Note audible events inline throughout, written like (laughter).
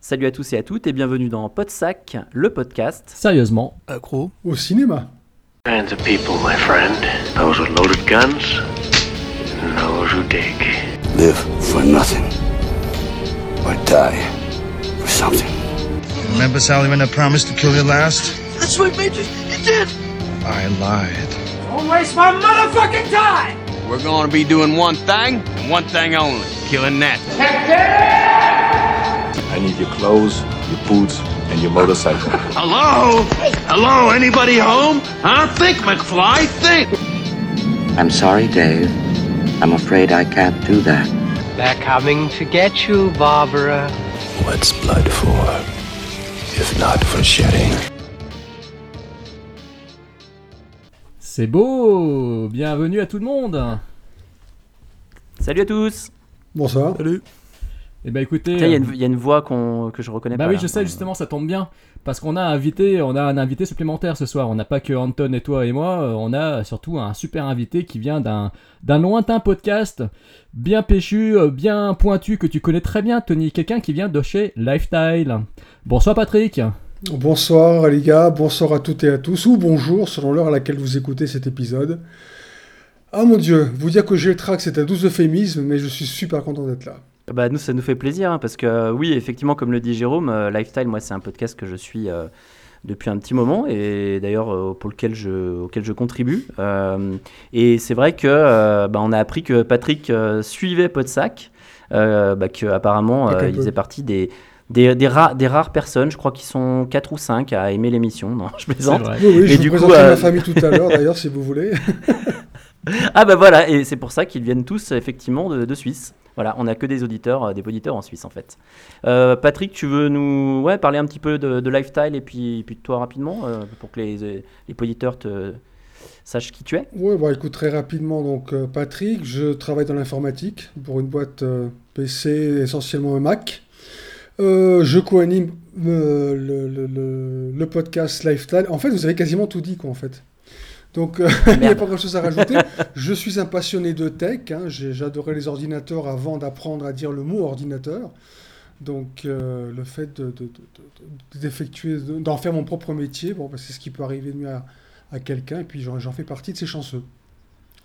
Salut à tous et à toutes et bienvenue dans Podsac, le podcast. Sérieusement, accro au cinéma. Kinds of people, my friend. Those with loaded guns, and those who dig. Live for nothing, or die for something. Remember, Sally, when I promised to kill you last? That's what made you. You did. I lied. Don't waste my motherfucking time. We're going to be doing one thing and one thing only: killing that. I need your clothes, your boots, and your motorcycle. (laughs) Hello? Hello? Anybody home? Huh? Think, McFly, think! I'm sorry, Dave. I'm afraid I can't do that. They're coming to get you, Barbara. What's blood for, if not for shedding? C'est beau Bienvenue à tout le monde Salut à tous Bonsoir. Salut. Eh ben écoutez... Il y, y, a une voix que je reconnais bah pas. oui, là. je sais, justement, ça tombe bien. Parce qu'on a, invité, on a un invité supplémentaire ce soir. On n'a pas que Anton et toi et moi. On a surtout un super invité qui vient d'un lointain podcast bien péchu, bien pointu, que tu connais très bien, Tony. Quelqu'un qui vient de chez Lifestyle. Bonsoir Patrick Bonsoir les gars, bonsoir à toutes et à tous, ou bonjour selon l'heure à laquelle vous écoutez cet épisode. Ah mon dieu, vous dire que j'ai le track c'est un doux euphémisme, mais je suis super content d'être là. Bah nous ça nous fait plaisir hein, parce que euh, oui effectivement comme le dit Jérôme, euh, Lifestyle moi c'est un podcast que je suis euh, depuis un petit moment et d'ailleurs euh, pour lequel je, auquel je contribue. Euh, et c'est vrai que bah, on a appris que Patrick suivait Podsac, bah, que apparemment il faisait partie des des, des, ra des, rares personnes, je crois qu'ils sont 4 ou 5 à aimer l'émission. Non, je plaisante. Oui, oui, je et du coup, ma famille tout à l'heure (laughs) d'ailleurs si vous voulez. (laughs) ah bah voilà, et c'est pour ça qu'ils viennent tous effectivement de, de Suisse. Voilà, on n'a que des auditeurs, des auditeurs en Suisse en fait. Euh, Patrick, tu veux nous ouais, parler un petit peu de, de lifestyle et puis, puis de toi rapidement euh, pour que les, les auditeurs te sachent qui tu es? Oui, bah, écoute très rapidement. Donc euh, Patrick, je travaille dans l'informatique pour une boîte euh, PC essentiellement un Mac. Euh, je co-anime le, le, le, le, podcast Lifestyle. En fait, vous avez quasiment tout dit quoi en fait. Donc, euh, (laughs) il n'y a pas grand-chose à rajouter. (laughs) je suis un passionné de tech. Hein. J'adorais les ordinateurs avant d'apprendre à dire le mot ordinateur. Donc, euh, le fait d'effectuer, de, de, d'en faire mon propre métier, bon, bah, c'est ce qui peut arriver de mieux à, à quelqu'un. Et puis, j'en fais partie de ces chanceux.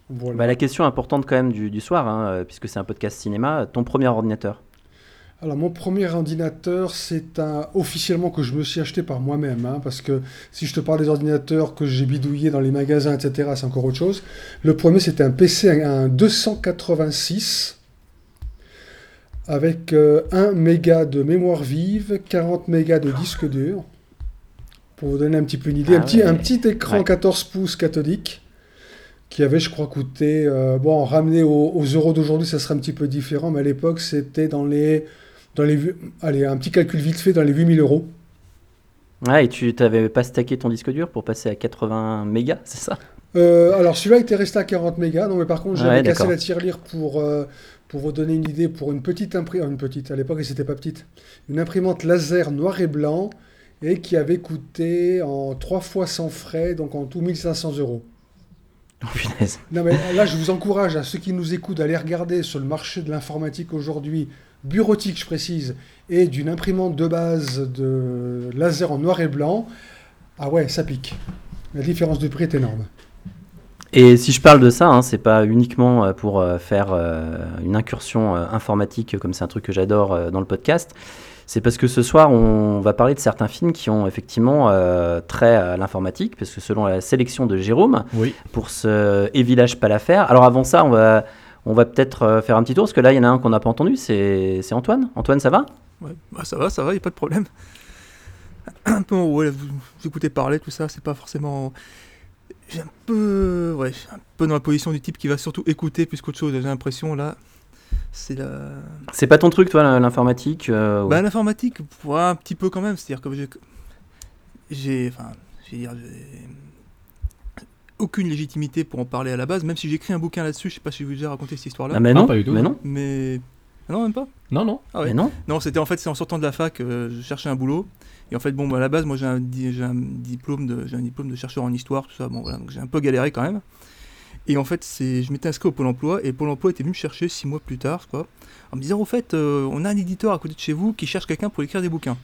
Voilà. Bah, la question importante quand même du, du soir, hein, puisque c'est un podcast cinéma, ton premier ordinateur? Alors mon premier ordinateur, c'est un officiellement que je me suis acheté par moi-même, hein, parce que si je te parle des ordinateurs que j'ai bidouillés dans les magasins, etc., c'est encore autre chose. Le premier, c'était un PC, un 286, avec euh, 1 méga de mémoire vive, 40 mégas de disque dur, pour vous donner un petit peu une idée. Ah un, petit, ouais. un petit écran ouais. 14 pouces cathodique, qui avait, je crois, coûté, euh, bon, ramené aux, aux euros d'aujourd'hui, ça serait un petit peu différent, mais à l'époque, c'était dans les dans les, allez, un petit calcul vite fait dans les 8000 euros. Ouais, et tu n'avais pas stacké ton disque dur pour passer à 80 mégas, c'est ça? Euh, Alors celui-là était resté à 40 mégas, non mais par contre j'avais ouais, cassé la tirelire pour, euh, pour vous donner une idée, pour une petite imprimante, une petite, à l'époque c'était pas petite, une imprimante laser noir et blanc, et qui avait coûté en 3 fois sans frais, donc en tout 1500 euros. Oh. Non mais là je vous encourage à ceux qui nous écoutent d'aller regarder sur le marché de l'informatique aujourd'hui bureautique, je précise, et d'une imprimante de base de laser en noir et blanc, ah ouais, ça pique. La différence de prix est énorme. Et si je parle de ça, hein, c'est pas uniquement pour euh, faire euh, une incursion euh, informatique, comme c'est un truc que j'adore euh, dans le podcast. C'est parce que ce soir, on va parler de certains films qui ont effectivement euh, trait à l'informatique, parce que selon la sélection de Jérôme, oui. pour ce Et Village pas l'affaire. Alors avant ça, on va on va peut-être euh, faire un petit tour, parce que là, il y en a un qu'on n'a pas entendu, c'est Antoine. Antoine, ça va? Ouais, bah ça va, ça va, il n'y a pas de problème. (clears throat) Un peu, ouais, vous, vous écoutez parler, tout ça, c'est pas forcément... J'ai un peu... Ouais, un peu dans la position du type qui va surtout écouter plus qu'autre chose, j'ai l'impression, là... C'est la... C'est pas ton truc, toi, l'informatique euh, Bah, l'informatique, ouais, un petit peu quand même, c'est-à-dire que j'ai... J'ai... Enfin, je veux dire, j'ai aucune légitimité pour en parler à la base, même si j'ai écrit un bouquin là-dessus, je sais pas si je vous ai déjà raconté cette histoire-là. Ah mais non, non, pas du tout. Mais non. Mais non, même pas. Non, non. Ah ouais. Mais non. Non, c'était en fait, c'est en sortant de la fac, euh, je cherchais un boulot. Et en fait, bon, bah, à la base, moi, j'ai un, di un, diplôme de, j'ai un diplôme de chercheur en histoire, tout ça. Bon, voilà, donc j'ai un peu galéré quand même. Et en fait, c'est, je m'étais inscrit au Pôle emploi et Pôle emploi était venu me chercher six mois plus tard, quoi, en me disant au fait, euh, on a un éditeur à côté de chez vous qui cherche quelqu'un pour écrire des bouquins.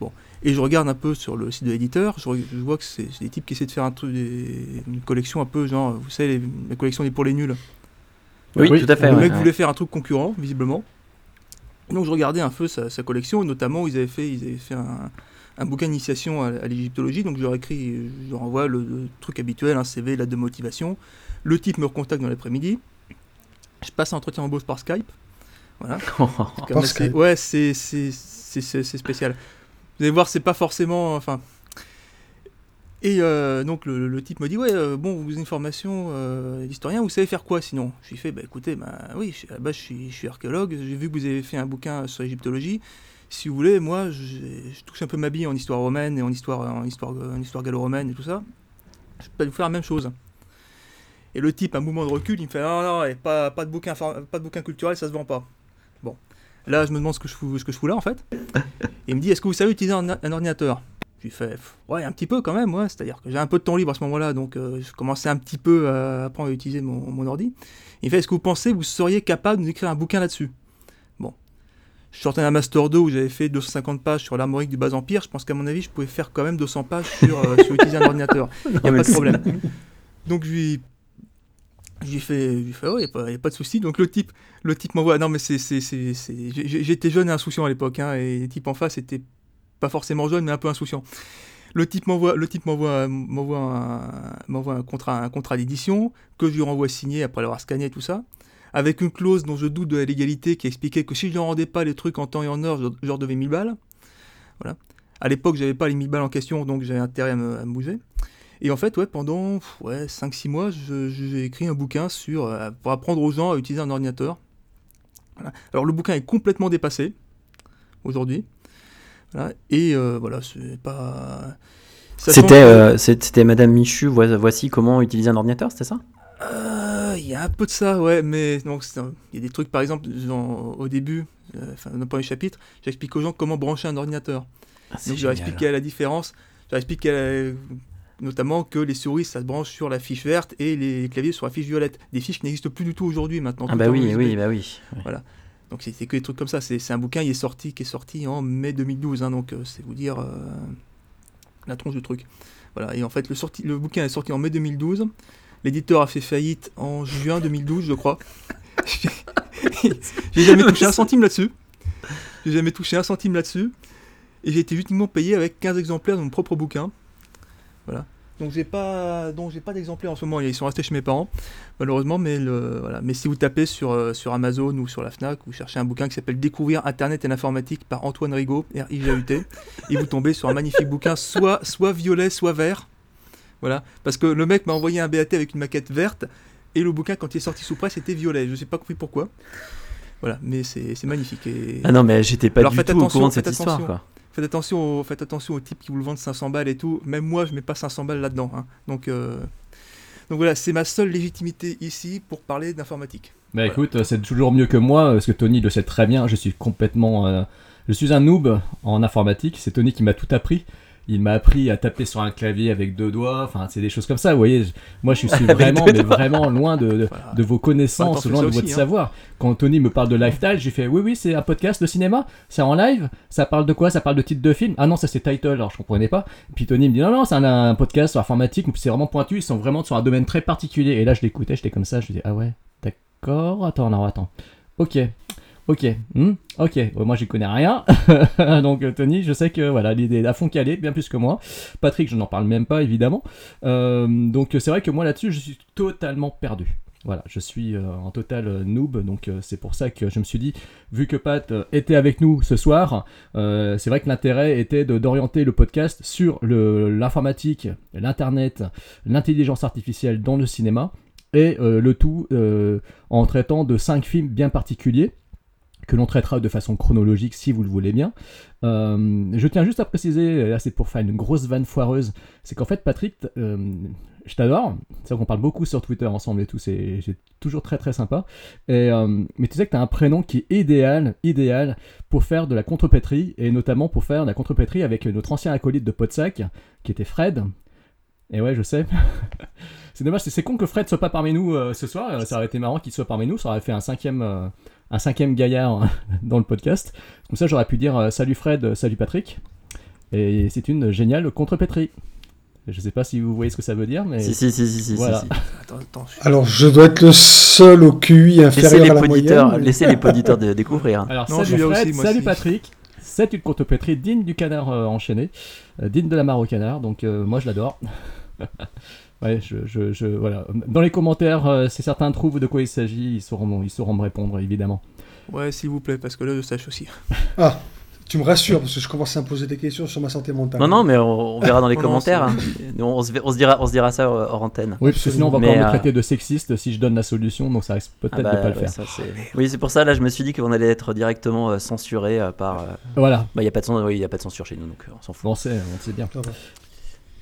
Bon, et je regarde un peu sur le site de l'éditeur, je, vois que c'est, des types qui essaient de faire un truc, des- une collection un peu genre, vous savez, les- la collection des pour les nuls. Oui, tout à fait. Le ouais, mec ouais. voulait faire un truc concurrent, visiblement. Donc je regardais un peu sa, sa collection, et notamment ils avaient fait, ils avaient fait un, un bouquin d'initiation à, à l'égyptologie. Donc je leur écris, je leur envoie le, le truc habituel, un CV, la de motivation. Le type me recontacte dans l'après-midi. Je passe un entretien embauche par Skype. Voilà. (laughs) Par Skype. Ouais, c'est spécial. Vous allez voir, c'est pas forcément. Enfin. Et euh, donc le, type me dit ouais euh, bon vous une formation euh, d'historien vous savez faire quoi sinon? Je lui fais bah écoutez bah oui je- je suis, je archéologue j'ai vu que vous avez fait un bouquin sur l'égyptologie si vous voulez moi j'ai- je touche un peu ma bille en histoire romaine et en histoire en histoire gallo-romaine et tout ça je peux vous faire la même chose et le type un mouvement de recul il me fait non non pas, de bouquin pas de bouquin culturel ça se vend pas là je me demande ce que je fous ce que je fous là en fait. Et (laughs) il me dit est-ce que vous savez utiliser un, un ordinateur? Je lui fais ouais un petit peu quand même ouais. C'est à dire que j'ai un peu de temps libre à ce moment là donc euh, je commençais un petit peu à apprendre à utiliser mon, mon ordi. Il fait est-ce que vous pensez que vous seriez capable de nous écrire un bouquin là-dessus? Bon. Je sortais d'un master 2 où j'avais fait 250 pages sur l'armorique du bas empire. Je pense qu'à mon avis je pouvais faire quand même 200 pages sur, euh, sur utiliser un (laughs) ordinateur. Il n'y a pas de problème. donc je lui fais, je lui fais oh, y a pas de souci. Donc le type, le type m'envoie. Non, mais c'est, c'est, c'est, j'ai- J'étais jeune et insouciant à l'époque, hein, et le type en face était pas forcément jeune, mais un peu insouciant. Le type m'envoie, le type m'envoie, m'envoie un, m'envoie un contrat, un contrat d'édition que je lui renvoie signé après l'avoir scanné et tout ça, avec une clause dont je doute de la légalité qui expliquait que si je ne rendais pas les trucs en temps et en heure, je, je devais 1000 balles. Voilà. À l'époque, j'avais pas les 1000 balles en question, donc j'avais intérêt à me bouger. Et en fait, ouais, pendant ouais, 5-6 mois, j'ai écrit un bouquin sur, euh, pour apprendre aux gens à utiliser un ordinateur. Voilà. Alors le bouquin est complètement dépassé aujourd'hui. Voilà. Et euh, voilà, c'est pas. C'était euh, c'était Madame Michu, voi- voici comment utiliser un ordinateur, c'était ça? Euh, Il y a un peu de ça, ouais, mais il y a des trucs, par exemple, au début, enfin, dans le premier chapitre, j'explique aux gens comment brancher un ordinateur. Ah, Donc je leur génial. explique la différence, je leur explique notamment que les souris ça se branche sur la fiche verte et les claviers sur la fiche violette. Des fiches qui n'existent plus du tout aujourd'hui maintenant. Ah bah en oui, oui, bah oui. Voilà. Donc c'est que des trucs comme ça. C'est un bouquin qui est sorti, qui est sorti en mai 2012. hein, donc euh, c'est vous dire euh, la tronche du truc. Voilà. Et en fait, le, sorti, le bouquin est sorti en mai 2012. L'éditeur a fait faillite en juin 2012, je crois. (laughs) J'ai jamais touché un centime là-dessus. J'ai jamais touché un centime là-dessus. Et j'ai été uniquement payé avec 15 exemplaires de mon propre bouquin. Voilà. Donc j'ai pas, donc j'ai pas d'exemplaires en ce moment. Ils sont restés chez mes parents, malheureusement. Mais le, voilà. Mais si vous tapez sur euh, sur Amazon ou sur la Fnac, vous cherchez un bouquin qui s'appelle Découvrir Internet et l'informatique par Antoine Rigaud, R I G U T, et vous tombez sur un magnifique bouquin, soit soit violet, soit vert. Voilà. Parce que le mec m'a envoyé un BAT avec une maquette verte et le bouquin quand il est sorti sous presse était violet. Je sais pas compris pourquoi. Voilà. Mais c'est magnifique. Et... Ah non, mais j'étais pas Alors du tout au courant de cette histoire, quoi. Faites attention, aux, faites attention aux types qui vous le vendent 500 balles et tout. Même moi, je mets pas 500 balles là-dedans. hein. Donc, euh, donc voilà, c'est ma seule légitimité ici pour parler d'informatique. Bah écoute, euh, c'est toujours mieux que moi, parce que Tony le sait très bien, je suis complètement... euh, je suis un noob en informatique, c'est Tony qui m'a tout appris. Il m'a appris à taper sur un clavier avec deux doigts, enfin c'est des choses comme ça, vous voyez. Moi je suis (laughs) vraiment, mais vraiment loin de, de, Voilà. de vos Bah, connaissances, fais loin de aussi, votre hein. savoir. Quand Tony me parle de Lifestyle, j'ai fait oui oui c'est un podcast de cinéma, c'est en live, ça parle de quoi? Ça parle de titre de film Ah non ça c'est title, alors je comprenais pas. Puis Tony me dit non non c'est un, un podcast sur informatique, c'est vraiment pointu, ils sont vraiment sur un domaine très particulier. Et là je l'écoutais, j'étais comme ça, je dis ah ouais d'accord, attends non attends, ok. Ok, hmm, ok, Ouais, moi j'y connais rien. (laughs) Donc euh, Tony, je sais que voilà, l'idée est à fond calée, bien plus que moi. Patrick, je n'en parle même pas évidemment. Euh, donc c'est vrai que moi là-dessus, je suis totalement perdu. Voilà, je suis euh, en total noob, donc c'est pour ça que je me suis dit, vu que Pat était avec nous ce soir, c'est vrai que l'intérêt était d'orienter le podcast sur l'informatique, l'internet, l'intelligence artificielle dans le cinéma, et le tout en traitant de cinq films bien particuliers que l'on traitera de façon chronologique si vous le voulez bien. Euh, je tiens juste à préciser, là c'est pour faire une grosse vanne foireuse, c'est qu'en fait Patrick, euh, je t'adore, c'est vrai qu'on parle beaucoup sur Twitter ensemble et tout, c'est toujours très très sympa, et, euh, mais tu sais que tu as un prénom qui est idéal, idéal pour faire de la contrepétrie, et notamment pour faire de la contrepétrie avec notre ancien acolyte de Podsac, qui était Fred, et ouais je sais, (laughs) C'est dommage, c'est- con que Fred soit pas parmi nous euh, ce soir. euh, Ça aurait été marrant qu'il soit parmi nous. Ça aurait fait un cinquième, euh, un cinquième gaillard (laughs) dans le podcast. Comme ça, j'aurais pu dire euh, salut Fred, euh, salut Patrick. Et c'est une géniale contre-pétrie. Je sais pas si vous voyez ce que ça veut dire, mais. Si, si, si, si, si, Voilà. si, si. (laughs) Attends, attends. je- Alors, je dois être le seul au QI inférieur à la moyenne. laissez les poditeurs de (laughs) découvrir. Alors, Non, salut Fred, aussi, salut aussi. Patrick. C'est une contre-pétrie digne du canard euh, enchaîné, euh, digne de la mare au canard. Donc, euh, moi, je l'adore. Ouais, je, je, je- voilà. Dans les commentaires, euh, si certains trouvent de quoi il s'agit, ils sauront, ils sauront me répondre, évidemment. Ouais, s'il vous plaît, parce que là, je sache aussi. (laughs) Ah, tu me rassures parce que je commence à me poser des questions sur ma santé mentale. Non, non, mais on, on verra dans les (laughs) commentaires. hein. On, se, on se dira, on se dira ça euh, hors antenne. Oui, parce que sinon, on va Mais, encore me euh, traiter de sexiste si je donne la solution, donc ça risque peut-être Ah bah, de pas le faire. ça, oui, c'est pour ça, là, je me suis dit qu'on allait être directement euh, censuré euh, par. euh, Voilà. Bah, il n'y a, pas de oui, y a pas de censure chez nous, donc on s'en fout. On sait, on sait bien.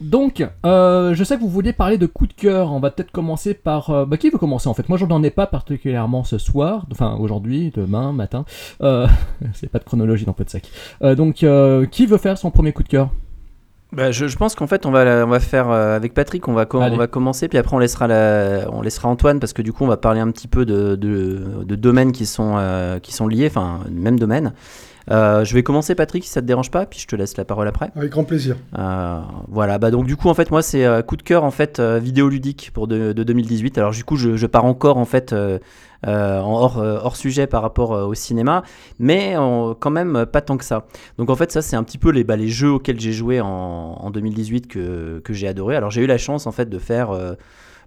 Donc, euh, je sais que vous vouliez parler de coup de cœur. On va peut-être commencer par. euh, bah, qui veut commencer en fait? Moi, j'en ai pas particulièrement ce soir, enfin aujourd'hui, demain, matin. Euh, (laughs) c'est pas de chronologie dans Podsac. Euh, donc, euh, qui veut faire son premier coup de cœur? Bah, je, je pense qu'en fait, on va, on va faire avec Patrick, on va, on va commencer, puis après on laissera, la, on laissera Antoine, parce que du coup, on va parler un petit peu de, de, de domaines qui sont, qui sont liés, enfin, même domaine. Euh, je vais commencer, Patrick, si ça te dérange pas, puis je te laisse la parole après. Avec grand plaisir. Euh, voilà, bah donc du coup en fait moi c'est euh, coup de cœur en fait vidéoludique pour de, de 2018. Alors du coup je, je pars encore en fait euh, en hors, hors sujet par rapport au cinéma, mais quand même pas tant que ça. Donc en fait ça c'est un petit peu les, bah, les jeux auxquels j'ai joué en, en 2018 que, que j'ai adoré. Alors j'ai eu la chance en fait de faire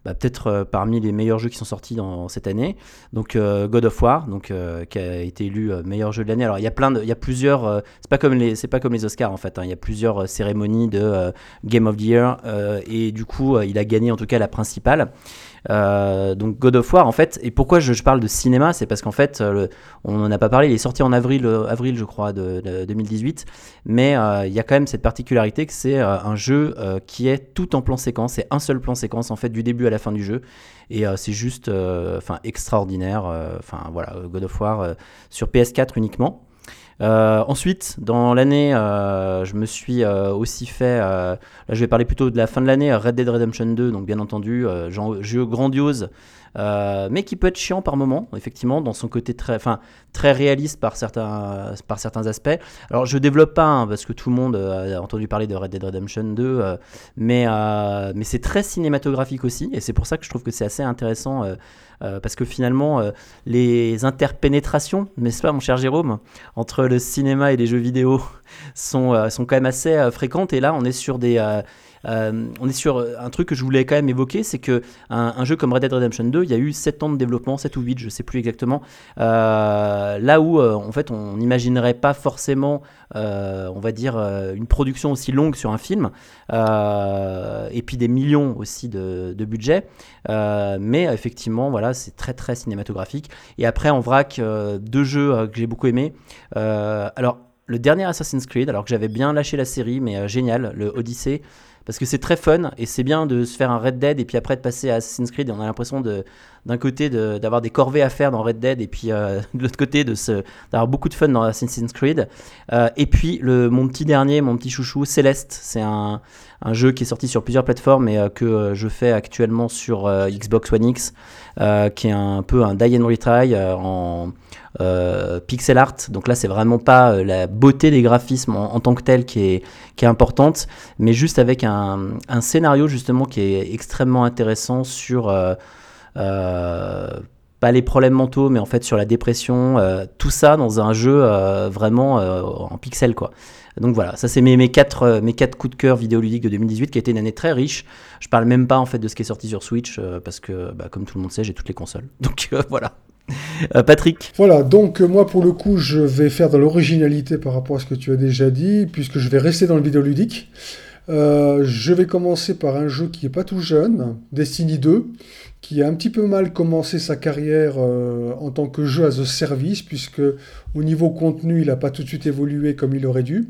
bah, peut-être euh, parmi les meilleurs jeux qui sont sortis dans cette année. Donc euh, God of War, donc euh, qui a été élu meilleur jeu de l'année. Alors il y a plein de, il y a plusieurs, c'est pas comme les, c'est pas comme les Oscars en fait. hein. Il y a plusieurs cérémonies de Game of the Year et du coup il a gagné en tout cas la principale. Euh, donc God of War en fait. Et pourquoi je, parle de cinéma, c'est parce qu'en fait euh, on n'en a pas parlé. Il est sorti en avril, euh, avril je crois de, de 2018. Mais il y a quand même cette particularité que c'est un jeu qui est tout en plan séquence. C'est un seul plan séquence en fait du début à la fin du jeu. Et c'est juste enfin extraordinaire. Enfin voilà, God of War sur PS4 uniquement. Euh, ensuite, dans l'année, euh, je me suis euh, aussi fait. là, je vais parler plutôt de la fin de l'année. Red Dead Redemption 2, donc bien entendu, jeu grandiose, mais qui peut être chiant par moment, effectivement, dans son côté très, enfin, très réaliste par certains, par certains aspects. Alors, je développe pas hein, parce que tout le monde a entendu parler de Red Dead Redemption 2, euh, mais, mais c'est très cinématographique aussi, et c'est pour ça que je trouve que c'est assez intéressant. Euh, parce que finalement, euh, les interpénétrations, n'est-ce pas, mon cher Jérôme, entre le cinéma et les jeux vidéo (laughs) sont, euh, sont quand même assez fréquentes. Et là, on est sur des. Euh, on est sur euh, un truc que je voulais quand même évoquer, c'est que un, jeu comme Red Dead Redemption 2, il y a eu 7 ans de développement, 7 ou 8, je sais plus exactement. Euh, là où, en fait, on n'imaginerait pas forcément, on va dire, une production aussi longue sur un film, et puis des millions aussi de, budget. Mais effectivement, voilà, c'est très très cinématographique. Et après, en vrac, deux jeux que j'ai beaucoup aimé. Alors, le dernier Assassin's Creed, alors que j'avais bien lâché la série, mais génial, le Odyssey, parce que c'est très fun et c'est bien de se faire un Red Dead et puis après de passer à Assassin's Creed. Et on a l'impression d'un côté d'avoir des corvées à faire dans Red Dead et puis euh, (laughs) de l'autre côté de d'avoir beaucoup de fun dans Assassin's Creed. Euh, et puis le mon petit dernier mon petit chouchou Céleste c'est un, un jeu qui est sorti sur plusieurs plateformes et euh, que euh, je fais actuellement sur euh, Xbox One X qui est un peu un die and retry en pixel art. Donc là, c'est vraiment pas la beauté des graphismes en, tant que tel qui est, importante, mais juste avec un, scénario justement qui est extrêmement intéressant sur pas les problèmes mentaux, mais en fait sur la dépression, tout ça dans un jeu vraiment en pixel quoi. Donc voilà, ça c'est mes, mes, quatre, euh, mes quatre coups de cœur vidéoludiques de 2018 qui a été une année très riche. Je parle même pas en fait de ce qui est sorti sur Switch euh, parce que bah, comme tout le monde sait, j'ai toutes les consoles. (laughs) Donc euh, voilà. Patrick? Voilà, donc moi pour le coup je vais faire de l'originalité par rapport à ce que tu as déjà dit, puisque je vais rester dans le vidéoludique. Je vais commencer par un jeu qui est pas tout jeune, Destiny 2, qui a un petit peu mal commencé sa carrière euh, en tant que jeu as a service, puisque au niveau contenu il n'a pas tout de suite évolué comme il aurait dû.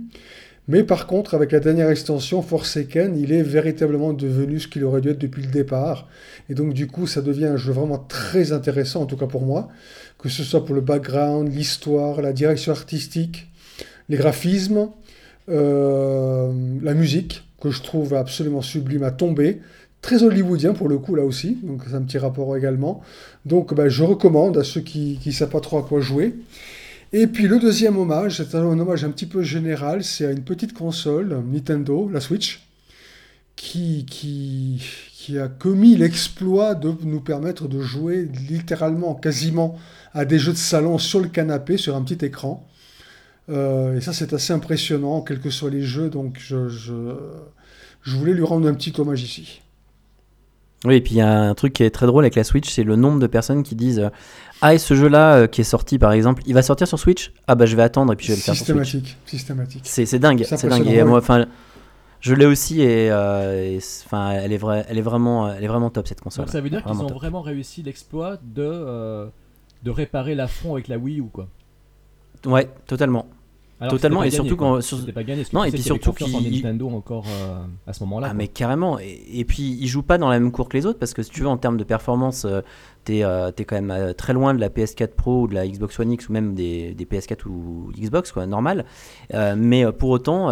Mais par contre, avec la dernière extension, Forsaken, il est véritablement devenu ce qu'il aurait dû être depuis le départ. Et donc, du coup, ça devient un jeu vraiment très intéressant, en tout cas pour moi, que ce soit pour le background, l'histoire, la direction artistique, les graphismes, euh, la musique, que je trouve absolument sublime à tomber. Très hollywoodien pour le coup là aussi, donc c'est un petit rapport également. Donc bah, je recommande à ceux qui ne savent pas trop à quoi jouer. Et puis le deuxième hommage, c'est un hommage un petit peu général, c'est à une petite console, Nintendo, la Switch, qui, a commis l'exploit de nous permettre de jouer littéralement, quasiment, à des jeux de salon sur le canapé, sur un petit écran. Euh, et ça, c'est assez impressionnant, quels que soient les jeux. Donc, je voulais lui rendre un petit hommage ici. Oui, et puis il y a un truc qui est très drôle avec la Switch, c'est le nombre de personnes qui disent Ah, et ce jeu-là euh, qui est sorti par exemple, il va sortir sur Switch? Ah, bah je vais attendre et puis je vais le faire sur Switch. Systématique, systématique. C'est dingue, c'est dingue. Et moi, enfin. Je l'ai aussi et, euh, enfin, elle est vrai, elle est vraiment, elle est vraiment top cette console. Donc ça veut dire qu'ils ont top. vraiment réussi l'exploit de, euh, de réparer l'affront avec la Wii U quoi. Ouais, totalement. Alors Totalement, et surtout quand. sur- pas gagné, Non, et puis qu'il surtout confiance en qu'il- Nintendo encore euh, à ce moment-là. Ah, quoi. mais carrément. Et, et puis, ils jouent pas dans la même cour que les autres parce que si tu veux, en termes de performance, euh, t'es euh, quand même euh, très loin de la PS4 Pro ou de la Xbox One X ou même des, des PS4 ou Xbox, quoi, normal. Mais pour autant,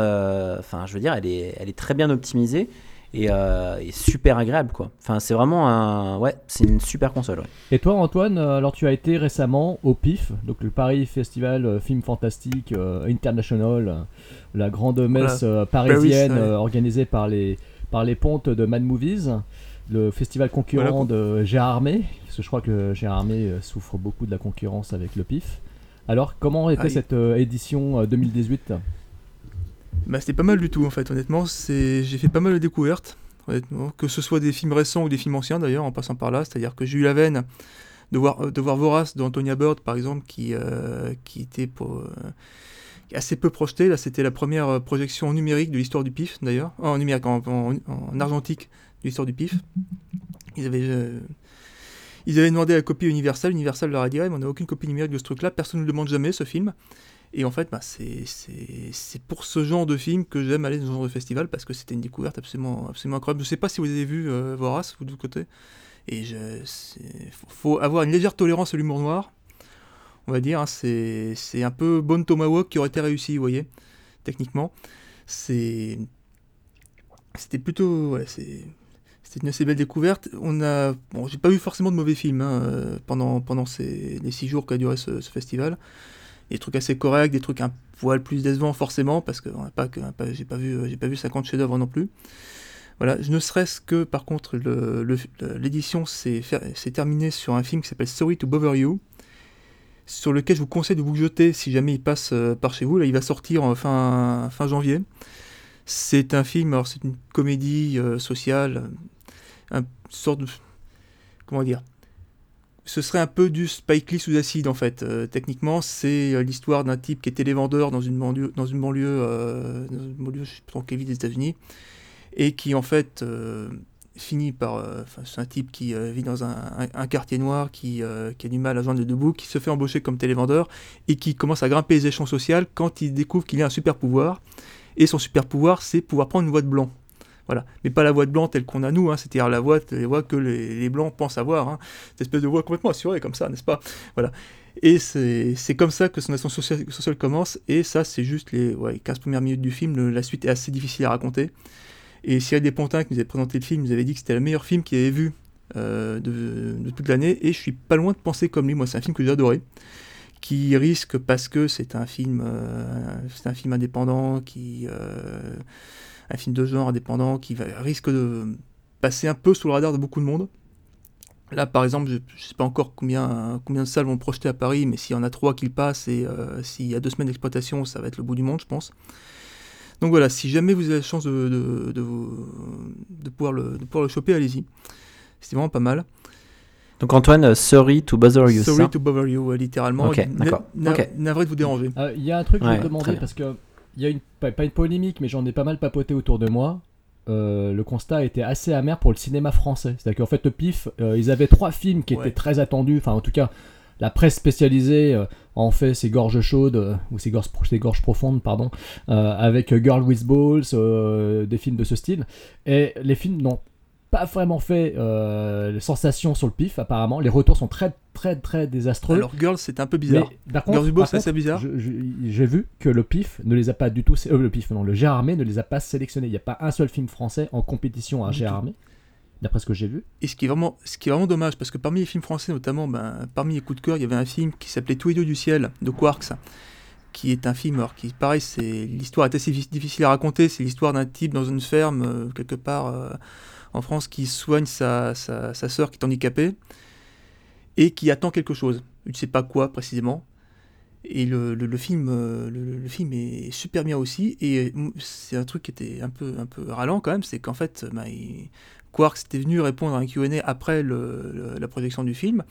enfin, je veux dire, elle est, elle est très bien optimisée et, euh, et super agréable, quoi. Enfin, c'est vraiment un. Ouais, c'est une super console, ouais. Et toi Antoine, euh, alors tu as été récemment au PIF, donc le Paris Festival euh, Film Fantastique euh, International, la grande messe euh, parisienne Paris, ouais. organisée par les, par les pontes de Mad Movies, le festival concurrent Voilà. de Gérard Armé, parce que je crois que Gérard Armé souffre beaucoup de la concurrence avec le PIF. Alors comment était Ah, cette euh, édition euh, 2018 Bah, c'était pas mal du tout en fait, honnêtement. C'est... J'ai fait pas mal de découvertes, honnêtement. Que ce soit des films récents ou des films anciens d'ailleurs, en passant par là. C'est-à-dire que j'ai eu la veine de voir, euh, de voir Vorace d'Antonia Bird par exemple, qui, euh, qui était euh, assez peu projeté. Là, c'était la première projection numérique de l'histoire du PIF d'ailleurs. En numérique, en, en- en argentique de l'histoire du PIF. Ils avaient. Ils avaient demandé la copie Universal, Universal leur a dit Ouais, mais on n'a aucune copie numérique de ce truc-là, personne ne le demande jamais ce film. Et en fait, bah, c'est- pour ce genre de film que j'aime aller dans ce genre de festival parce que c'était une découverte absolument, incroyable. Je sais pas si vous avez vu euh, Vorace, vous de l'autre côté. Et je, faut, avoir une légère tolérance à l'humour noir, on va dire. hein. c'est un peu Bone Tomahawk qui aurait été réussi, vous voyez, techniquement. C'était plutôt c'était une assez belle découverte. On a bon, j'ai pas vu forcément de mauvais films hein, euh, pendant ces les six jours qu'a duré ce festival. Des trucs assez corrects, des trucs un poil plus décevants forcément parce que pas j'ai pas vu euh, pas vu 50 chefs-d'œuvre non plus. Voilà, ne serait-ce que par contre l'édition s'est terminée sur un film qui s'appelle Sorry to Bother You sur lequel je vous conseille de vous jeter si jamais il passe euh, par chez vous. Là, il va sortir en fin, fin janvier. C'est un film, alors c'est une comédie euh, sociale, un sorte de. Comment dire Ce serait un peu du Spike Lee sous acide en fait. Euh, techniquement, c'est euh, l'histoire d'un type qui est télévendeur dans une banlieue, dans une banlieue, euh, dans une banlieue je ville des États-Unis, et qui en fait finit par. c'est un type qui vit dans un, quartier noir, qui, qui a du mal à joindre les deux bouts, qui se fait embaucher comme télévendeur et qui commence à grimper les échelons sociaux quand il découvre qu'il a un super pouvoir. Et son super pouvoir, c'est pouvoir prendre une voix de blanc. Voilà. Mais pas la voix de blanc telle qu'on a nous, hein, c'est-à-dire la voix, que les, blancs pensent avoir. Hein. Cette espèce de voix complètement assurée comme ça, n'est-ce pas? Voilà. Et c'est comme ça que son ascension sociale, commence. Et ça, c'est juste les ouais, 15 premières minutes du film. La suite est assez difficile à raconter. Et Cyril Despontins, qui nous avait présenté le film, nous avait dit que c'était le meilleur film qu'il avait vu euh, de, de toute l'année. Et je suis pas loin de penser comme lui. Moi, c'est un film que j'ai adoré qui risque parce que c'est un film euh, c'est un film indépendant qui euh, un film de genre indépendant qui va, risque de passer un peu sous le radar de beaucoup de monde là par exemple je, je sais pas encore combien combien de salles vont projeter à Paris mais s'il y en a trois qui le passent et euh, s'il y a deux semaines d'exploitation ça va être le bout du monde je pense donc voilà si jamais vous avez la chance de, de, de, de pouvoir le de pouvoir le choper allez-y c'est vraiment pas mal Donc Antoine, euh, sorry to bother you. Sorry ça to bother you, littéralement. Ok, d'accord. na- Ok. Navré de vous déranger. Euh, Il y a un truc que je vais demander parce que y a une pas, pas une polémique, mais j'en ai pas mal papoté autour de moi. Euh, le constat était assez amer pour le cinéma français. C'est-à-dire qu'en fait, le PIF, euh, ils avaient trois films qui Ouais. étaient très attendus. Enfin, en tout cas, la presse spécialisée euh, en fait ses gorges chaudes ou ses gorges, ses gorges profondes, pardon, avec Girl with Balls, des films de ce style. Et les films n'ont pas vraiment fait euh, sensation sur le PIF, apparemment. Les retours sont très, très, très désastreux. Alors Girls, c'est un peu bizarre. Mais, par contre, Girls c'est assez bizarre. J'ai vu que le PIF ne les a pas du tout. euh, le PIF, non, le Gérard Armé ne les a pas sélectionnés. Il n'y a pas un seul film français en compétition à Du Gérard tout. Armé. d'après ce que j'ai vu. Et ce qui, est vraiment, ce qui est vraiment dommage, parce que parmi les films français, notamment, ben, parmi les coups de cœur, il y avait un film qui s'appelait Tous les dieux du ciel de Quarks, qui est un film, alors qui, pareil, c'est l'histoire est assez difficile à raconter. C'est l'histoire d'un type dans une ferme, euh, quelque part euh, en France, qui soigne sa, sœur qui est handicapée et qui attend quelque chose. Il ne sait pas quoi précisément. Et le, euh, film est super bien aussi. Et c'est un truc qui était un peu, un peu ralent quand même, c'est qu'en fait, bah, il, Quarks était venu répondre à un Q&A après la projection du film.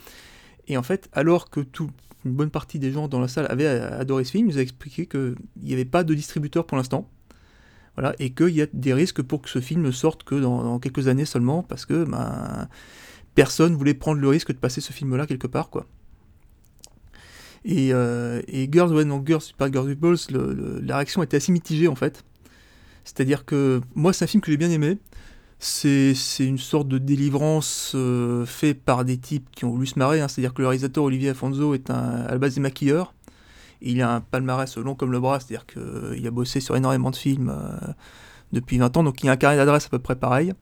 Et en fait, alors que tout, une bonne partie des gens dans la salle avaient adoré ce film, il nous a expliqué qu'il n'y avait pas de distributeur pour l'instant. Voilà, et qu'il y a des risques pour que ce film ne sorte que dans, quelques années seulement, parce que ben, personne voulait prendre le risque de passer ce film-là quelque part. quoi. Et, euh, Girls, ouais, Girls, Super Girls Balls, la réaction était assez mitigée en fait. C'est-à-dire que moi, c'est un film que j'ai bien aimé. C'est une sorte de délivrance euh, fait par des types qui ont voulu se marrer. Hein. C'est-à-dire que le réalisateur Olivier Afonso est un, à la base des maquilleurs. Il a un palmarès long comme le bras, c'est-à-dire qu'il euh, a bossé sur énormément de films euh, depuis 20 ans, donc il a un carré d'adresse à peu près pareil.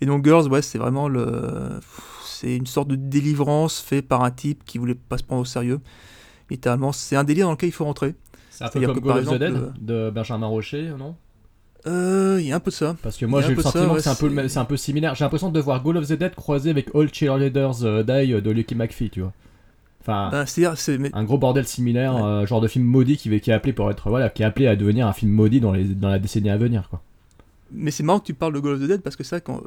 Et donc Girls, ouais, c'est vraiment le, c'est une sorte de délivrance fait par un type qui voulait pas se prendre au sérieux. Littéralement, c'est un délire dans lequel il faut rentrer. C'est un peu comme Go of the Dead de Benjamin Rocher, non? Euh, il y a un peu de ça. Parce que moi j'ai le sentiment que c'est un, peu, c'est un peu similaire. J'ai l'impression de voir Goal of the Dead croisé avec All Cheerleaders Die de Lucky McPhee, tu vois. Enfin, ben, c'est, un gros bordel similaire, euh, genre de film maudit qui, qui est appelé pour être voilà, qui est appelé à devenir un film maudit dans, les, dans la décennie à venir, quoi. Mais c'est marrant que tu parles de Goal of the Dead parce que ça, quand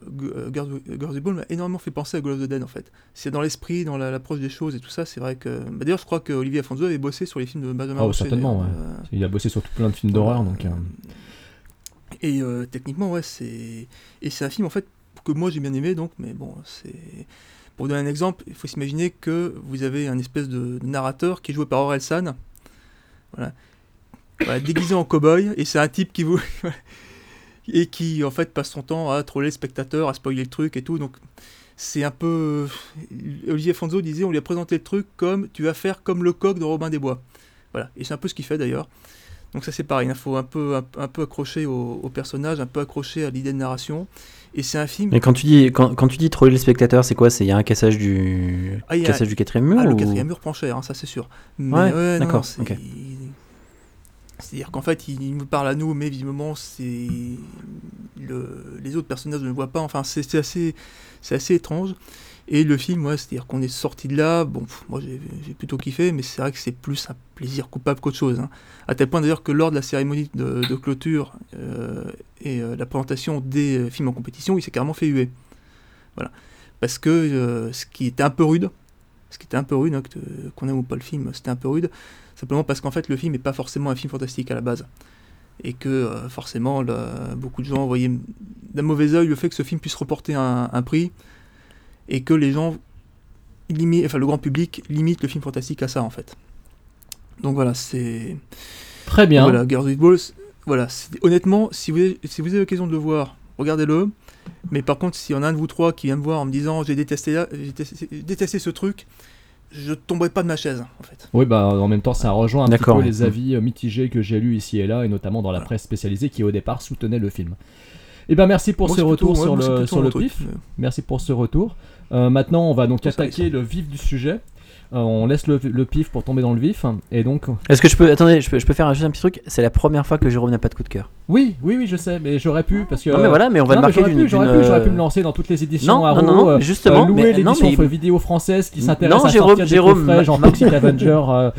Girls of the Ball m'a énormément fait penser à Goal of the Dead en fait. C'est dans l'esprit, dans l'approche des choses et tout ça. C'est vrai que. Bah, d'ailleurs, je crois que Olivier Afonso avait bossé sur les films de Benjamin Oh, certainement, ouais. Il a bossé sur tout plein de films d'horreur donc. Et euh, techniquement, ouais, c'est. Et c'est un film, en fait, que moi j'ai bien aimé, donc, mais bon, c'est. Pour donner un exemple, il faut s'imaginer que vous avez un espèce de narrateur qui est joué par Aurel San. Voilà. déguisé en cow-boy, et c'est un type qui vous. (laughs) et qui, en fait, passe son temps à troller le spectateur, à spoiler le truc et tout, donc. C'est un peu. Olivier Fonzo disait on lui a présenté le truc comme tu vas faire comme le coq de Robin des Bois. Voilà. Et c'est un peu ce qu'il fait d'ailleurs. Donc ça c'est pareil, il faut un peu, un, peu accrocher au, personnage, un peu accrocher à l'idée de narration. Et c'est un film. Mais quand tu dis, quand, quand tu dis troller le spectateur, c'est quoi? C'est il y a un cassage du, ah, cassage du quatrième mur ah, Le quatrième mur prend cher, hein, ça c'est sûr. Mais, ouais, d'accord. C'est-à-dire qu'en fait, il, nous parle à nous, mais visiblement, c'est le... les autres personnages ne le voient pas. Enfin, c'est assez, c'est assez étrange. Et le film, ouais, c'est-à-dire qu'on est sorti de là, bon, moi j'ai plutôt kiffé, mais c'est vrai que c'est plus un plaisir coupable qu'autre chose. Hein. À tel point d'ailleurs que lors de la cérémonie de, clôture euh, et euh, la présentation des euh, films en compétition, il s'est carrément fait huer. Voilà. Parce que ce qui était un peu rude, ce qui était un peu rude, hein, qu'on aime ou pas le film, c'était un peu rude, simplement parce qu'en fait le film n'est pas forcément un film fantastique à la base. Et que forcément, beaucoup de gens voyaient d'un mauvais oeil le fait que ce film puisse reporter un prix et que les gens limitent, enfin le grand public limite le film fantastique à ça en fait. Donc voilà, c'est très bien. Voilà, Girls with Balls. Voilà, honnêtement, si vous avez, si vous avez l'occasion de le voir, regardez-le. Mais par contre, s'il y en a un de vous trois qui vient me voir en me disant j'ai détesté, détesté, ce truc, je tomberai pas de ma chaise en fait. Oui, bah en même temps, ça rejoint un petit peu les avis euh, mitigés que j'ai lus ici et là, et notamment dans la presse spécialisée qui au départ soutenait le film. Et eh ben merci pour ce retour sur le, sur le pif. Merci pour ce retour. Euh, maintenant, on va donc attaquer le vif du sujet. Euh, on laisse le, pif pour tomber dans le vif. Et donc. Est-ce que je peux. Attendez, je peux, je peux faire juste un petit truc C'est la première fois que Jérôme n'a pas de coup de cœur. Oui, oui, oui, je sais, mais j'aurais pu. Parce que, non, mais voilà, mais on va le marquer d'une. J'aurais pu, me lancer dans toutes les éditions non, non, non, euh, justement. louer l'édition mais... vidéo française qui s'intéresse à Jérôme, sortir Jérôme, des genre Toxic Avenger. (laughs) Euh,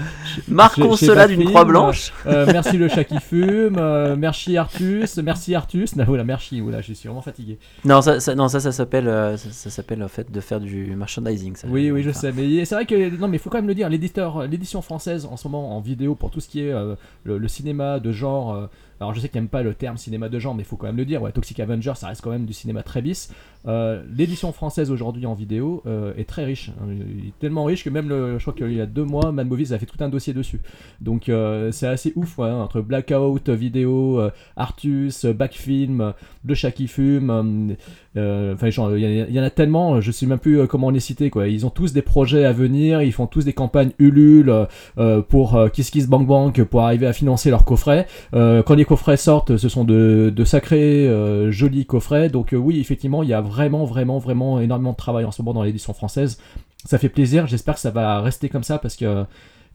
Marquons cela d'une croix blanche. merci le chat qui fume. merci Artus. Merci Artus. (laughs) Non, voilà, merci. Voilà, je suis vraiment fatigué. Non, ça, non, ça, ça s'appelle, ça, s'appelle en fait de faire du merchandising. Ça, oui, oui, je sais. Mais c'est vrai que mais il faut quand même le dire l'édition française en ce moment en vidéo pour tout ce qui est euh, le, cinéma de genre. Euh, alors je sais qu'il n'aime pas le terme cinéma de genre, mais il faut quand même le dire. Ouais, Toxic Avenger, ça reste quand même du cinéma très bis. Euh, l'édition française aujourd'hui en vidéo est très riche. Hein. Il est tellement riche que même, le, je crois qu'il y a deux mois, Man Movies a fait tout un dossier dessus. Donc c'est assez ouf, entre Blackout vidéo, Artus, Backfilm, Le Chat qui fume. Enfin, il y, en a tellement, je sais même plus comment les citer. Quoi. Ils ont tous des projets à venir, ils font tous des campagnes Ulule euh, pour euh, Kiss Kiss Bank Bank pour arriver à financer leur coffret. Euh, quand les coffrets sortent, ce sont de, sacrés, euh, jolis coffrets. Donc euh, oui, effectivement, il y a vraiment, vraiment, vraiment énormément de travail en ce moment dans l'édition française. Ça fait plaisir. J'espère que ça va rester comme ça parce que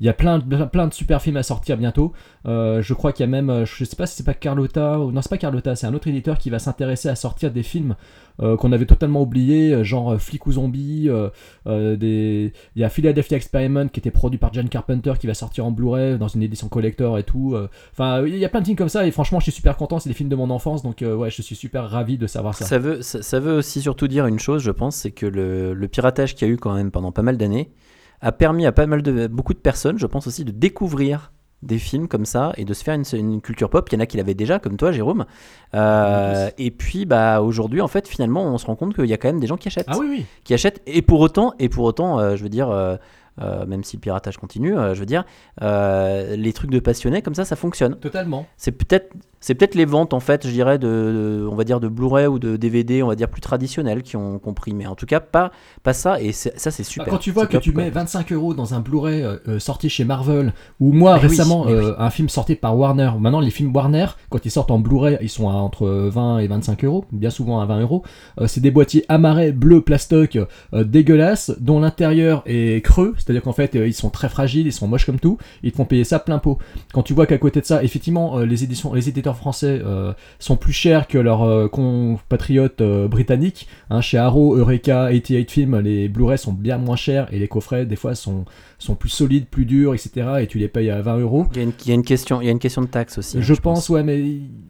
il y a plein, de- super films à sortir bientôt. Euh, je crois qu'il y a même, euh, je sais pas si c'est pas Carlotta, non c'est pas Carlotta, c'est un autre éditeur qui va s'intéresser à sortir des films euh, qu'on avait totalement oubliés, genre Flic ou Zombie. Il y a Philadelphia Experiment qui était produit par John Carpenter qui va sortir en Blu-ray dans une édition collector et tout. Enfin, il y a plein de films comme ça et franchement, je suis super content. C'est des films de mon enfance, donc ouais, je suis super ravi de savoir ça. Ça veut, aussi surtout dire une chose, je pense, c'est que le piratage qu'il y a eu quand même pendant pas mal d'années a permis à pas mal de beaucoup de personnes, je pense aussi, de découvrir des films comme ça et de se faire une, une culture pop. Il y en a qui l'avaient déjà, comme toi, Jérôme. Euh, et puis, bah, aujourd'hui, en fait, finalement, on se rend compte qu'il y a quand même des gens qui achètent. Ah oui, oui. Qui achètent. Et pour autant, et pour autant, euh, je veux dire. euh, euh, même si le piratage continue, euh, je veux dire, euh, les trucs de passionnés comme ça, ça fonctionne. Totalement. C'est peut-être, c'est peut-être les ventes en fait, je dirais, de, de- on va dire de Blu-ray ou de DVD, on va dire plus traditionnelles qui ont compris, mais en tout cas pas, pas ça. Et c'est- ça, c'est super. Bah, Quand tu vois C'est que top, tu mets 25 euros dans un Blu-ray sorti chez Marvel, ou moi récemment oui. un film sorti par Warner. Maintenant, les films Warner, quand ils sortent en Blu-ray, ils sont à entre 20 et 25 euros, bien souvent à 20 euros. C'est des boîtiers amarrés bleu plastoc dégueulasses, dont l'intérieur est creux, c'est-à-dire qu'en fait euh, ils sont très fragiles, ils sont moches comme tout. Ils te font payer ça plein pot. Quand tu vois qu'à côté de ça, effectivement, euh, les éditions, les éditeurs français euh, sont plus chers que leurs compatriotes britanniques. Hein, chez Arrow, Eureka, 88 Film, les Blu-ray sont bien moins chers et les coffrets, des fois, sont, sont plus solides, plus durs, etc. Et tu les payes à 20 euros. Il y, a une, il y a une question, il y a une question de taxe aussi. hein, Je, pense, ouais, mais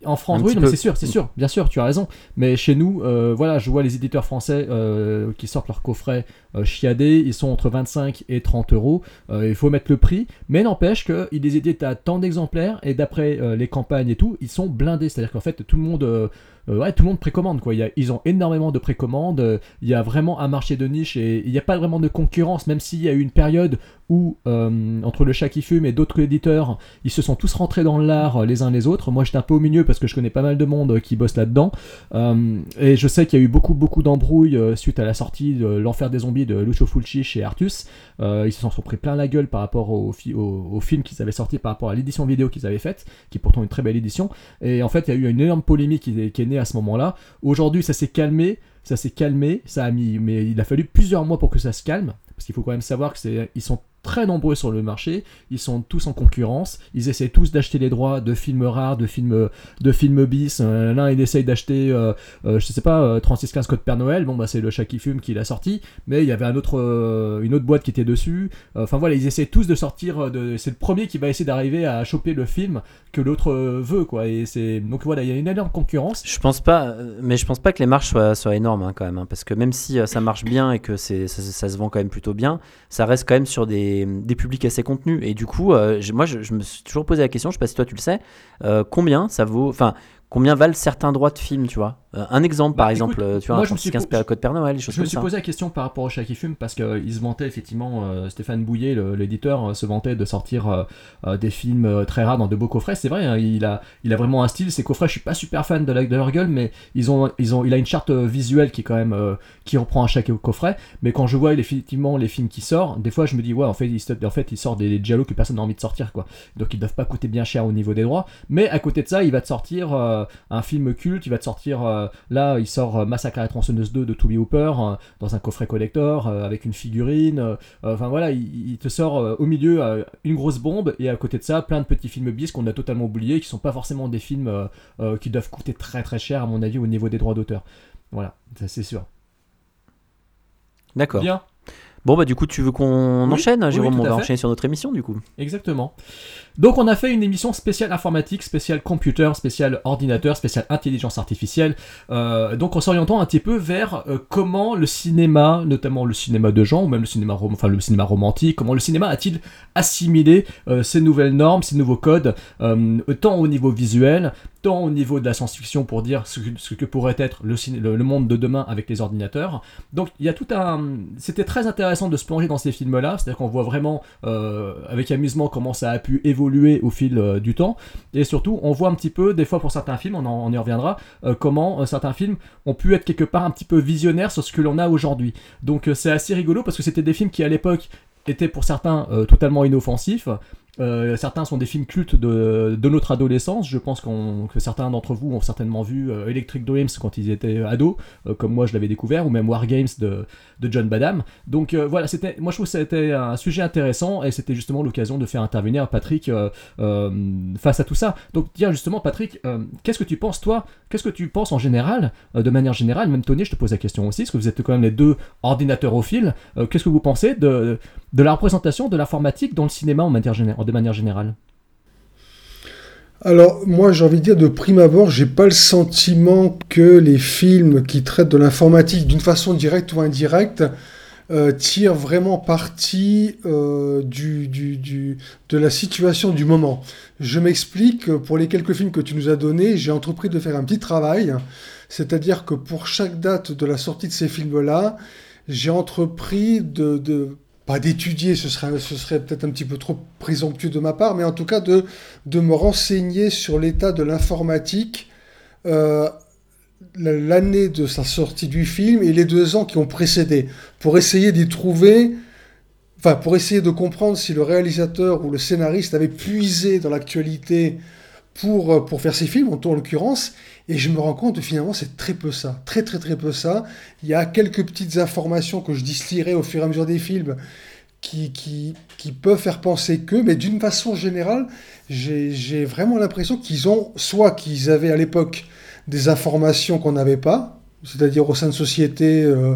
en France, Un oui, non, mais c'est sûr, c'est sûr, bien sûr, tu as raison. Mais chez nous, euh, voilà, je vois les éditeurs français euh, qui sortent leurs coffrets chiadés, ils sont entre 25 et 30 euros. Euh, il faut mettre le prix, mais n'empêche qu'ils les éditent à tant d'exemplaires et d'après euh, les campagnes et tout, ils sont blindés. C'est-à-dire qu'en fait, tout le monde. Euh, ouais, tout le monde précommande quoi. Ils ont énormément de précommandes. euh, Il y a vraiment un marché de niche et il n'y a pas vraiment de concurrence, même s'il y a eu une période où euh, entre le chat qui fume et d'autres éditeurs, ils se sont tous rentrés dans l'art les uns les autres. Moi, j'étais un peu au milieu parce que je connais pas mal de monde qui bosse là-dedans et je sais qu'il y a eu beaucoup beaucoup d'embrouilles suite à la sortie de l'enfer des zombies de Lucio Fulci chez Artus. Ils se sont pris plein la gueule par rapport au, fi- au, au film qu'ils avaient sorti, par rapport à l'édition vidéo qu'ils avaient faite, qui est pourtant une très belle édition. Et en fait, il y a eu une énorme polémique qui qui est à ce moment-là. Aujourd'hui, ça s'est calmé, ça s'est calmé, ça a mis, mais il a fallu plusieurs mois pour que ça se calme, parce qu'il faut quand même savoir que c'est, ils sont très nombreux sur le marché, ils sont tous en concurrence, ils essaient tous d'acheter les droits de films rares, de films, de films bis. Euh, L'un il essaye d'acheter, euh, euh, je sais pas, euh, 3615 Code Père Noël, bon bah c'est le chat qui fume qui l'a sorti, mais il y avait un autre, euh, une autre boîte qui était dessus. Euh, Enfin voilà, ils essaient tous de sortir, euh, c'est le premier qui va essayer d'arriver à choper le film que l'autre euh, veut quoi. Et c'est donc voilà, il y a une énorme concurrence. Je pense pas, euh, mais je pense pas que les marges soient, énormes hein, quand même, hein, parce que même si euh, ça marche bien et que c'est, ça se vend quand même plutôt bien, ça reste quand même sur des, des publics assez contenus. Et du coup, euh, moi, je, je me suis toujours posé la question, je sais pas si toi tu le sais, euh, combien ça vaut, enfin, combien valent certains droits de film, tu vois Euh, Un exemple, par Bah, exemple, écoute, euh, tu vois, moi, un je me suis 3615 po- Code Père Noël, Je me suis ça. posé la question par rapport au chat qui fume parce qu'il se vantait effectivement, euh, Stéphane Bouillet, le- l'éditeur, euh, se vantait de sortir euh, euh, des films euh, très rares dans de beaux coffrets. C'est vrai, hein, il, a, il a vraiment un style. Ces coffrets, je suis pas super fan de, la, de leur gueule, mais ils ont, ils ont, il a une charte euh, visuelle qui est quand même euh, qui reprend à chaque coffret. Mais quand je vois effectivement les films qui sortent, des fois je me dis ouais, en fait, il, sort- en fait, il sort des, des giallo que personne n'a envie de sortir quoi. Donc ils doivent pas coûter bien cher au niveau des droits. Mais à côté de ça, il va te sortir euh, un film culte. Il va te sortir euh, là, il sort euh, Massacre à la tronçonneuse 2 de Toby Hooper euh, dans un coffret collector euh, avec une figurine. euh, Enfin voilà, il, il te sort euh, au milieu euh, une grosse bombe et à côté de ça, plein de petits films bis qu'on a totalement oubliés, qui sont pas forcément des films euh, euh, qui doivent coûter très très cher à mon avis au niveau des droits d'auteur. Voilà, ça c'est sûr. D'accord. Bien. Bon, bah, du coup, tu veux qu'on Oui, enchaîne, oui, Jérôme? tout On va fait. enchaîner sur notre émission, du coup. Exactement. Donc on a fait une émission spéciale informatique, spéciale computer, spéciale ordinateur, spéciale intelligence artificielle. Euh, donc en s'orientant un petit peu vers euh, comment le cinéma, notamment le cinéma de genre, ou même le cinéma, rom- enfin, le cinéma romantique, comment le cinéma a-t-il assimilé euh, ces nouvelles normes, ces nouveaux codes, tant au niveau visuel, tant au niveau de la science-fiction pour dire ce que, pourrait être le, monde de demain avec les ordinateurs. Donc il y a tout un... C'était très intéressant de se plonger dans ces films-là, c'est-à-dire qu'on voit vraiment avec amusement comment ça a pu évoluer au fil euh, du temps, et surtout on voit un petit peu, des fois pour certains films, on, en- y reviendra, euh, comment euh, certains films ont pu être quelque part un petit peu visionnaires sur ce que l'on a aujourd'hui. Donc c'est assez rigolo parce que c'était des films qui à l'époque étaient pour certains totalement inoffensifs, Euh, certains sont des films cultes de, notre adolescence. Je pense que certains d'entre vous ont certainement vu euh, Electric Dreams quand ils étaient ados, euh, comme moi je l'avais découvert, ou même War Games de, John Badham. Donc voilà, moi je trouve que c'était un sujet intéressant et c'était justement l'occasion de faire intervenir Patrick face à tout ça. Donc dire justement Patrick, qu'est-ce que tu penses toi? Qu'est-ce que tu penses en général, de manière générale? Même Tony, je te pose la question aussi, parce que vous êtes quand même les deux ordinateurophiles. Euh, qu'est-ce que vous pensez de la représentation de l'informatique dans le cinéma en de manière générale Alors, moi, j'ai envie de dire, de prime abord, j'ai pas le sentiment que les films qui traitent de l'informatique d'une façon directe ou indirecte euh, tirent vraiment parti euh, de la situation du moment. Je m'explique, pour les quelques films que tu nous as donnés, j'ai entrepris de faire un petit travail, c'est-à-dire que pour chaque date de la sortie de ces films-là, j'ai entrepris de, de- pas d'étudier, ce serait, peut-être un petit peu trop présomptueux de ma part, mais en tout cas de, me renseigner sur l'état de l'informatique euh, l'année de sa sortie du film et les deux ans qui ont précédé, pour essayer d'y trouver, enfin pour essayer de comprendre si le réalisateur ou le scénariste avait puisé dans l'actualité pour, euh, pour faire ses films, en tout en l'occurrence, et je me rends compte que finalement c'est très peu ça, très très très peu ça. Il y a quelques petites informations que je distillerai au fur et à mesure des films qui, qui, qui peuvent faire penser que, mais d'une façon générale, j'ai vraiment l'impression qu'ils ont, soit qu'ils avaient à l'époque des informations qu'on n'avait pas, c'est-à-dire au sein de sociétés euh,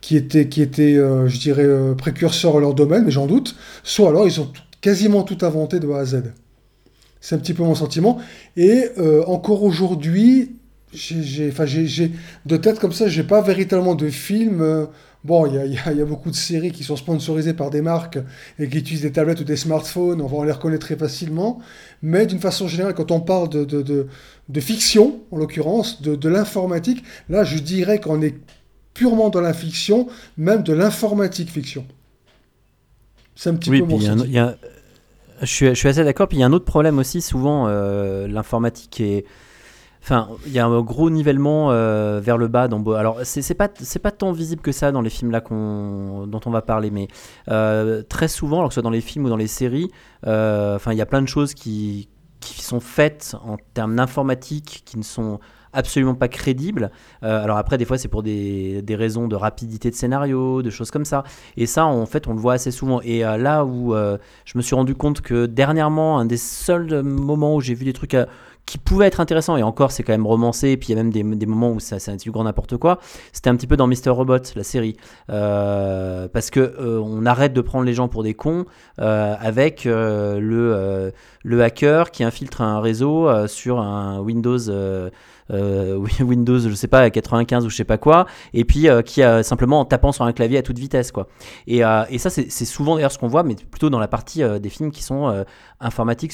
qui étaient, qui étaient euh, je dirais, précurseurs à leur domaine, mais j'en doute, soit alors ils ont quasiment tout inventé de A à Z. C'est un petit peu mon sentiment. Et euh, encore aujourd'hui, j'ai- j'ai, enfin, j'ai, j'ai- de tête comme ça, j'ai pas véritablement de film. euh, bon, il y a, y a- il y a beaucoup de séries qui sont sponsorisées par des marques et qui utilisent des tablettes ou des smartphones. On va les reconnaître très facilement. Mais d'une façon générale, quand on parle de, de, de, de fiction, en l'occurrence, de, de l'informatique, là, je dirais qu'on est purement dans la fiction, même de l'informatique fiction. C'est un petit Oui, peu mon il y a- je, suis, assez d'accord. Puis il y a un autre problème aussi, souvent, euh, l'informatique est. Enfin, il y a un gros nivellement euh, vers le bas. Dans... Alors, c'est pas, pas tant visible que ça dans les films là qu'on, dont on va parler, mais euh, très souvent, alors que ce soit dans les films ou dans les séries, enfin, il y a plein de choses qui, qui sont faites en termes d'informatique qui ne sont absolument pas crédibles. Euh, alors après, des fois, c'est pour des, des raisons de rapidité de scénario, de choses comme ça. Et ça, en fait, on le voit assez souvent. Et euh, là où euh, je me suis rendu compte que dernièrement, un des seuls moments où j'ai vu des trucs qui pouvaient être intéressants, et encore, c'est quand même romancé, et puis il y a même des, des moments où ça, c'est du grand n'importe quoi, c'était un petit peu dans Mr. Robot, la série. Parce que on arrête de prendre les gens pour des cons avec le, le hacker qui infiltre un réseau sur un Windows. Euh, (laughs) Windows, je sais pas, 95 ou je sais pas quoi, et puis euh, qui a simplement en tapant sur un clavier à toute vitesse, quoi. Et, euh, ça, c'est souvent d'ailleurs ce qu'on voit, mais plutôt dans la partie des films qui sont informatiques,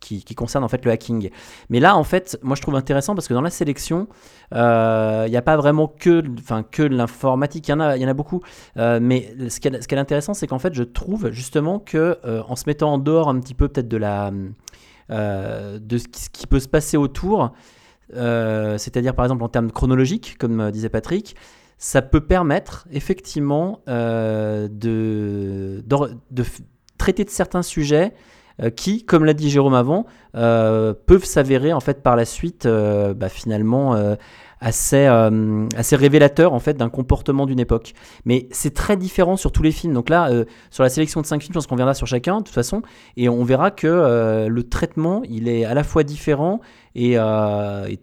qui, concernent en fait le hacking. Mais là, en fait, moi je trouve intéressant parce que dans la sélection, il n'y a pas vraiment que, l'informatique, il y, en a- beaucoup. Mais ce qui est, intéressant, c'est qu'en fait, je trouve justement que en se mettant en dehors un petit peu peut-être de ce qui peut se passer autour, euh, c'est-à-dire par exemple en termes chronologiques, comme euh, disait Patrick, ça peut permettre effectivement euh, de, traiter de certains sujets qui, comme l'a dit Jérôme avant, peuvent s'avérer en fait par la suite bah, finalement assez, euh, assez révélateurs en fait d'un comportement d'une époque. Mais c'est très différent sur tous les films. Donc là, euh, sur la sélection de 5 films, je pense qu'on verra sur chacun de toute façon, et on verra que euh, le traitement, il est à la fois différent et, et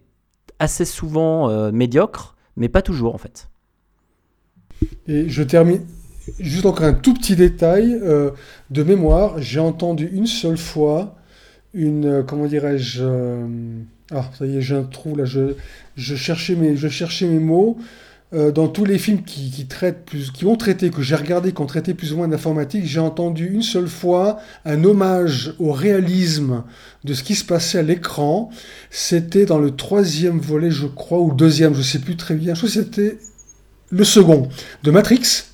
assez souvent médiocre, mais pas toujours en fait. Et je termine juste encore un tout petit détail de mémoire. J'ai entendu une seule fois une, comment dirais-je, ah ça y est, j'ai un trou là. Je, cherchais mes, mots. Euh, dans tous les films qui, traitent plus, qui ont traité, que j'ai regardé, qui ont traité plus ou moins d'informatique, j'ai entendu une seule fois un hommage au réalisme de ce qui se passait à l'écran. C'était dans le troisième volet, je crois, ou deuxième, je sais plus très bien. Je crois que c'était le second de Matrix.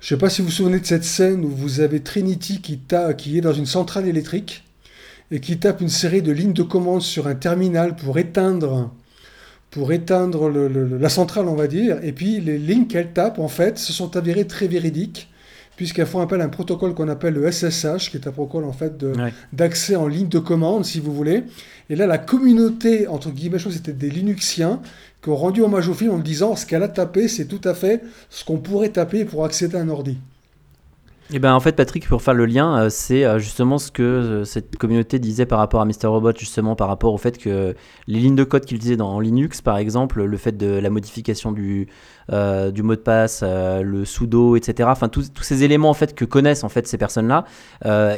Je ne sais pas si vous vous souvenez de cette scène où vous avez Trinity qui est dans une centrale électrique et qui tape une série de lignes de commande sur un terminal pour éteindre, pour éteindre le- le- la centrale, on va dire. Et puis les lignes qu'elle tape, en fait, se sont avérées très véridiques, puisqu'elles font appel à un protocole qu'on appelle le SSH, qui est un protocole en fait d'accès en ligne de commande, si vous voulez. Et là, la communauté, entre guillemets, c'était des Linuxiens, qui ont rendu hommage au film en disant ce qu'elle a tapé, c'est tout à fait ce qu'on pourrait taper pour accéder à un ordi. Et eh ben en fait Patrick pour faire le lien euh, c'est euh, justement ce que euh, cette communauté disait par rapport à Mr Robot justement par rapport au fait que les lignes de code qu'il disait dans Linux par exemple le fait de la modification du, du mot de passe le sudo etc enfin tous, tous ces éléments en fait que connaissent en fait ces personnes là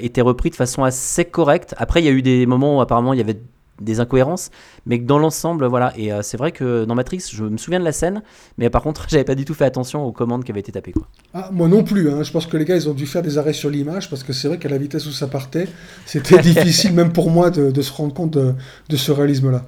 étaient repris de façon assez correcte. Après il y a eu des moments où apparemment il y avait des incohérences, mais que dans l'ensemble, voilà. Et euh, c'est vrai que dans Matrix, je me souviens de la scène, mais par contre, (laughs) j'avais pas du tout fait attention aux commandes qui avaient été tapées. Quoi. Ah, moi non plus, hein. je pense que les gars, ils ont dû faire des arrêts sur l'image, parce que c'est vrai qu'à la vitesse où ça partait, c'était (laughs) difficile même pour moi de, se rendre compte de, ce réalisme-là.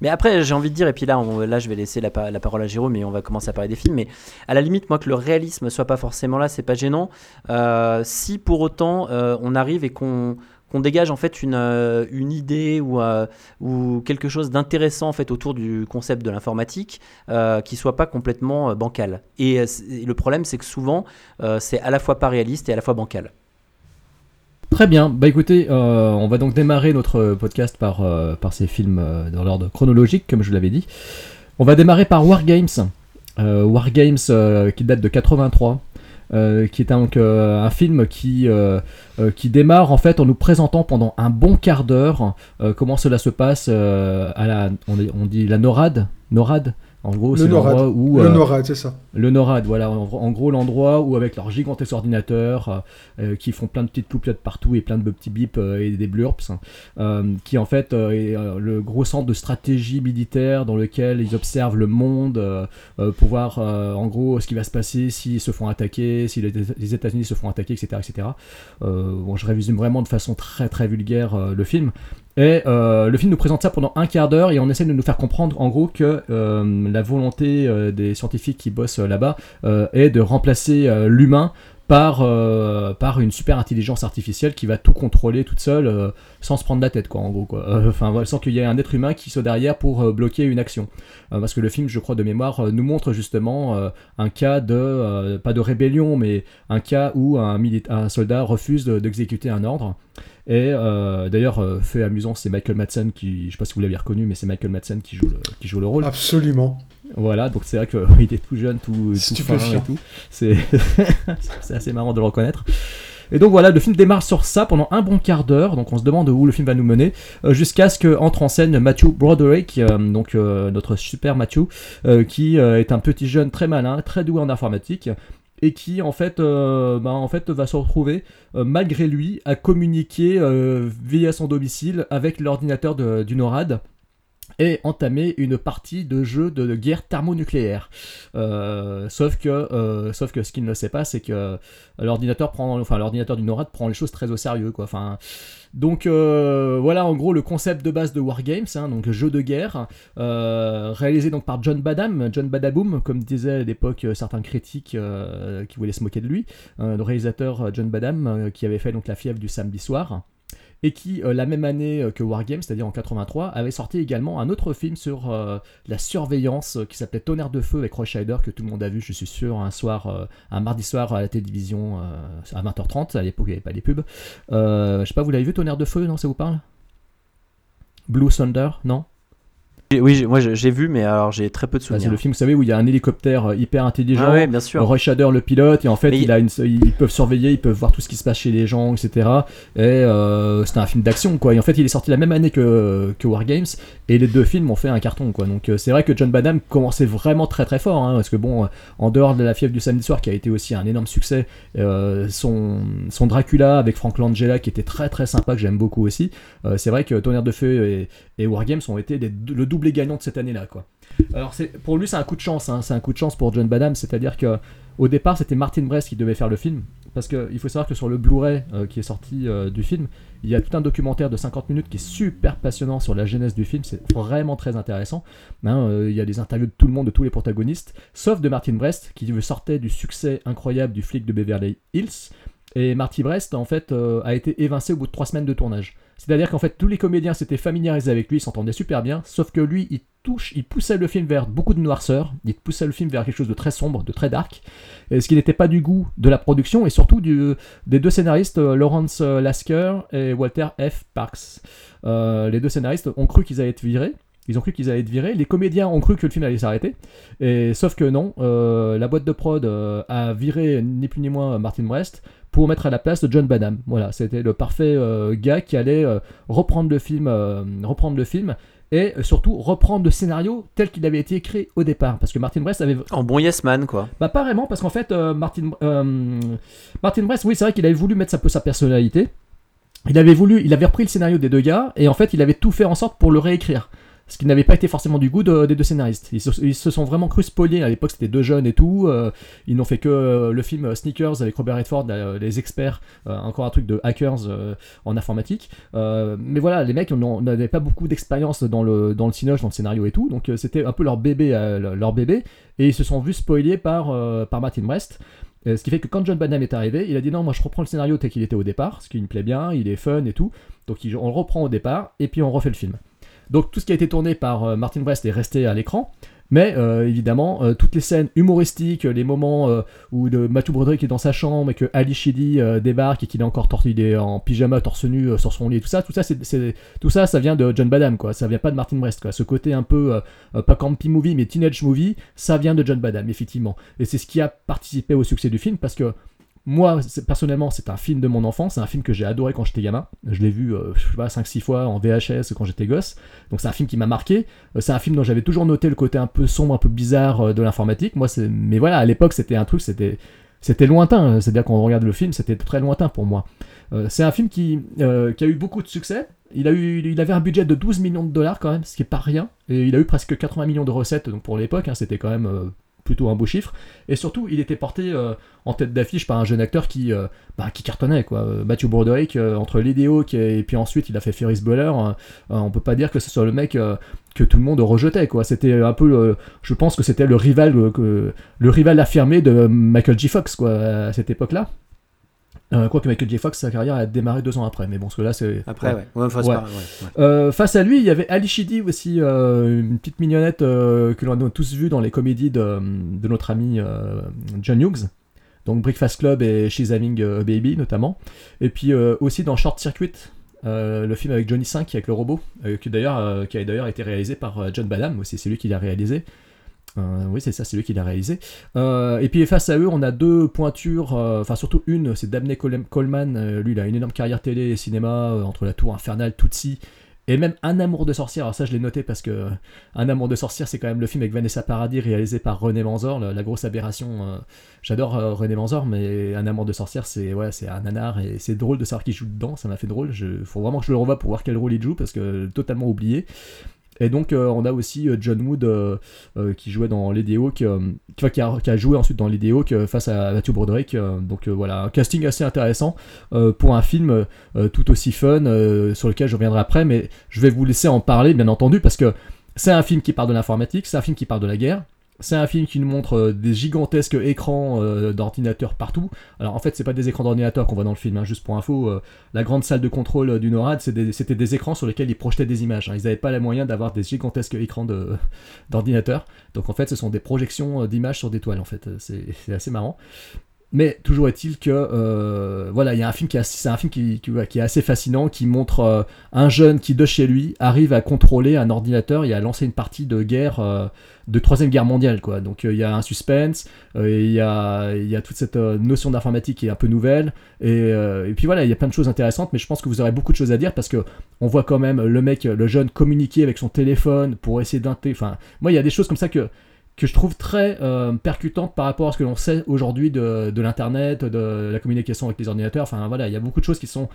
Mais après, j'ai envie de dire, et puis là, là je vais laisser la, la, parole à Jérôme et on va commencer à parler des films. Mais à la limite, moi, que le réalisme soit pas forcément là, c'est pas gênant. Euh, si pour autant euh, on arrive et qu'on qu'on dégage en fait une, euh, une idée ou, euh, ou quelque chose d'intéressant en fait autour du concept de l'informatique euh, qui soit pas complètement bancal. Et, le problème c'est que souvent c'est à la fois pas réaliste et à la fois bancal. Très bien, bah écoutez, on va donc démarrer notre podcast par, par ces films dans l'ordre chronologique, comme je l'avais dit. On va démarrer par War Games. War Games qui date de 83, euh, qui est euh, un film qui, euh, qui démarre en fait en nous présentant pendant un bon quart d'heure comment cela se passe à la, on, on dit la NORAD, NORAD en gros, c'est l'endroit où. Le euh, NORAD, c'est ça. Le NORAD, voilà. En, gros, l'endroit où, avec leurs gigantesques ordinateurs, euh, euh, qui font plein de petites loupiottes partout et plein de petits bips et des blurps, qui en fait est le gros centre de stratégie militaire dans lequel ils observent le monde pour voir en gros ce qui va se passer s'ils se font attaquer, si les États-Unis se font attaquer, etc. etc. bon, je résume vraiment de façon très très vulgaire le film. Et euh, le film nous présente ça pendant un quart d'heure et on essaie de nous faire comprendre en gros que euh, la volonté euh, des scientifiques qui bossent là-bas est de remplacer l'humain par, par une super intelligence artificielle qui va tout contrôler toute seule sans se prendre la tête quoi en gros quoi. Enfin sans qu'il y ait un être humain qui soit derrière pour bloquer une action. parce que le film je crois de mémoire nous montre justement un cas de pas de rébellion mais un cas où un, un soldat refuse d'exécuter un ordre. Et euh, d'ailleurs, euh, fait amusant, c'est Michael Madsen qui, je sais pas si vous l'avez reconnu, mais c'est Michael Madsen qui joue le, qui joue le rôle. Absolument. Voilà, donc c'est vrai qu'il (laughs) était tout jeune, tout, tout fin et tout. (laughs) C'est assez marrant de le reconnaître. Et donc voilà, le film démarre sur ça pendant un bon quart d'heure, donc on se demande où le film va nous mener, euh, jusqu'à ce que entre en scène Matthew Broderick, donc notre super Matthew, qui est un petit jeune très malin, très doué en informatique, et qui en fait, euh, bah, en fait va se retrouver euh, malgré lui à communiquer euh, via son domicile avec l'ordinateur du NORAD et entamer une partie de jeu de, guerre thermonucléaire. sauf que, sauf que ce qu'il ne sait pas, c'est que l'ordinateur du NORAD prend les choses très au sérieux, donc euh, voilà en gros le concept de base de Wargames, hein, donc jeu de guerre, euh, réalisé donc par John Badham, John Badaboom, comme disaient à l'époque euh, certains critiques qui voulaient se moquer de lui, le réalisateur John Badham qui avait fait donc La fièvre du samedi soir et qui, euh, la même année euh, que Wargames, c'est-à-dire en 83, avait sorti également un autre film sur euh, la surveillance qui s'appelait Tonnerre de feu avec Scheider, que tout le monde a vu, je suis sûr, un soir, un mardi soir à la télévision à 20h30, à l'époque il n'y avait pas les pubs. je sais pas, vous l'avez vu Tonnerre de feu, non, ça vous parle? Blue Thunder, non? Oui, moi j'ai vu, mais alors j'ai très peu de souvenirs. c'est le film, vous savez, où il y a un hélicoptère euh, hyper intelligent. Ah bien sûr. Roy Shader le pilote, et en fait, il a une, ils peuvent surveiller, ils peuvent voir tout ce qui se passe chez les gens, etc. Et euh, c'était un film d'action, quoi. Et en fait, il est sorti la même année que, que War Games, et les deux films ont fait un carton, quoi. Donc euh, c'est vrai que John Badham commençait vraiment très très fort, hein, parce que bon, en dehors de la fièvre du samedi soir, qui a été aussi un énorme succès, son, son Dracula avec Frank Langella, qui était très très sympa, que j'aime beaucoup aussi. c'est vrai que Tonnerre de Feu et, et War Games ont été le double gagnant de cette année-là. quoi. Alors c'est, pour lui, c'est un coup de chance. Hein. c'est un coup de chance pour John Badham. C'est-à-dire que au départ, c'était Martin Brest qui devait faire le film. Parce qu'il faut savoir que sur le Blu-ray euh, qui est sorti euh, du film, il y a tout un documentaire de 50 minutes qui est super passionnant sur la genèse du film. C'est vraiment très intéressant. Hein, euh, il y a des interviews de tout le monde, de tous les protagonistes, sauf de Martin Brest qui sortait du succès incroyable du flic de Beverly Hills. Et Marty Brest, en fait, a été évincé au bout de trois semaines de tournage. C'est-à-dire qu'en fait, tous les comédiens s'étaient familiarisés avec lui, ils s'entendaient super bien, sauf que lui, il touche, il poussait le film vers beaucoup de noirceur, il poussait le film vers quelque chose de très sombre, de très dark, ce qui n'était pas du goût de la production et surtout des deux scénaristes, euh, Lawrence euh, Lasker et Walter F. Parks. Euh, les deux scénaristes ont cru qu'ils allaient être virés. Ils ont cru qu'ils allaient être virés. Les comédiens ont cru que le film allait s'arrêter. Et sauf que non, la boîte de prod a viré ni plus ni moins Martin Brest pour mettre à la place de John Badham. Voilà, c'était le parfait euh, gars qui allait euh, reprendre le film, euh, reprendre le film et surtout reprendre le scénario tel qu'il avait été écrit au départ. Parce que Martin Brest avait En bon yes man, quoi. bah pas vraiment parce qu'en fait Martin Martin Brest oui c'est vrai qu'il avait voulu mettre un peu sa personnalité. Il avait voulu il avait repris le scénario des deux gars et en fait il avait tout fait en sorte pour le réécrire. Ce qui n'avait pas été forcément du goût de- des deux scénaristes. Ils se, sont vraiment cru spoliés. À l'époque, c'était deux jeunes et tout. euh, ils n'ont fait que euh, le film euh, Sneakers avec Robert Redford, euh, les experts, euh, encore un truc de hackers euh, en informatique. Euh, mais voilà, les mecs n'avaient pas beaucoup d'expérience dans le, dans le dans le scénario et tout. Donc euh, c'était un peu leur bébé, euh, leur bébé. Et ils se sont vus spoilés par, euh, par Martin Brest. Euh, ce qui fait que quand John Badham est arrivé, il a dit non, moi je reprends le scénario tel qu'il était au départ, ce qui me plaît bien, il est fun et tout. Donc on le reprend au départ et puis on refait le film. Donc tout ce qui a été tourné par euh, Martin Brest est resté à l'écran. Mais euh, évidemment, euh, toutes les scènes humoristiques, les moments où de Matthew Broderick est dans sa chambre et que Ali euh, débarque et qu'il est encore torse, il est en pyjama torse nu sur son lit, tout ça, ça, tout ça, vient de John Badham, quoi. Ça vient pas de Martin Brest, quoi. Ce côté un peu pas campy movie, mais teenage movie, ça vient de John Badham, effectivement. Et c'est ce qui a participé au succès du film parce que moi, personnellement, c'est un film de mon enfance, c'est un film que j'ai adoré quand j'étais gamin. Je l'ai vu, euh, je sais pas, 5-6 fois en VHS quand j'étais gosse. Donc c'est un film qui m'a marqué. Euh, c'est un film dont j'avais toujours noté le côté un peu sombre, un peu bizarre euh, de l'informatique. Moi, c'est... Mais voilà, à l'époque, c'était un truc, c'était... C'était lointain, c'est-à-dire qu'on regarde le film, c'était très lointain pour moi. Euh, c'est un film qui, qui a eu beaucoup de succès. Il, a eu, il avait un budget de 12 millions de dollars quand même, ce qui est pas rien. Et il a eu presque 80 millions de recettes, donc pour l'époque, hein, c'était quand même plutôt un beau chiffre. Et surtout, il était porté euh, en tête d'affiche par un jeune acteur qui, euh, bah, qui cartonnait. Quoi. Euh, Matthew Broderick, entre Hawk et, puis ensuite il a fait Ferris Bueller, on peut pas dire que ce soit le mec que tout le monde rejetait. Quoi. C'était un peu, je pense que c'était le rival, le rival affirmé de Michael J. Fox quoi, à cette époque-là. Euh, Quoique Michael J. Fox, sa carrière a démarré deux ans après, mais bon, parce que là, c'est. Après, ouais. Pas-. Euh, face à lui, il y avait Ali Sheedy aussi, euh, une petite mignonnette euh, que l'on a tous vu dans les comédies de, de notre ami John Hughes. Donc Breakfast Club et She's Having a Baby notamment. Et puis aussi dans Short Circuit, le film avec Johnny 5 avec le robot, qui, d'ailleurs, qui a d'ailleurs été réalisé par John Badham, aussi c'est lui qui l'a réalisé. Euh, oui, c'est ça, c'est lui qui l'a réalisé. Euh, et puis face à eux, on a deux pointures, euh, enfin surtout une, c'est Dabney Col- Coleman. lui, il a une énorme carrière télé et cinéma entre La Tour Infernale, Tootsie et même Un amour de sorcière. Alors ça, je l'ai noté parce que Un amour de sorcière, c'est quand même le film avec Vanessa Paradis réalisé par René Manzor, la, grosse aberration. J'adore René Manzor, mais Un amour de sorcière, c'est ouais, un nanar et c'est drôle de savoir qu'il joue dedans. Ça m'a fait drôle. Il faut vraiment que je le revoie pour voir quel rôle il joue parce que totalement oublié. Et donc euh, on a aussi euh, John Wood euh, qui jouait dans Lady qui, a, joué ensuite dans Lady face à Matthew Broderick. donc voilà, un casting assez intéressant pour un film tout aussi fun sur lequel je reviendrai après, mais je vais vous laisser en parler bien entendu parce que c'est un film qui parle de l'informatique, c'est un film qui parle de la guerre. C'est un film qui nous montre euh, des gigantesques écrans euh, d'ordinateurs partout. Alors en fait, c'est pas des écrans d'ordinateur qu'on voit dans le film, hein, juste pour info. euh, la grande salle de contrôle du NORAD, c'était des, écrans sur lesquels ils projetaient des images. hein. Ils n'avaient pas les moyens d'avoir des gigantesques écrans de- (laughs) d'ordinateur. Donc en fait, ce sont des projections d'images sur des toiles. En fait, c'est assez marrant. Mais toujours est-il que euh, voilà, il y a un film qui est assez- fascinant, qui montre euh, un jeune qui de chez lui arrive à contrôler un ordinateur et à lancer une partie de guerre euh, de troisième guerre mondiale quoi. Donc il y a un suspense, il y a y a toute cette notion d'informatique qui est un peu nouvelle et, et puis voilà, il y a plein de choses intéressantes, mais je pense que vous aurez beaucoup de choses à dire parce que on voit quand même le mec, le jeune communiquer avec son téléphone pour essayer d'inter. Enfin, moi il y a des choses comme ça que que je trouve très euh, percutante par rapport à ce que l'on sait aujourd'hui de, l'internet, de la communication avec les ordinateurs. Enfin voilà, il y a beaucoup de choses qui sont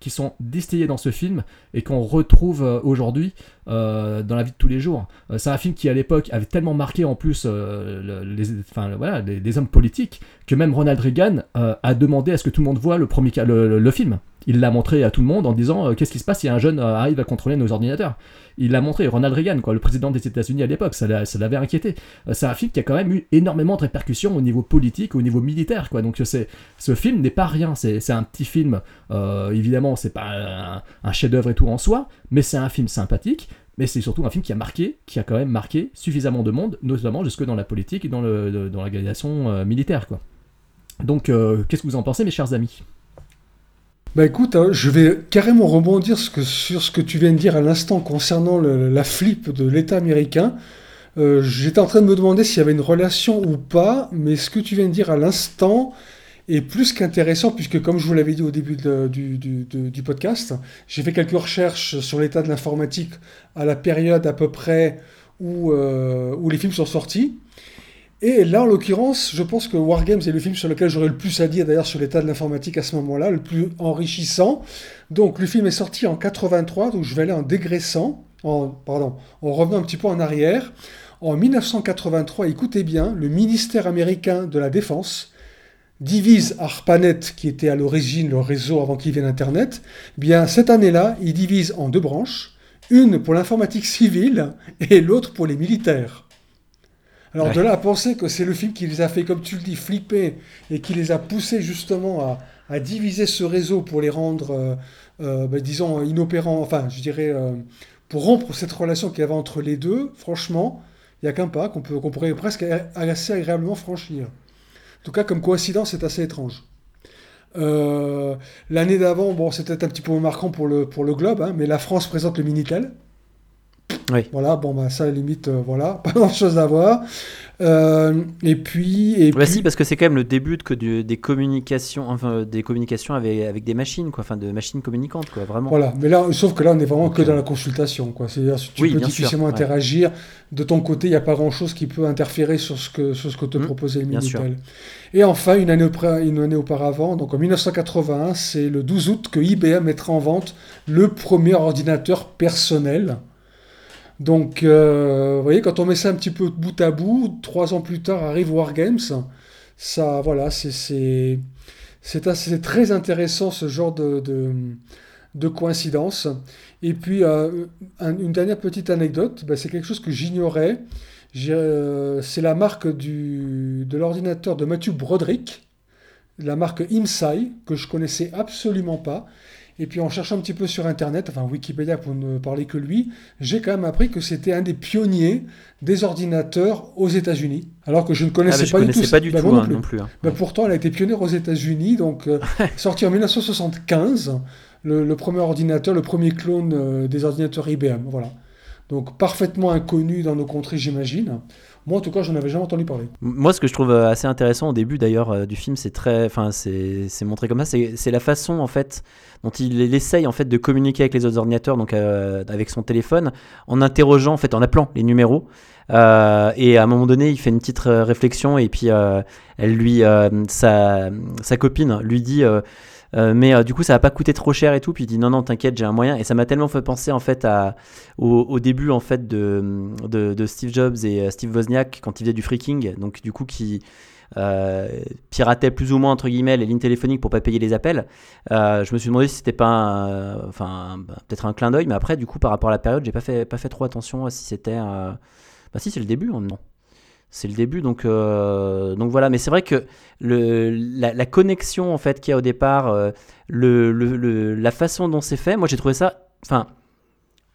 qui sont distillées dans ce film et qu'on retrouve euh, aujourd'hui euh, dans la vie de tous les jours. C'est un film qui à l'époque avait tellement marqué en plus euh, le- les, enfin, voilà, les, hommes politiques que même Ronald Reagan a demandé à ce que tout le monde voit le, premier, le film. Il l'a montré à tout le monde en disant euh, qu'est-ce qui se passe si un jeune euh, arrive à contrôler nos ordinateurs? Il l'a montré, Ronald Reagan, quoi, le président des États-Unis à l'époque, ça l'a- ça l'avait inquiété. Euh, c'est un film qui a quand même eu énormément de répercussions au niveau politique, au niveau militaire, quoi. Donc ce film n'est pas rien. C'est, un petit film, euh, évidemment, c'est pas un, chef-d'œuvre et tout en soi, mais c'est un film sympathique. mais c'est surtout un film qui a marqué, qui a quand même marqué suffisamment de monde, notamment jusque dans la politique et dans l'organisation militaire, quoi. Donc, qu'est-ce que vous en pensez, mes chers amis? Bah écoute, hein, je vais carrément rebondir sur ce que tu viens de dire à l'instant concernant la flip de l'État américain. Euh, J'étais en train de me demander s'il y avait une relation ou pas, mais ce que tu viens de dire à l'instant est plus qu'intéressant, puisque comme je vous l'avais dit au début du, podcast, j'ai fait quelques recherches sur l'état de l'informatique à la période à peu près où, euh, où les films sont sortis. Et là, en l'occurrence, je pense que Wargames est le film sur lequel j'aurais le plus à dire d'ailleurs sur l'état de l'informatique à ce moment-là, le plus enrichissant. Donc le film est sorti en 83, donc je vais aller en dégraissant, en, pardon, en revenant un petit peu en arrière. En 1983, écoutez bien, le ministère américain de la Défense divise ARPANET, qui était à l'origine le réseau avant qu'il vienne Internet, bien cette année-là, il divise en deux branches, une pour l'informatique civile et l'autre pour les militaires. Alors Ouais. de là à penser que c'est le film qui les a fait, comme tu le dis, flipper et qui les a poussés justement à, à diviser ce réseau pour les rendre, euh, euh, bah, disons, inopérants, enfin je dirais, euh, pour rompre cette relation qu'il y avait entre les deux, franchement, il n'y a qu'un pas qu'on peut, qu'on pourrait presque assez agréablement franchir. En tout cas, comme coïncidence, c'est assez étrange. L'année d'avant, bon, c'était un petit peu marquant pour le, pour le globe, hein, mais la France présente le Minitel. Oui. Voilà, bon, bah, ça, à la limite, euh, voilà, (laughs) pas grand chose à voir. Euh, et puis. Et Bah puis si, parce que c'est quand même le début de, des communications, enfin des communications avec, avec des machines, quoi, enfin de machines communicantes, quoi, vraiment. Voilà, mais là, sauf que là, on est vraiment que dans la consultation, quoi. C'est-à-dire, tu Oui, peux sûr, difficilement ouais. interagir. De ton côté, il n'y a pas grand-chose qui peut interférer sur ce que, sur ce que te Mm, proposait le. Minitel. Et enfin, une année, une année auparavant, donc en 1981, c'est le 12 août que IBM mettra en vente le premier ordinateur personnel. Donc, euh, vous voyez, quand on met ça un petit peu bout à bout, trois ans plus tard arrive Wargames. Ça, voilà, c'est- très intéressant ce genre de, de, de coïncidence. Et puis, euh, un- une dernière petite anecdote, bah, c'est quelque chose que j'ignorais. Euh, C'est la marque de l'ordinateur de Matthew Broderick, la marque IMSAI, que je connaissais absolument pas. Et puis en cherchant un petit peu sur Internet, enfin Wikipédia pour ne parler que lui, j'ai quand même appris que c'était un des pionniers des ordinateurs aux États-Unis. Alors que je ne Ah, connaissais mais je pas du connaissais tout. pas du Bah, tout non hein, plus. non plus. hein. Bah, pourtant, elle a été pionnière aux États-Unis, donc euh, (laughs) sorti en 1975, le, le premier ordinateur, le premier clone euh, des ordinateurs IBM. Voilà. Donc parfaitement inconnu dans nos contrées, j'imagine. Moi, en tout cas, je n'en avais jamais entendu parler. Moi, ce que je trouve euh, assez intéressant au début d'ailleurs euh, du film, c'est très, enfin, c'est montré comme ça, c'est la façon en fait dont il, essaye en fait de communiquer avec les autres ordinateurs, donc euh, avec son téléphone, en interrogeant en fait, en appelant les numéros. Et à un moment donné, il fait une petite réflexion et puis elle lui, sa, sa copine lui dit. Euh, mais euh, du coup, ça va pas coûter trop cher et tout. Puis il dit non, non, t'inquiète, j'ai un moyen. Et ça m'a tellement fait penser en fait au, début en fait de, Steve Jobs et euh, Steve Wozniak quand ils faisaient du freaking. Donc du coup, qui euh, piratait plus ou moins entre guillemets les lignes téléphoniques pour pas payer les appels. Je me suis demandé si c'était pas, un- enfin, bah, peut-être un clin d'œil. Mais après, du coup, par rapport à la période, j'ai pas fait, pas fait trop attention à si c'était. Bah si, c'est le début. hein, non. C'est le début, donc, euh, donc voilà. Mais c'est vrai que la, connexion en fait qu'il y a au départ, euh, la façon dont c'est fait, moi j'ai trouvé ça, enfin,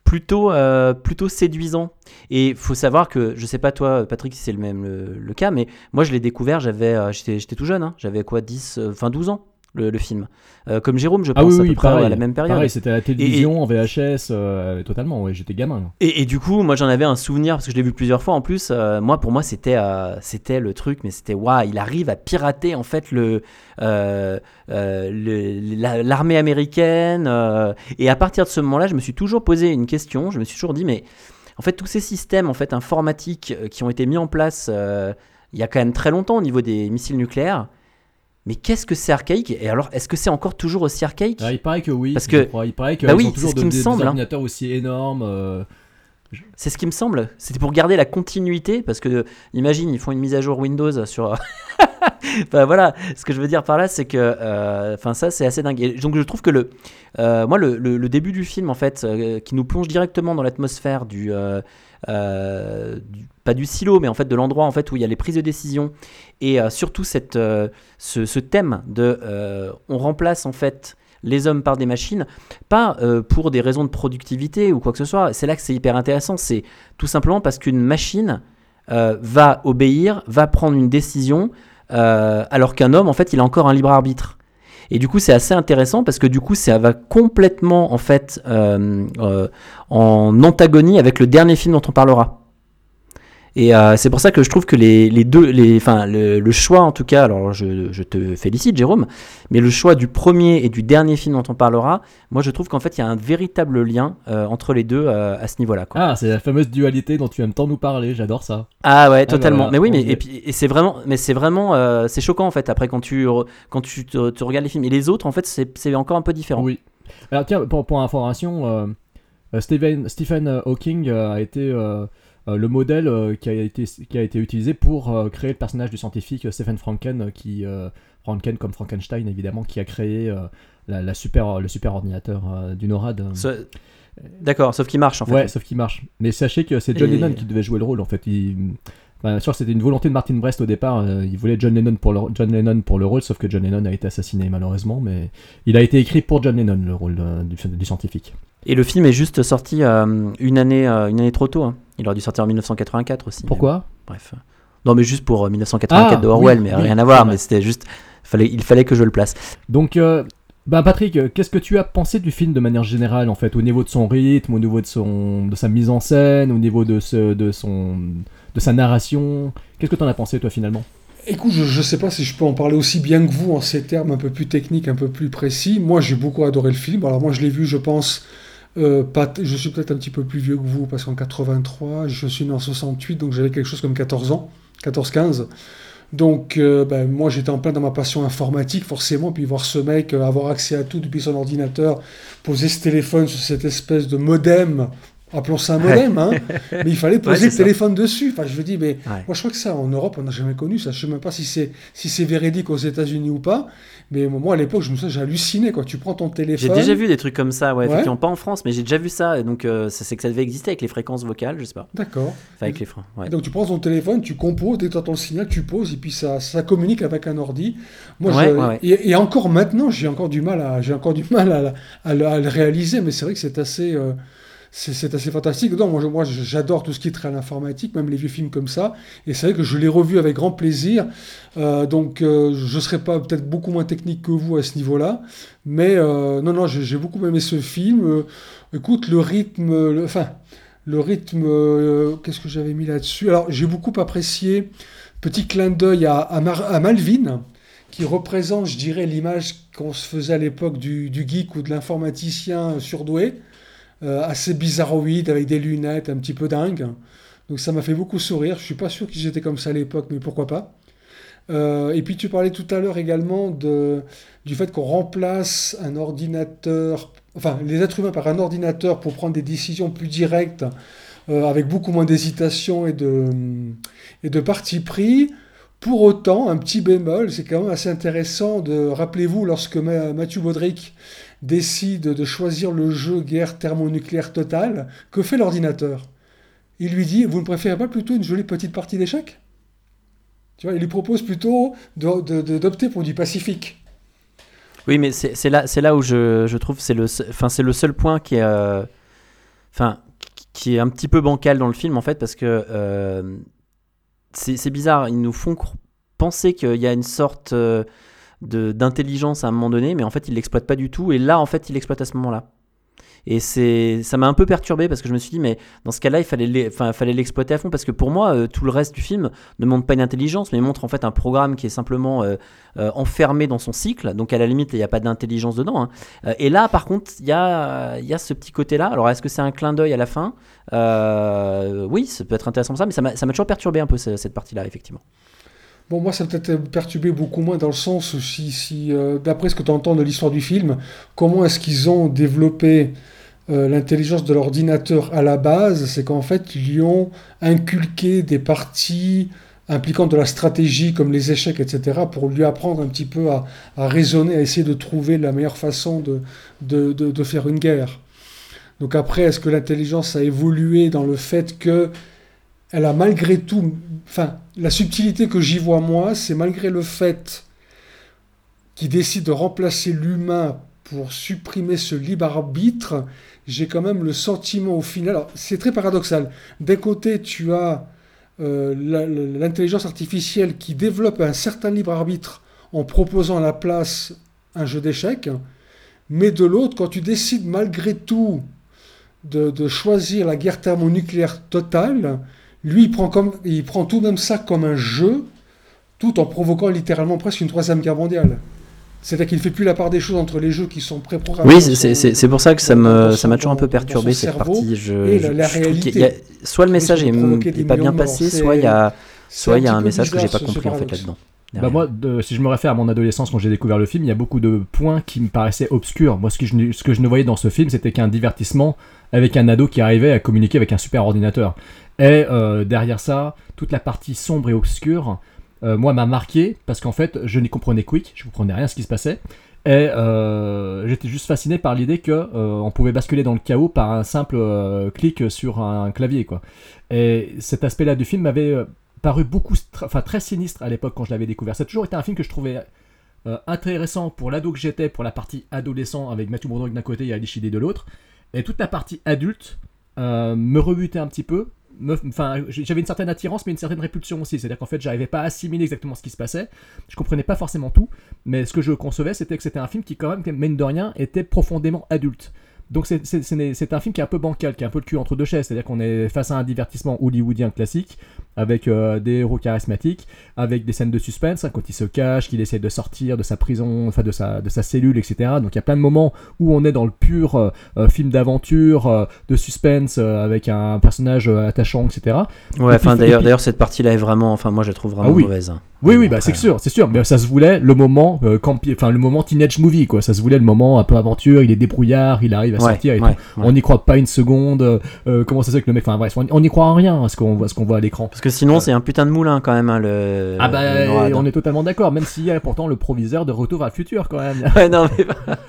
plutôt, euh, plutôt séduisant. Et faut savoir que, je sais pas toi, Patrick, si c'est le même le, cas, mais moi je l'ai découvert, j'avais, j'étais, tout jeune, hein, j'avais quoi, 10, euh, enfin 12 ans. Le, le film. Euh, comme Jérôme, je Ah pense, oui, à oui, peu près pareil. à la même période. Pareil, c'était à la et- télévision, en VHS, euh, totalement, ouais, j'étais gamin. Et, et du coup, moi j'en avais un souvenir parce que je l'ai vu plusieurs fois en plus. euh, moi, pour moi, c'était c'était le truc, mais c'était waouh, il arrive à pirater en fait le le- la- l'armée américaine. et à partir de ce moment-là, je me suis toujours posé une question. Je me suis toujours dit, mais en fait, tous ces systèmes en fait informatiques qui ont été mis en place il y a quand même très longtemps au niveau des missiles nucléaires. Mais qu'est-ce que c'est archaïque Et alors, est-ce que c'est encore toujours aussi archaïque Ah, il paraît que oui. Parce je que- crois. il paraît que bah oui, toujours ce qui de- me des, des semble, hein. aussi énormes. euh, C'est ce qui me semble. C'était pour garder la continuité, parce que imagine, ils font une mise à jour Windows sur. enfin (laughs) voilà, ce que je veux dire par là, c'est que, euh, enfin ça, c'est assez dingue. Et donc je trouve que le, euh, moi, le, le- le début du film, en fait, euh, qui nous plonge directement dans l'atmosphère du, du- pas du silo, mais en fait de l'endroit en fait où il y a les prises de décision, et euh, surtout cette, euh, ce, thème de, euh, on remplace en fait les hommes par des machines, pas pour des raisons de productivité ou quoi que ce soit. C'est là que c'est hyper intéressant. C'est tout simplement parce qu'une machine va obéir, va prendre une décision, alors qu'un homme, en fait, il a encore un libre arbitre. Et du coup, c'est assez intéressant parce que du coup, ça va complètement en fait en antagonie avec le dernier film dont on parlera. Et euh, c'est pour ça que je trouve que les, les deux, les, enfin le, le choix en tout cas, alors je, je te félicite Jérôme, mais le choix du premier et du dernier film dont on parlera, moi je trouve qu'en fait il y a un véritable lien euh, entre les deux euh, à ce niveau-là. quoi. Ah, c'est la fameuse dualité dont tu aimes tant nous parler, j'adore ça. Ah ouais, Ah, totalement. voilà, mais oui, mais et puis et c'est vraiment, mais c'est vraiment, c'est choquant en fait. Après quand tu quand tu te, te regardes les films et les autres, en fait, c'est c'est encore un peu différent. Oui. Alors tiens, pour, pour information, Stephen, Stephen Hawking a été le modèle euh, qui, a été, qui a été utilisé pour euh, créer le personnage du scientifique euh, Stephen Franken, euh, qui, euh, Franken comme Frankenstein évidemment, qui a créé euh, la, la super, le super ordinateur euh, du NORAD. D'accord, sauf qu'il marche en fait. Ouais, sauf qu'il marche. Mais sachez que c'est John Et- Lennon qui devait jouer le rôle en fait. Il... Enfin, sûr, c'était une volonté de Martin Brest au départ. euh, il voulait John Lennon, pour le... John Lennon pour le rôle, sauf que John Lennon a été assassiné malheureusement. Mais il a été écrit pour John Lennon, le rôle euh, du, du scientifique. Et le film est juste sorti euh, une année, euh, une année trop tôt. hein. Il aurait dû sortir en 1984 aussi. Pourquoi mais bon, Bref. Non, mais juste pour euh, 1984 Ah, de Orwell, oui, mais oui, rien à voir. Mais c'était juste, fallait, il fallait que je le place. Donc, bah Patrick, qu'est-ce que tu as pensé du film de manière générale en fait, au niveau de son rythme, au niveau de son, de sa mise en scène, au niveau de ce, de son, de sa narration Qu'est-ce que t'en as pensé toi finalement? Écoute, je ne sais pas si je peux en parler aussi bien que vous en ces termes un peu plus techniques, un peu plus précis. Moi, j'ai beaucoup adoré le film. Alors moi, je l'ai vu, je pense, euh, je suis peut-être un petit peu plus vieux que vous, parce qu'en 83, je suis né en 68, donc j'avais quelque chose comme 14 ans, 14-15. Donc, euh, ben, moi, j'étais en plein dans ma passion informatique, forcément, puis voir ce mec euh, avoir accès à tout depuis son ordinateur, poser ce téléphone sur cette espèce de modem, appelons ça un modem, hein, (laughs) mais il fallait poser le ça. téléphone dessus. Enfin, je dis, mais Ouais. moi, je crois que ça, en Europe, on n'a jamais connu ça. Je sais même pas si c'est si c'est véridique aux États-Unis ou pas, mais moi, à l'époque, je me souviens, j'ai halluciné, quoi. Tu prends ton J'ai téléphone. déjà vu des trucs comme ça, ouais, pas en France, mais j'ai déjà vu ça. Donc, euh, c'est que ça devait exister avec les fréquences vocales, je sais pas. D'accord. Enfin, avec les freins. Donc tu prends ton téléphone, tu composes, dès que tu entends le signal, tu poses, et puis ça, ça communique avec un ordi. Moi, je-. Et, et encore maintenant, j'ai encore du mal à, j'ai encore du mal à, à le- à le réaliser, mais c'est vrai que c'est assez, euh, c'est assez fantastique. Non, moi, j'adore tout ce qui est trait à l'informatique, même les vieux films comme ça. Et c'est vrai que je l'ai revu avec grand plaisir. Euh, donc euh, je serai pas peut-être beaucoup moins technique que vous à ce niveau-là, mais euh, non, non, j'ai beaucoup aimé ce film. Écoute, le rythme, enfin. Le rythme, qu'est-ce que j'avais mis là-dessus? Alors, j'ai beaucoup apprécié, petit clin d'œil à, Malvin, qui représente, je dirais, l'image qu'on se faisait à l'époque du, geek ou de l'informaticien surdoué, assez bizarroïde, avec des lunettes, un petit peu dingue. Donc ça m'a fait beaucoup sourire. Je suis pas sûr qu'ils étaient comme ça à l'époque, mais pourquoi pas. Euh, et puis tu parlais tout à l'heure également de, du fait qu'on remplace un ordinateur, enfin les êtres humains par un ordinateur pour prendre des décisions plus directes, euh, avec beaucoup moins d'hésitation et de, et de parti pris. Pour autant, un petit bémol, c'est quand même assez intéressant de, rappelez-vous, lorsque Ma- Mathieu Baudric décide de choisir le jeu guerre thermonucléaire totale, que fait l'ordinateur? Il lui dit, vous ne préférez pas plutôt une jolie petite partie d'échecs? Tu vois, il lui propose plutôt d'opter pour du Pacifique. Oui, mais c'est là, là où je, je trouve c'est le, enfin c'est le seul point qui est, euh, enfin qui est un petit peu bancal dans le film en fait parce que euh, c'est bizarre. Ils nous font penser qu'il y a une sorte euh, d'intelligence à un moment donné, mais en fait ils l'exploitent pas du tout. Et là en fait ils l'exploitent à ce moment-là. Et c'est, ça m'a un peu perturbé parce que je me suis dit, mais dans ce cas-là, il fallait, enfin, l'exploiter à fond parce que pour moi, euh, tout le reste du film ne montre pas une intelligence, mais montre en fait un programme qui est simplement euh, euh, enfermé dans son cycle. Donc à la limite, il n'y a pas d'intelligence dedans. hein. Et là, par contre, il y a, il y a ce petit côté-là. Alors est-ce que c'est un clin d'œil à la fin? Oui, ça peut être intéressant ça, mais ça m'a, toujours perturbé un peu ce- cette partie-là, effectivement. Bon, moi, ça peut-être perturbé beaucoup moins dans le sens si, euh, d'après ce que tu entends de l'histoire du film, comment est-ce qu'ils ont développé euh, l'intelligence de l'ordinateur à la base? C'est qu'en fait, ils lui ont inculqué des parties impliquant de la stratégie comme les échecs, etc., pour lui apprendre un petit peu à, raisonner, à essayer de trouver la meilleure façon de, de- de faire une guerre. Donc après, est-ce que l'intelligence a évolué dans le fait que elle a malgré tout, enfin, la subtilité que j'y vois moi, c'est malgré le fait qu'il décide de remplacer l'humain pour supprimer ce libre arbitre, j'ai quand même le sentiment au final. Alors, c'est très paradoxal. D'un côté, tu as euh, l'intelligence artificielle qui développe un certain libre arbitre en proposant à la place un jeu d'échecs, mais de l'autre, quand tu décides malgré tout de, choisir la guerre thermonucléaire totale, lui, il prend, comme, il prend tout de même ça comme un jeu, tout en provoquant littéralement presque une troisième guerre mondiale. C'est-à-dire qu'il ne fait plus la part des choses entre les jeux qui sont préprogrammés. Oui, c'est pour ça que ça m'a toujours un peu perturbé cette partie. Je, et la, réalité. soit le message n'est pas bien passé, soit il y a, soit il y a un message que j'ai pas compris en fait là-dedans. Bah moi, si je me réfère à mon adolescence quand j'ai découvert le film, il y a beaucoup de points qui me paraissaient obscurs. Moi, ce que je, ce que je ne voyais dans ce film, c'était qu'un divertissement avec un ado qui arrivait à communiquer avec un super ordinateur. Et euh, derrière ça, toute la partie sombre et obscure, euh, moi, m'a marqué parce qu'en fait, je n'y comprenais quick, je comprenais rien à ce qui se passait. Et euh, j'étais juste fasciné par l'idée que euh, on pouvait basculer dans le chaos par un simple clic sur un clavier, quoi. Et cet aspect-là du film m'avait paru beaucoup, enfin très sinistre à l'époque quand je l'avais découvert. Ça a toujours été un film que je trouvais intéressant pour l'ado que j'étais, pour la partie adolescent avec Matthew Broderick d'un côté et Ali de l'autre. Et toute la partie adulte me rebutait un petit peu enfin, j'avais une certaine attirance, mais une certaine répulsion aussi. C'est-à-dire qu'en fait, j'arrivais pas à assimiler exactement ce qui se passait. Je comprenais pas forcément tout, mais ce que je concevais, c'était que c'était un film qui, quand même, mine de rien, était profondément adulte. Donc c'est un film qui est un peu bancal, qui est un peu le cul entre deux chaises, c'est-à-dire qu'on est face à un divertissement hollywoodien classique, avec euh, des héros charismatiques, avec des scènes de suspense, hein, quand il se cache, qu'il essaie de sortir de sa prison, enfin de sa, de sa cellule, etc. Donc il y a plein de moments où on est dans le pur euh, euh, film d'aventure, de suspense, avec un personnage attachant, etc. Ouais, enfin d'ailleurs, d'ailleurs cette partie-là est vraiment, enfin moi je la trouve vraiment ah mauvaise. Hein. Oui, oui, bah c'est sûr, c'est sûr. Mais ça se voulait le moment, enfin le moment teenage movie, quoi. Ça se voulait le moment un peu aventure. Il est débrouillard, il arrive à sortir et tout. On n'y croit pas une seconde. Comment ça se fait que le mec, enfin bref, on n'y croit en rien à ce qu'on voit, ce qu'on voit à l'écran. Que sinon, c'est un putain de moulin quand même, hein, le. Ah bah, on est totalement d'accord. Même s'il y a pourtant le proviseur de Retour à le futur quand même. (laughs) ouais, non mais.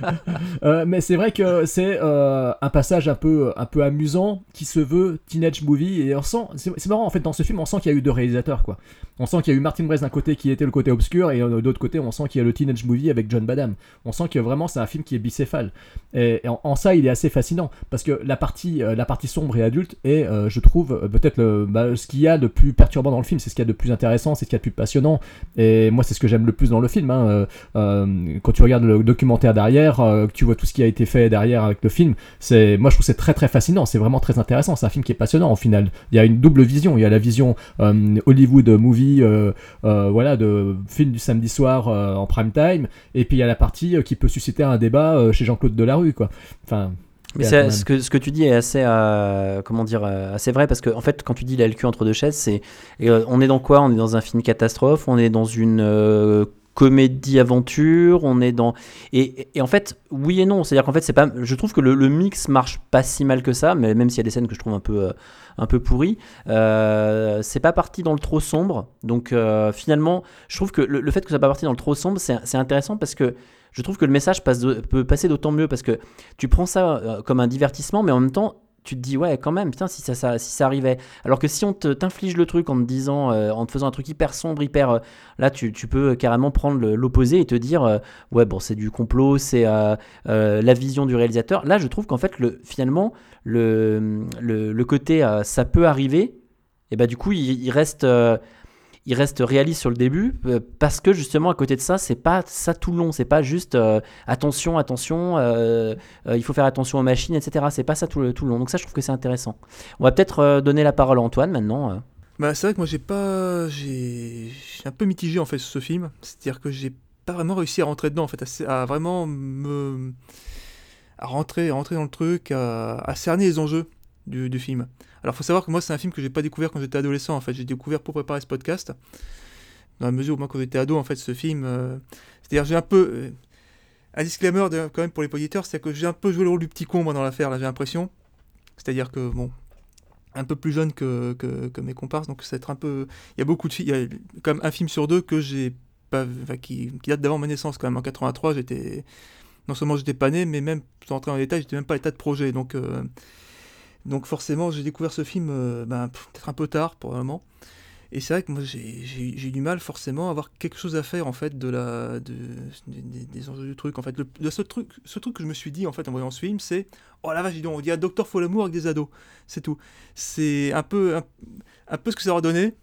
(laughs) euh, mais c'est vrai que c'est euh, un passage un peu, un peu amusant qui se veut teenage movie et on sent, c'est marrant en fait dans ce film, on sent qu'il y a eu deux réalisateurs quoi. On sent qu'il y a eu Martin Brest d'un côté qui était le côté obscur et euh, de l'autre côté on sent qu'il y a le teenage movie avec John Badham. On sent que vraiment c'est un film qui est bicéphale. Et, en, ça il est assez fascinant parce que la partie, la partie sombre et adulte est, je trouve, peut-être bah, ce qu'il y a de plus perturbant dans le film, c'est ce qu'il y a de plus intéressant, c'est ce qu'il y a de plus passionnant. Et moi c'est ce que j'aime le plus dans le film. Hein. quand tu regardes le documentaire derrière, que tu vois tout ce qui a été fait derrière avec le film, c'est moi je trouve c'est très très fascinant. C'est vraiment très intéressant. C'est un film qui est passionnant au final. Il y a une double vision. Il y a la vision Hollywood movie euh, euh, voilà, de film du samedi soir euh, en prime time, et puis il y a la partie qui peut susciter un débat chez Jean-Claude Delarue, quoi. Mais ce que, ce que tu dis est assez, comment dire, assez vrai parce que en fait, quand tu dis la le cul entre deux chaises, c'est, on est dans quoi? On est dans un film catastrophe, on est dans une comédie aventure, on est dans et, et, en fait oui et non, c'est-à-dire qu'en fait c'est pas, je trouve que le, mix marche pas si mal que ça, mais même s'il y a des scènes que je trouve un peu euh, un peu pourries, euh, c'est pas parti dans le trop sombre, donc euh, finalement je trouve que le, fait que ça soit pas parti dans le trop sombre, c'est intéressant parce que je trouve que le message peut passer d'autant mieux parce que tu prends ça comme un divertissement, mais en même temps tu te dis ouais quand même putain si ça, si ça arrivait. Alors que si on t'inflige le truc en te disant euh, en te faisant un truc hyper sombre hyper euh, là tu, peux carrément prendre l'opposé et te dire euh, ouais bon c'est du complot c'est la vision du réalisateur. Là je trouve qu'en fait le finalement le, le, côté ça peut arriver et bah du coup il reste il reste réaliste sur le début euh, parce que justement à côté de ça c'est pas ça tout le long c'est pas juste euh, attention attention euh, il faut faire attention aux machines etc c'est pas ça tout le, tout le long. Donc ça je trouve que c'est intéressant. On va peut-être donner la parole à Antoine maintenant bah c'est vrai que moi j'ai pas j'ai un peu mitigé en fait sur ce film. C'est à dire que j'ai pas vraiment réussi à rentrer dedans en fait à, vraiment me à rentrer rentrer dans le truc à, cerner les enjeux du film alors, faut savoir que moi, c'est un film que j'ai pas découvert quand j'étais adolescent. En fait, j'ai découvert pour préparer ce podcast. Dans la mesure où moi, quand j'étais ado, en fait, ce film, euh, c'est-à-dire j'ai un peu euh, un disclaimer quand même pour les auditeurs, c'est que j'ai un peu joué le rôle du petit con moi dans l'affaire. Là, j'ai l'impression. C'est-à-dire que bon, un peu plus jeune que, que, mes comparses, donc c'est un peu. Il y a beaucoup de filles. Il y a quand un film sur deux que j'ai pas, qui date d'avant ma naissance quand même. En 83, j'étais non seulement j'étais pas né, mais même sans entrer en détail, j'étais même pas à l'état de projet. Donc euh, donc forcément, j'ai découvert ce film euh, ben, peut-être un peu tard, probablement. Et c'est vrai que moi j'ai eu du mal forcément à avoir quelque chose à faire en fait de la de, des enjeux du truc. En fait, le, seul truc, ce truc que je me suis dit en fait en voyant ce film, c'est oh la vache, dis donc, on dit à Docteur Folamour avec des ados, c'est tout. C'est un peu un, peu ce que ça aurait donné.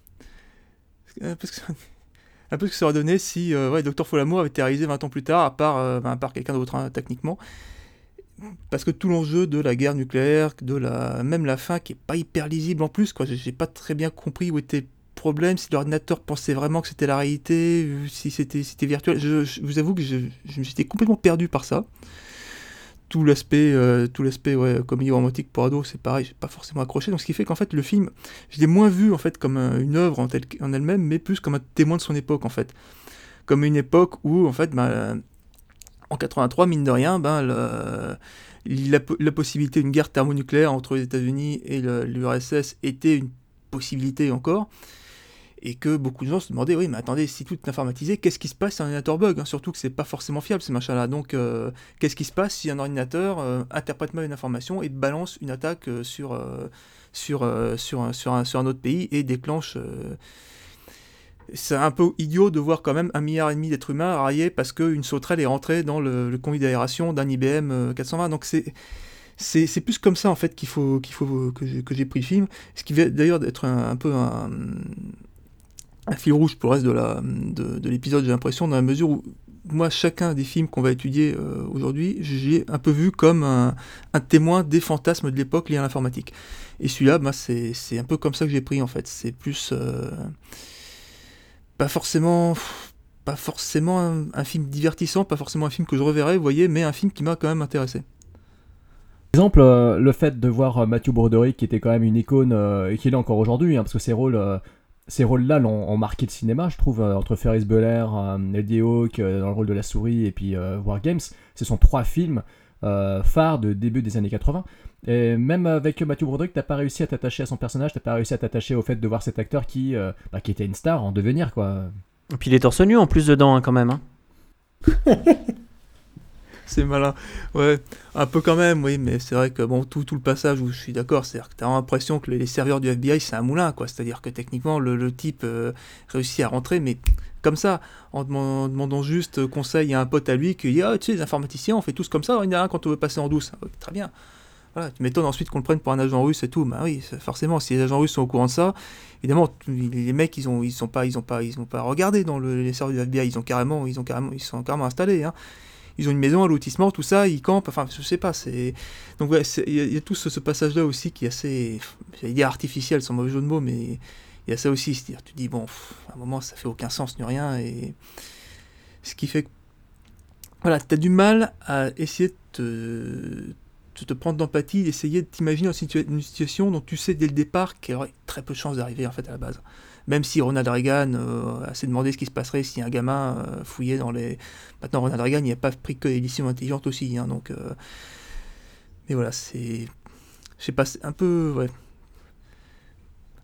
Un peu ce que ça, aurait donné si euh, ouais, Docteur Folamour avait été réalisé 20 ans plus tard, à part, euh, ben, quelqu'un d'autre hein, techniquement parce que tout l'enjeu de la guerre nucléaire, de la même la fin qui est pas hyper lisible en plus, quoi. J'ai pas très bien compris où était le problème, si l'ordinateur pensait vraiment que c'était la réalité, si c'était c'était virtuel. Je, vous avoue que je, me suis complètement perdu par ça. Tout l'aspect, euh, tout l'aspect ouais, comédie romantique pour ados, c'est pareil, j'ai pas forcément accroché. Donc ce qui fait qu'en fait le film, je l'ai moins vu en fait comme une œuvre en, elle-même, mais plus comme un témoin de son époque en fait, comme une époque où en fait bah, en 83, mine de rien, ben, la, possibilité d'une guerre thermonucléaire entre les États-Unis et l'URSS était une possibilité encore. Et que beaucoup de gens se demandaient, oui, mais attendez, si tout est informatisé, qu'est-ce qui se passe si un ordinateur bug hein? Surtout que c'est pas forcément fiable ces machins-là. Donc, euh, qu'est-ce qui se passe si un ordinateur euh, interprète mal une information et balance une attaque euh, sur, un autre pays et déclenche c'est un peu idiot de voir quand même un milliard et demi d'êtres humains raillés parce qu'une sauterelle est rentrée dans le, conduit d'aération d'un IBM 420. Euh, Donc c'est c'est plus comme ça en fait qu'il faut qu'il faut que j'ai pris le film. Ce qui va d'ailleurs être un, peu un, fil rouge pour le reste de la de, l'épisode. J'ai l'impression dans la mesure où moi chacun des films qu'on va étudier euh, aujourd'hui, j'ai un peu vu comme un, témoin des fantasmes de l'époque liés à l'informatique. Et celui-là, bah, c'est un peu comme ça que j'ai pris en fait. C'est plus euh, pas forcément pas forcément un, film divertissant, pas forcément un film que je reverrai, voyez, mais un film qui m'a quand même intéressé. Par exemple, euh, le fait de voir euh, Matthew Broderick, qui était quand même une icône, euh, et qui est encore aujourd'hui, hein, parce que rôles, ces rôles-là l'ont marqué le cinéma, je trouve, entre Ferris Bueller, Eddie Hawke dans le rôle de la souris, et puis War Games, ce sont trois films phares de début des années 80. Et même avec Matthew Broderick, t'as pas réussi à t'attacher à son personnage, t'as pas réussi à t'attacher au fait de voir cet acteur qui, euh, bah, qui était une star en devenir, quoi. Et puis il est torse nu en plus dedans, hein, quand même. Hein. (laughs) c'est malin. Ouais, un peu quand même, oui, mais c'est vrai que bon, tout, tout le passage où je suis d'accord, c'est-à-dire que t'as l'impression que les serveurs du FBI, c'est un moulin, quoi. C'est-à-dire que techniquement, le, type euh, réussit à rentrer, mais comme ça, en demandant juste conseil à un pote à lui qui dit Ah, tu sais, les informaticiens, on fait tous comme ça, il y en a un quand on veut passer en douce. Ah, très bien. Voilà, tu m'étonnes ensuite qu'on le prenne pour un agent russe et tout. Bah oui, forcément, si les agents russes sont au courant de ça, évidemment, les mecs, ils ont, ils sont pas, pas, pas regardé dans le, les serveurs du FBI. Ils ont carrément, ils ont carrément, ils sont carrément installés. Hein. Ils ont une maison, un lotissement, tout ça, ils campent. Enfin, je sais pas. C'est donc il y, a tout ce, passage-là aussi qui est assez, j'allais dire artificiel, sans mauvais jeu de mots, mais il y a ça aussi. C'est-à-dire, tu dis bon, à un moment, ça fait aucun sens ni rien, et ce qui fait que voilà, tu as du mal à essayer de te, te prendre d'empathie, d'essayer de t'imaginer une situation dont tu sais dès le départ qu'elle aurait très peu de chances d'arriver en fait à la base. Même si Ronald Reagan euh, a s'est demandé ce qui se passerait si un gamin euh, fouillait dans les. Maintenant, Ronald Reagan, il n'a pas pris que des décisions intelligentes aussi, hein, donc. Euh, mais voilà, c'est. Je sais pas, c'est un peu. Ouais,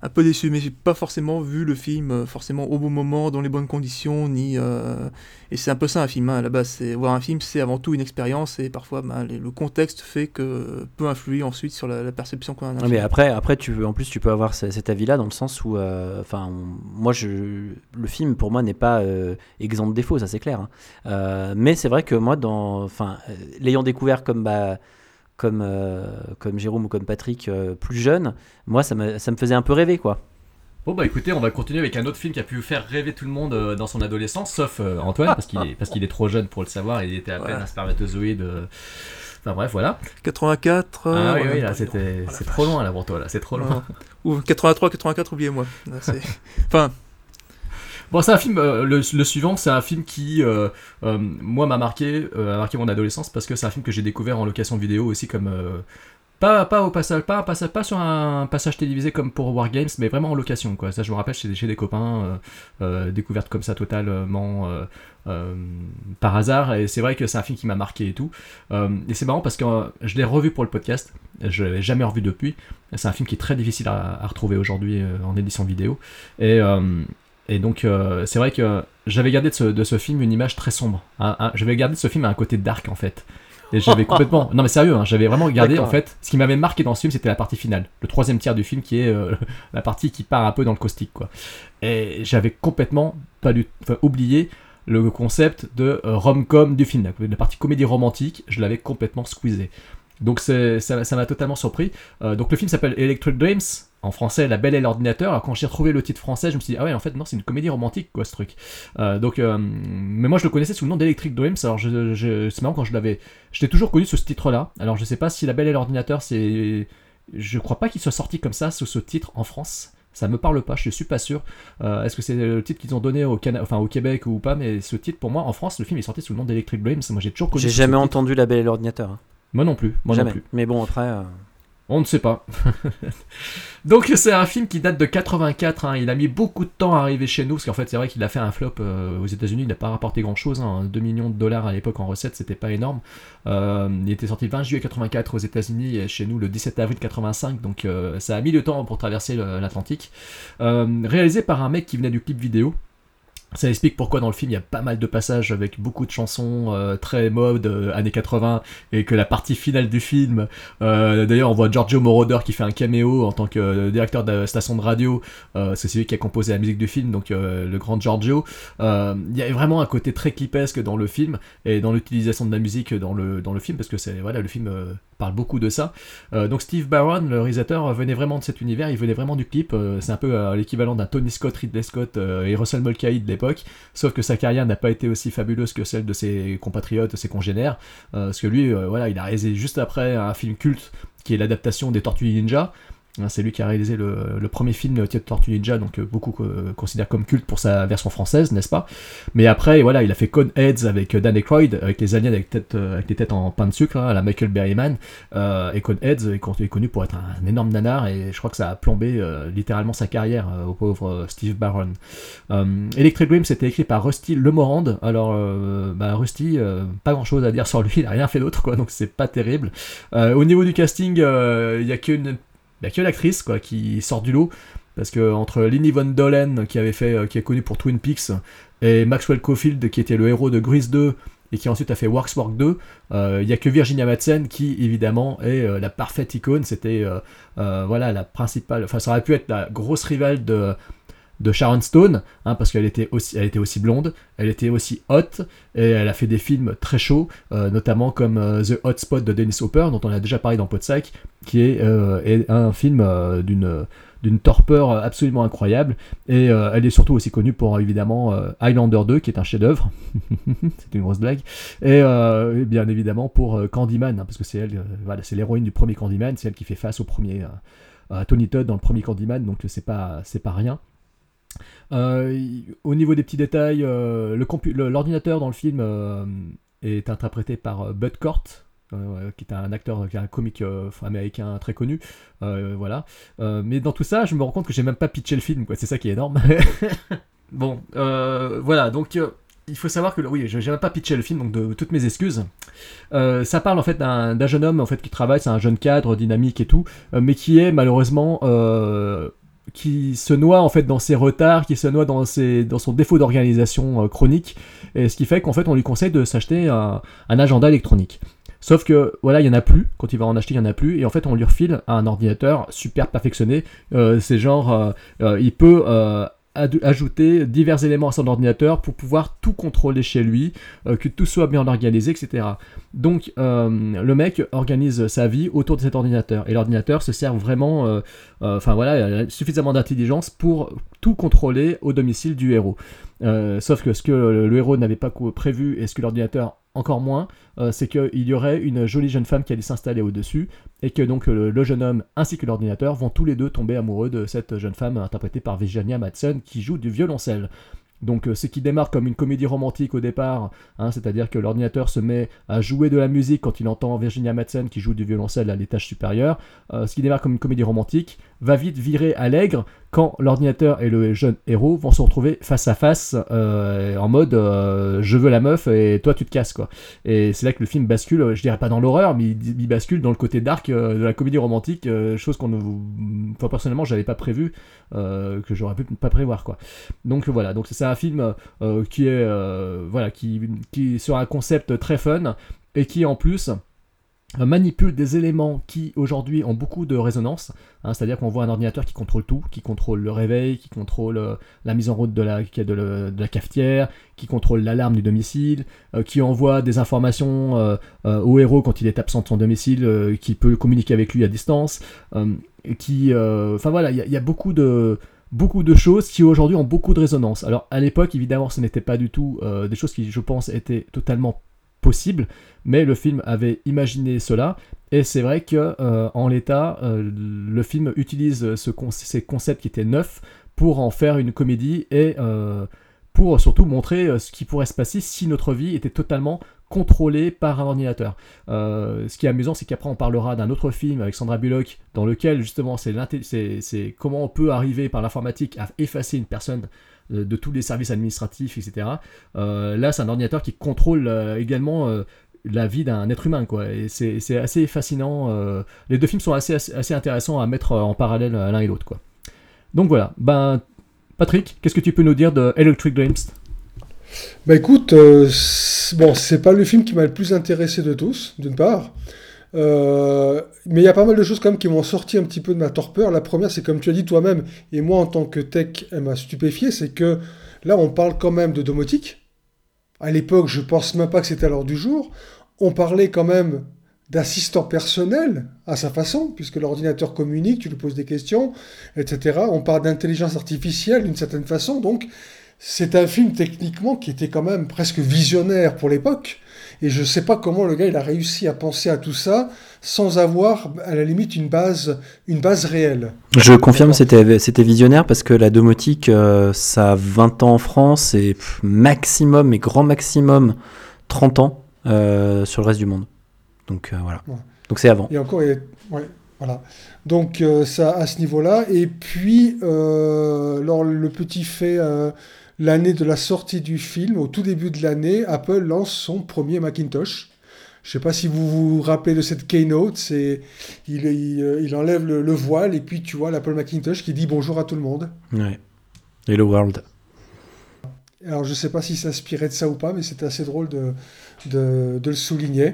un peu déçu, mais j'ai pas forcément vu le film euh, forcément au bon moment, dans les bonnes conditions, ni euh, et c'est un peu ça un film hein, à la base. C'est voir un film, c'est avant tout une expérience et parfois ben, le contexte fait que peut influer ensuite sur la, perception qu'on a. D'un mais après, après tu en plus tu peux avoir cet avis-là dans le sens où, euh, enfin, moi je, le film pour moi n'est pas exempt de défauts, ça c'est clair. Hein. mais c'est vrai que moi, dans, enfin, l'ayant découvert comme bah comme, euh, comme Jérôme ou comme Patrick euh, plus jeune, moi ça me, ça me faisait un peu rêver quoi. Bon bah écoutez, on va continuer avec un autre film qui a pu faire rêver tout le monde euh, dans son adolescence, sauf Antoine, parce qu'il est, parce qu'il est trop jeune pour le savoir, il était à peine un spermatozoïde. Enfin bref, voilà. 84. Ah oui, oui, là c'était, c'est trop loin là pour toi, là, c'est trop loin. Ou 83, 84, oubliez-moi. (laughs) enfin, Bon, c'est un film, euh, le, suivant, c'est un film qui, euh, euh, moi, m'a marqué, a marqué mon adolescence parce que c'est un film que j'ai découvert en location vidéo aussi comme. pas, pas au passage, pas, pas, pas sur un passage télévisé comme pour Wargames, mais vraiment en location, quoi. Ça, je me rappelle chez des copains, découverte comme ça totalement par hasard, et c'est vrai que c'est un film qui m'a marqué et tout. et c'est marrant parce que je l'ai revu pour le podcast, je l'avais jamais revu depuis. C'est un film qui est très difficile à, à retrouver aujourd'hui en édition vidéo. Et et donc, euh, c'est vrai que j'avais gardé de ce, film une image très sombre. J'avais gardé de ce film un côté dark, en fait. Et j'avais (laughs) complètement. Non, mais sérieux, hein, j'avais vraiment regardé. En fait, ce qui m'avait marqué dans ce film, c'était la partie finale. Le troisième tiers du film, qui est euh, (laughs) la partie qui part un peu dans le caustique, quoi. Et j'avais complètement pas du... enfin, oublié le concept de euh, rom-com du film. La partie comédie romantique, je l'avais complètement squeezé. Donc ça ça m'a totalement surpris. Euh, donc le film s'appelle Electric Dreams. En français, La Belle et l'ordinateur. Alors quand j'ai retrouvé le titre français, je me suis dit ah ouais en fait non c'est une comédie romantique quoi ce truc. Euh, donc euh, mais moi je le connaissais sous le nom d'Electric Dreams. Alors je, je- c'est marrant quand je l'avais, je l'ai toujours connu sous ce titre-là. Alors je sais pas si La Belle et l'ordinateur c'est, je crois pas qu'il soit sorti comme ça sous ce titre en France. Ça me parle pas, je suis pas sûr. Euh, Est-ce que c'est le titre qu'ils ont donné au, Cana- enfin, au Québec ou pas Mais ce titre, pour moi, en France, le film est sorti sous le nom d'Electric Dreams. Moi, j'ai toujours connu. J'ai jamais entendu La Belle et l'ordinateur. hein. Moi non plus. Moi jamais. non plus. Mais bon, après. euh, On ne sait pas. (laughs) Donc c'est un film qui date de 84. hein. Il a mis beaucoup de temps à arriver chez nous parce qu'en fait c'est vrai qu'il a fait un flop euh, aux États-Unis. Il n'a pas rapporté grand-chose. hein. 2 millions de dollars à l'époque en recettes, c'était pas énorme. Euh, il était sorti le 20 juillet 84 aux États-Unis et chez nous le 17 avril 85. Donc euh, ça a mis le temps pour traverser l'Atlantique. Réalisé par un mec qui venait du clip vidéo. Ça explique pourquoi dans le film il y a pas mal de passages avec beaucoup de chansons euh, très mode euh, années 80 et que la partie finale du film, euh, d'ailleurs on voit Giorgio Moroder qui fait un caméo en tant que directeur de station de radio, c'est celui qui a composé la musique du film, donc le grand Giorgio. Il y a vraiment un côté très clipesque dans le film et dans l'utilisation de la musique dans le, dans le film parce que c'est voilà le film parle beaucoup de ça. Euh, donc Steve Barron, le réalisateur, venait vraiment de cet univers, il venait vraiment du clip. euh, c'est un peu euh, l'équivalent d'un Tony Scott, Ridley Scott et Russell Mulcahy de l'époque, sauf que sa carrière n'a pas été aussi fabuleuse que celle de ses compatriotes, ses congénères, parce que lui, voilà, il a réalisé juste après un film culte qui est l'adaptation des Tortues Ninja. Hein, C'est lui qui a réalisé le, premier film de Tortue Ninja, donc euh, beaucoup euh, considèrent comme culte pour sa version française, n'est-ce pas? Mais après, voilà, il a fait Coneheads avec euh, Dan Aykroyd, avec les aliens avec, tête, euh, avec les têtes en pain de sucre, hein, la Michael Berryman. Et Coneheads est est connu pour être un, énorme nanar, et je crois que ça a plombé littéralement sa carrière au pauvre Steve Barron. Electric Dream, c'était écrit par Rusty Lemorand. Alors, bah, Rusty, pas grand chose à dire sur lui, il a rien fait d'autre, donc c'est pas terrible. Au niveau du casting, il y a qu'une il n'y a que l'actrice quoi, qui sort du lot. Parce que entre Lini Von Dolen, qui euh, est connu pour Twin Peaks, et Maxwell Caulfield, qui était le héros de Grease 2, et qui ensuite a fait Works Work 2, euh, il n'y a que Virginia Madsen qui, évidemment, est euh, la parfaite icône. C'était voilà, la principale. Enfin, ça aurait pu être la grosse rivale de, de Sharon Stone, hein, parce qu'elle était, aussi, était aussi blonde, elle était aussi hot, et elle a fait des films très chauds, euh, notamment comme euh, The Hot Spot de Dennis Hopper, dont on a déjà parlé dans Podsac, qui est, euh, est un film d'une d'une torpeur absolument incroyable. Et elle est surtout aussi connue pour évidemment Highlander 2 qui est un chef-d'œuvre. (laughs) C'est une grosse blague. Et, bien évidemment pour Candyman hein, parce que c'est elle voilà c'est l'héroïne du premier Candyman c'est elle qui fait face au premier Tony Todd dans le premier Candyman donc c'est pas c'est pas rien au niveau des petits détails, euh, l'ordinateur dans le film euh, est interprété par euh, Bud Cort, euh, qui est un acteur, qui est un comique euh, américain très connu. Euh, voilà. Euh, mais dans tout ça, je me rends compte que j'ai même pas pitché le film. C'est ça qui est énorme. (laughs) bon, euh, voilà. Donc. euh, il faut savoir que oui, je n'ai pas pitché le film, donc de toutes mes excuses. Euh, ça parle en fait d'un jeune homme en fait qui travaille, c'est un jeune cadre dynamique et tout, euh, mais qui est malheureusement euh, qui se noie en fait dans ses retards, qui se noie dans, ses, dans son défaut d'organisation euh, chronique, et ce qui fait qu'en fait on lui conseille de s'acheter un, un agenda électronique. Sauf que voilà, il y en a plus. Quand il va en acheter, il y en a plus. Et en fait, on lui refile un ordinateur super perfectionné. Euh, c'est genre, euh, il peut ajouter divers éléments à son ordinateur pour pouvoir tout contrôler chez lui, euh, que tout soit bien organisé, etc. Donc, euh, le mec organise sa vie autour de cet ordinateur. Et l'ordinateur se sert vraiment, euh, enfin voilà, il a suffisamment d'intelligence pour tout contrôler au domicile du héros. Sauf que ce que le, héros n'avait pas prévu et ce que l'ordinateur encore moins, c'est qu'il y aurait une jolie jeune femme qui allait s'installer au-dessus et que donc le, jeune homme ainsi que l'ordinateur vont tous les deux tomber amoureux de cette jeune femme interprétée par Virginia Madsen qui joue du violoncelle. Donc euh, ce qui démarre comme une comédie romantique au départ, hein, c'est-à-dire que l'ordinateur se met à jouer de la musique quand il entend Virginia Madsen qui joue du violoncelle à l'étage supérieur, euh, ce qui démarre comme une comédie romantique, va vite virer à l'aigre quand l'ordinateur et le jeune héros vont se retrouver face à face euh, en mode je veux la meuf et toi tu te casses quoi. Et c'est là que le film bascule, je dirais pas dans l'horreur, mais il, bascule dans le côté dark de la comédie romantique, chose qu'on enfin personnellement j'avais pas prévu, que j'aurais pu pas prévoir quoi. Donc voilà, donc c'est un film euh, qui est euh, voilà qui qui sur un concept très fun et qui en plus euh, manipule des éléments qui aujourd'hui ont beaucoup de résonance, hein, c'est-à-dire qu'on voit un ordinateur qui contrôle tout, qui contrôle le réveil, qui contrôle euh, la mise en route de la, de, la cafetière, qui contrôle l'alarme du domicile, euh, qui envoie des informations euh, euh, au héros quand il est absent de son domicile, euh, qui peut communiquer avec lui à distance, euh, qui, euh, enfin voilà, il y a beaucoup de beaucoup de choses qui aujourd'hui ont beaucoup de résonance. Alors à l'époque, évidemment, ce n'était pas du tout euh, des choses qui, je pense, étaient totalement possibles, mais le film avait imaginé cela, et c'est vrai que euh, en l'état, euh, le film utilise ces concepts qui étaient neufs pour en faire une comédie et pour surtout montrer ce qui pourrait se passer si notre vie était totalement contrôlée par un ordinateur. Euh, ce qui est amusant, c'est qu'après on parlera d'un autre film avec Sandra Bullock, dans lequel justement c'est comment on peut arriver par l'informatique à effacer une personne euh, de tous les services administratifs, etc. Euh, là, c'est un ordinateur qui contrôle également la vie d'un être humain, quoi. Et c'est assez fascinant. les deux films sont assez, assez, intéressants à mettre en parallèle l'un et l'autre, quoi. Donc voilà. Ben, Patrick, qu'est-ce que tu peux nous dire de Electric Dreams Bah écoute, euh, bon, c'est pas le film qui m'a le plus intéressé de tous, d'une part. Euh, mais il y a pas mal de choses quand même qui m'ont sorti un petit peu de ma torpeur. La première, c'est comme tu as dit toi-même, et moi en tant que tech, elle m'a stupéfié, c'est que là, on parle quand même de domotique. À l'époque, je pense même pas que c'était à l'heure du jour. On parlait quand même d'assistant personnel à sa façon, puisque l'ordinateur communique, tu lui poses des questions, etc. On parle d'intelligence artificielle d'une certaine façon, donc c'est un film techniquement qui était quand même presque visionnaire pour l'époque. Et je sais pas comment le gars il a réussi à penser à tout ça sans avoir à la limite une base, une base réelle. Je confirme, c'était c'était visionnaire parce que la domotique, euh, ça a 20 ans en France et pff, maximum, et grand maximum, 30 ans euh, sur le reste du monde. Donc euh, voilà. Ouais. Donc c'est avant. Et encore, il y a- ouais, voilà. Donc euh, ça à ce niveau-là. Et puis, euh, alors, le petit fait, euh, l'année de la sortie du film, au tout début de l'année, Apple lance son premier Macintosh. Je sais pas si vous vous rappelez de cette keynote, c'est il, il, euh, il enlève le, le voile et puis tu vois l'Apple Macintosh qui dit bonjour à tout le monde. Ouais. Hello World. Alors je sais pas s'il s'inspirait de ça ou pas, mais c'était assez drôle de, de, de le souligner.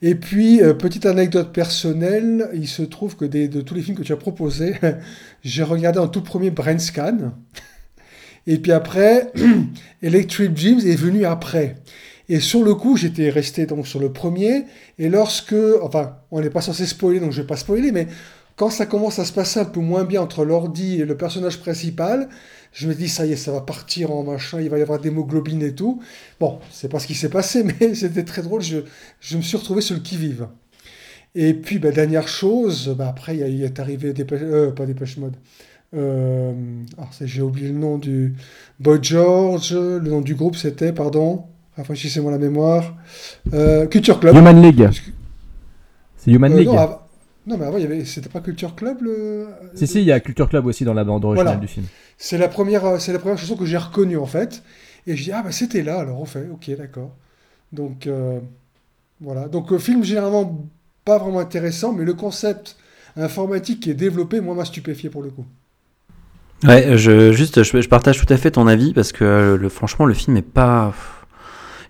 Et puis, euh, petite anecdote personnelle, il se trouve que des- de tous les films que tu as proposés, (laughs) j'ai regardé en tout premier Brain Scan. Et puis après, (clears throat) Electric Dreams est venu après. Et sur le coup, j'étais resté donc sur le premier. Et lorsque, enfin, on n'est pas censé spoiler, donc je vais pas spoiler, mais quand ça commence à se passer un peu moins bien entre l'ordi et le personnage principal, je me dis, ça y est, ça va partir en machin, il va y avoir d'hémoglobine et tout. Bon, c'est pas ce qui s'est passé, (laughs) mais c'était très drôle, je, me suis retrouvé sur le qui-vive. Et puis, bah, dernière chose, bah, après, il est arrivé Dépêche, euh, pas Dépêche Mode. Euh, alors, j'ai oublié le nom du Boy George, le nom du groupe c'était, pardon, rafraîchissez-moi la mémoire, euh, Culture Club. Human League. C'est Human Euh, League. non, av- non, mais avant, il y avait, c'était pas Culture Club le. Si, si, il y a Culture Club aussi dans la bande originale Voilà. du film. C'est la première, euh, c'est la première chanson que j'ai reconnue en fait. Et je dis ah bah c'était là alors on fait ok d'accord. Donc euh, voilà donc euh, film généralement pas vraiment intéressant mais le concept informatique qui est développé moi m'a stupéfié pour le coup. Ouais, je, juste, je, je partage tout à fait ton avis parce que euh, le, franchement, le film est pas.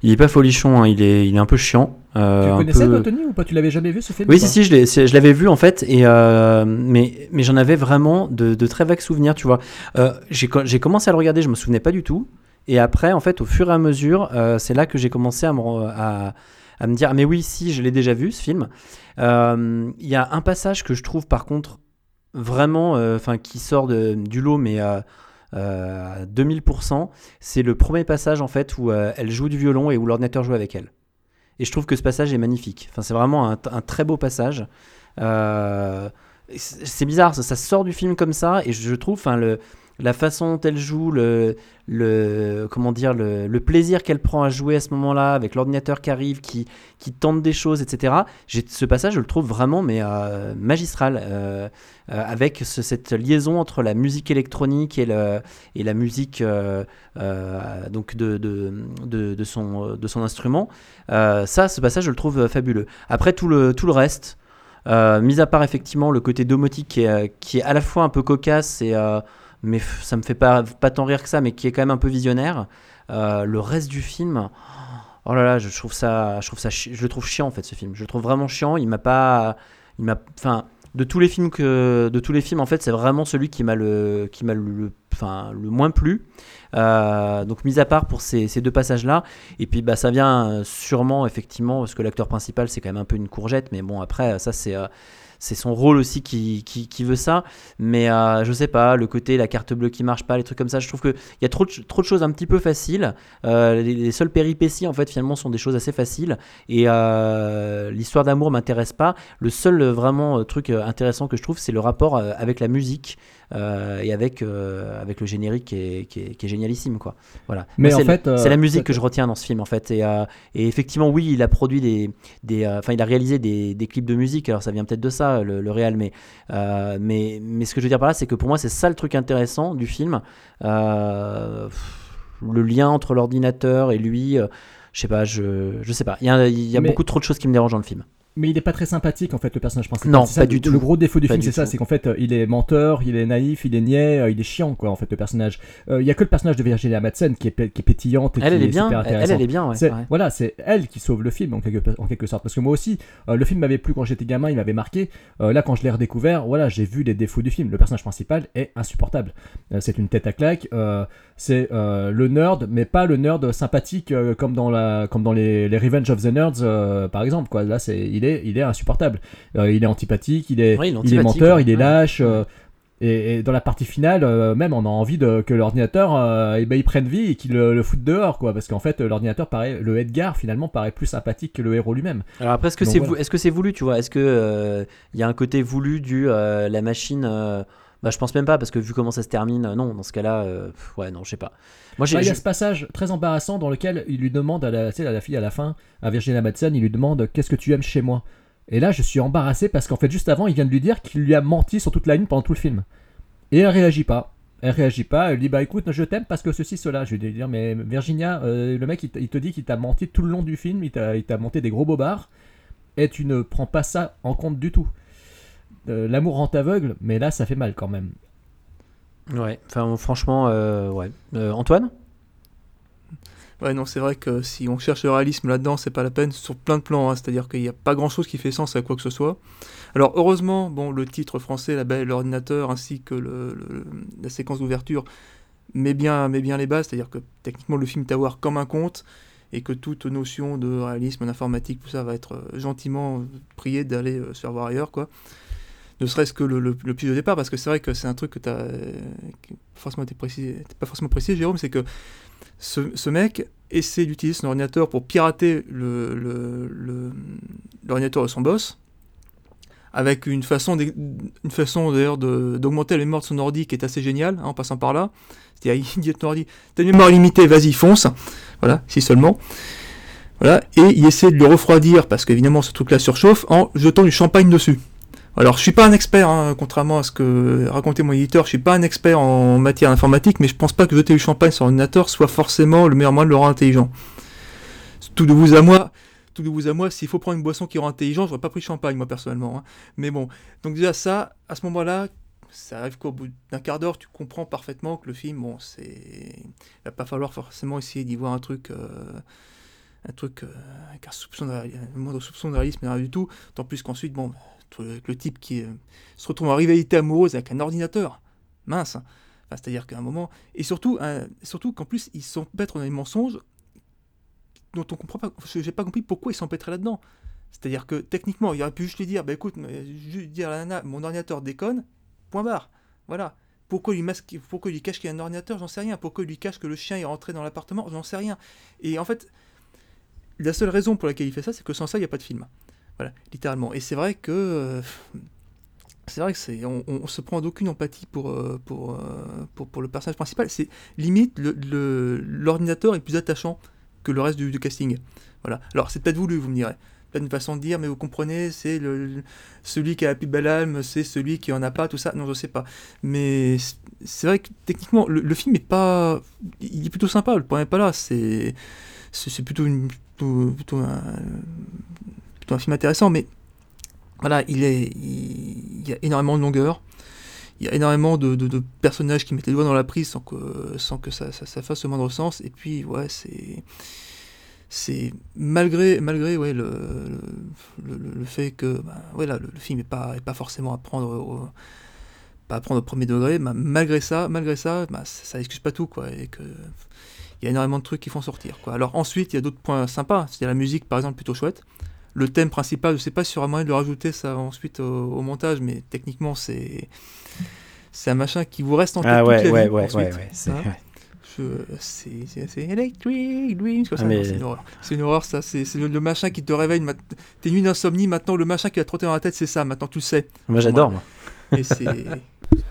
Il est pas folichon, hein, il, est, il est un peu chiant. euh, Tu connaissais peu- toi, Tony, ou pas? Tu l'avais jamais vu ce film Oui, ou si, si, je l'avais vu en fait, et euh, mais, mais j'en avais vraiment de, de très vagues souvenirs, tu vois. Euh, j'ai co- j'ai commencé à le regarder, je me souvenais pas du tout, et après, en fait, au fur et à mesure, euh, c'est là que j'ai commencé à me, à, à me dire, mais oui, si, je l'ai déjà vu ce film. Euh, Il y a un passage que je trouve par contre vraiment, euh, enfin, qui sort de- du lot, mais euh, euh, à 2000%, c'est le premier passage en fait où euh, elle joue du violon et où l'ordinateur joue avec elle. Et je trouve que ce passage est magnifique. Enfin, c'est vraiment un, très beau passage. Euh, c'est c'est bizarre, ça, ça sort du film comme ça, et je trouve, enfin, le, la façon dont elle joue, le, le comment dire, le, le plaisir qu'elle prend à jouer à ce moment-là, avec l'ordinateur qui arrive, qui, qui tente des choses, etc. Ce passage, je le trouve vraiment, mais euh, magistral, euh, euh, avec ce- cette liaison entre la musique électronique et, le, et la musique donc de, de, de, son, de son instrument. Ça, ce passage, je le trouve fabuleux. Après, tout le, tout le reste, mis à part effectivement le côté domotique qui est, qui est à la fois un peu cocasse, et, mais ça me fait pas, pas tant rire que ça, mais qui est quand même un peu visionnaire, euh, le reste du film, oh là là, je trouve ça, je trouve ça, je le trouve chiant en fait ce film. Je le trouve vraiment chiant. Il m'a pas, il m'a, enfin, de tous les films que, de tous les films en fait, c'est vraiment celui qui m'a le, qui m'a le, enfin, le moins plu. Euh, donc mis à part pour ces, ces deux passages là, et puis bah ça vient euh, sûrement effectivement parce que l'acteur principal c'est quand même un peu une courgette, mais bon après ça c'est c'est son rôle aussi qui, qui, veut ça. Mais euh, je sais pas, le côté, la carte bleue qui marche pas, les trucs comme ça, je trouve qu'il y a trop de, trop de choses un petit peu faciles. Euh, les, les seules péripéties, en fait, finalement, sont des choses assez faciles. Et euh, l'histoire d'amour m'intéresse pas. Le seul euh, vraiment truc intéressant que je trouve, c'est le rapport avec la musique. Euh, et avec, euh, avec le générique qui est, qui est, qui est génialissime quoi. Voilà. Mais Moi, en c'est fait, euh, c'est la musique que je retiens dans ce film en fait. Et, et effectivement oui il a produit des, des enfin il a réalisé des, des clips de musique. Alors ça vient peut-être de ça le, le réel mais, mais mais ce que je veux dire par là c'est que pour moi c'est ça le truc intéressant du film. Euh, le lien entre l'ordinateur et lui euh, je sais pas je, je sais pas. Il y a, y beaucoup trop de choses qui me dérangent dans le film Mais il est pas très sympathique en fait le personnage principal. Non, C'est ça, pas du le- tout. Le gros défaut du Pas film c'est ça, c'est qu'en fait euh, il est menteur, il est naïf, il est niais, euh, il est chiant quoi en fait le personnage. Euh, Il y a que le personnage de Virginia Madsen qui est, qui est pétillante et Elle, qui elle est bien, super elle, intéressante. elle est bien, ouais. Voilà, c'est elle qui sauve le film en quelque, en quelque sorte. Parce que moi aussi, euh, le film m'avait plu quand j'étais gamin, il m'avait marqué. Euh, là, quand je l'ai redécouvert, voilà, j'ai vu les défauts du film. Le personnage principal est insupportable. C'est une tête à claque. C'est euh, le nerd, mais pas le nerd sympathique euh, comme dans la, comme dans les, les Revenge of the Nerds, euh, par exemple. Quoi. Là, c'est, il est, il est insupportable. Il est antipathique, il est, Oui, il menteur, ouais. il est lâche. et, et dans la partie finale, même, on a envie de, que l'ordinateur, eh ben, il prenne vie et qu'il le, le foute dehors, quoi. Parce qu'en fait, l'ordinateur paraît, le Edgar, finalement, paraît plus sympathique que le héros lui-même. Alors après, est-ce que c'est voilà. est-ce que c'est voulu, tu vois? Est-ce que euh, il y a un côté voulu du la machine Bah, je pense même pas parce que vu comment ça se termine, euh, non. Dans ce cas-là, euh, ouais, non, je sais pas. Moi, j'ai. Bah, il y a je- ce passage très embarrassant dans lequel il lui demande à la, tu sais, à la fille à la fin, à Virginia Madsen, il lui demande qu'est-ce que tu aimes chez moi? Et là, je suis embarrassé parce qu'en fait, juste avant, il vient de lui dire qu'il lui a menti sur toute la ligne pendant tout le film. Et elle réagit pas. Elle réagit pas. Elle dit bah écoute, je t'aime parce que ceci cela. Je vais lui dire mais Virginia, euh, le mec il, il te dit qu'il t'a menti tout le long du film, il t'a il t'a monté des gros bobards et tu ne prends pas ça en compte du tout. Euh, L'amour rend aveugle, mais là ça fait mal quand même. Ouais. Enfin, franchement, euh, ouais. Euh, Antoine? Ouais, non, c'est vrai que si on cherche le réalisme là-dedans, c'est pas la peine sur plein de plans. hein. C'est-à-dire qu'il n'y a pas grand-chose qui fait sens à quoi que ce soit. Alors, heureusement, bon, le titre français, La Belle l'ordinateur, ainsi que le- le- la séquence d'ouverture, met bien, met bien les bases. C'est-à-dire que techniquement, le film est à voir comme un conte et que toute notion de réalisme, d'informatique, tout ça va être gentiment prié d'aller euh, se faire voir ailleurs, quoi. Ne serait-ce que le, le, de départ, parce que c'est vrai que c'est un truc que tu as forcément été précisé, pas forcément précisé, Jérôme, c'est que ce, mec essaie d'utiliser son ordinateur pour pirater l'ordinateur de son boss, avec une façon, d'ailleurs d'augmenter la mémoire de son ordi qui est assez géniale, hein, en passant par là. C'est-à-dire, il dit à (laughs) ton ordi, t'as une mémoire limitée, vas-y, fonce. Voilà, si seulement. Voilà, et il essaie de le refroidir, parce qu'évidemment ce truc-là surchauffe, en jetant du champagne dessus. Alors, je suis pas un expert, hein, contrairement à ce que racontait mon éditeur, je suis pas un expert en matière informatique, mais je pense pas que jeter du champagne sur un ordinateur soit forcément le meilleur moyen de le rendre intelligent. Tout de vous à moi, tout de vous à moi, s'il faut prendre une boisson qui rend intelligent, j'aurais pas pris champagne, moi, personnellement. hein. Mais bon, donc déjà ça, à ce moment-là, ça arrive qu'au bout d'un quart d'heure, tu comprends parfaitement que le film, bon, c'est... Il va pas falloir forcément essayer d'y voir un truc... euh, un truc euh, avec un soupçon de, un moindre soupçon de réalisme, rien du tout. Tant plus qu'ensuite, bon, avec le type qui euh, se retrouve en rivalité amoureuse avec un ordinateur. Mince. hein. C'est-à-dire qu'à un moment. Et surtout, surtout qu'en plus, ils s'empêtrent dans des mensonges dont on comprend pas. J'ai pas compris pourquoi ils s'empêtraient là-dedans. C'est-à-dire que techniquement, il aurait pu juste lui dire bah écoute, juste dire à la nana, mon ordinateur déconne, point barre. Voilà. Pourquoi lui, masque, pourquoi lui cache qu'il y a un ordinateur J'en sais rien. Pourquoi lui cache que le chien est rentré dans l'appartement J'en sais rien. Et en fait, la seule raison pour laquelle il fait ça, c'est que sans ça, il n'y a pas de film. Voilà, littéralement. Et c'est vrai que. euh, c'est vrai que on, on se prend d'aucune empathie pour, euh, pour, euh, pour, pour le personnage principal. C'est limite l'ordinateur est plus attachant que le reste du, casting. Voilà. Alors c'est peut-être voulu, vous me direz. Peut-être une façon de dire, mais vous comprenez, c'est le, celui qui a la plus belle âme, c'est celui qui en a pas, tout ça. Non, je sais pas. Mais c'est- vrai que techniquement, le, film est pas, il est plutôt sympa. Le problème est pas là. C'est, c'est plutôt un, film intéressant, mais voilà, il, est, il, y a énormément de longueur, il y a énormément de, personnages qui mettent les doigts dans la prise sans que, sans que ça, fasse le moindre sens, et puis ouais, c'est c'est malgré malgré ouais le, le, fait que bah, le, film est pas est pas forcément à prendre au, pas prendre premier degré bah, malgré ça malgré ça bah, ça, ça excuse pas tout quoi il y a énormément de trucs qui font sortir quoi. Alors ensuite il y a d'autres points sympas. C'est la musique par exemple plutôt chouette. Le thème principal je sais pas si y aura moyen de le rajouter ça ensuite au, au montage mais techniquement c'est c'est un machin qui vous reste en tête ah, ouais, toute la ouais, vie ouais, ensuite, ouais, c'est hein. c'est c'est- Electric Dreams Ah, mais- c'est une horreur. C'est une horreur ça c'est le, le machin qui te réveille tes nuits d'insomnie maintenant le machin qui va te trotter dans la tête c'est ça maintenant tu le sais. Moi j'adore. et c'est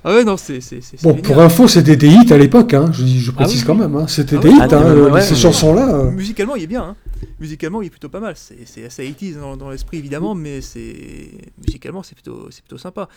ah ouais non c'est Bon, génial. pour info, c'était des hits à l'époque, hein. je, je précise oui, quand oui. même. Hein. C'était Ah des oui, hits, ah hein, ouais, ces chansons-là. euh. musicalement il est bien hein. musicalement il est plutôt pas mal c'est assez 80s dans, dans l'esprit évidemment mais c'est musicalement c'est plutôt plutôt sympa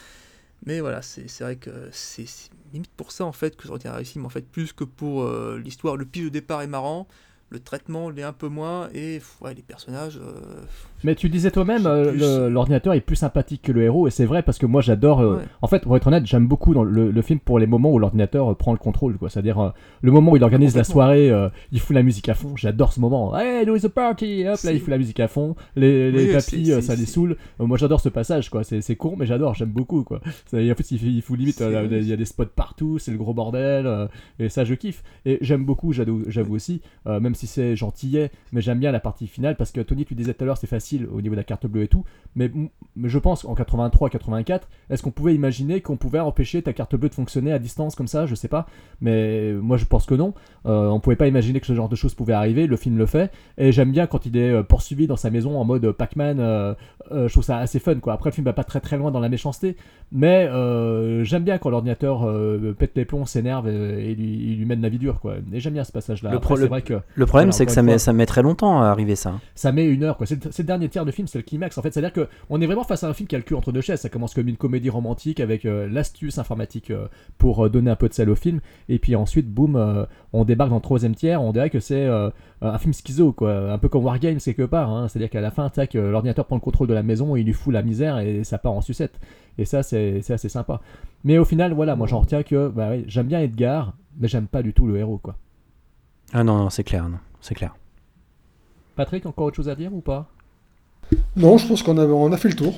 mais voilà c'est vrai que c'est limite pour ça en fait que je retiens un film en fait plus que pour euh, l'histoire le pitch de départ est marrant le traitement l'est un peu moins et ouais, les personnages euh, Mais tu disais toi-même, euh, l'ordinateur est plus sympathique que le héros, et c'est vrai parce que moi j'adore. euh, Ouais. En fait, pour être honnête, j'aime beaucoup dans le, le film pour les moments où l'ordinateur euh, prend le contrôle, quoi. C'est-à-dire euh, le moment où il organise la soirée, euh, il fout la musique à fond. J'adore ce moment. Hey, there is a party! Hop là, il fout la musique à fond. Les, les Oui, euh, c'est- ça les saoule. Euh, moi j'adore ce passage, quoi. C'est c'est con, mais j'adore, j'aime beaucoup, quoi. En fait, il, fout limite, euh, il y a des spots partout, c'est le gros bordel, euh, et ça je kiffe. Et j'aime beaucoup, j'avoue j'avoue aussi, euh, même si c'est gentillet, mais j'aime bien la partie finale parce que Tony, tu disais tout à l'heure, c'est facile au niveau de la carte bleue et tout, mais, mais je pense qu'en 83-84, est-ce qu'on pouvait imaginer qu'on pouvait empêcher ta carte bleue de fonctionner à distance comme ça? Je sais pas, mais moi je pense que non. Euh, on pouvait pas imaginer que ce genre de choses pouvait arriver, le film le fait, et j'aime bien quand il est euh, poursuivi dans sa maison en mode Pac-Man, euh, euh, je trouve ça assez fun quoi. Après, le film va pas très très loin dans la méchanceté, mais j'aime bien quand l'ordinateur pète les plombs, s'énerve et, et lui, il lui mène la vie dure quoi. Et j'aime bien ce passage-là. Le, Après, pro- c'est le- vrai que le problème, voilà, c'est que ça met, ça met très longtemps à arriver ça. ça met une heure quoi. C'est le, c'est le dernier tiers de film, c'est le climax en fait. C'est-à-dire que on est vraiment face à un film qui a le cul entre deux chaises. Ça commence comme une comédie romantique avec euh, l'astuce informatique euh, pour euh, donner un peu de sel au film, et puis ensuite boum, euh, on débarque dans le troisième tiers. On dirait que c'est un film schizo quoi, un peu comme War Games quelque part. hein. C'est-à-dire qu'à la fin, tac, l'ordinateur prend le contrôle de la maison, et il lui fout la misère et ça part en sucette. Et ça, c'est c'est assez sympa. Mais au final, voilà, moi j'en retiens que bah, ouais, j'aime bien Edgar, mais j'aime pas du tout le héros quoi. Ah non, non, c'est clair, non, c'est clair. Patrick, encore autre chose à dire ou pas? Non, je pense qu'on a, fait le tour.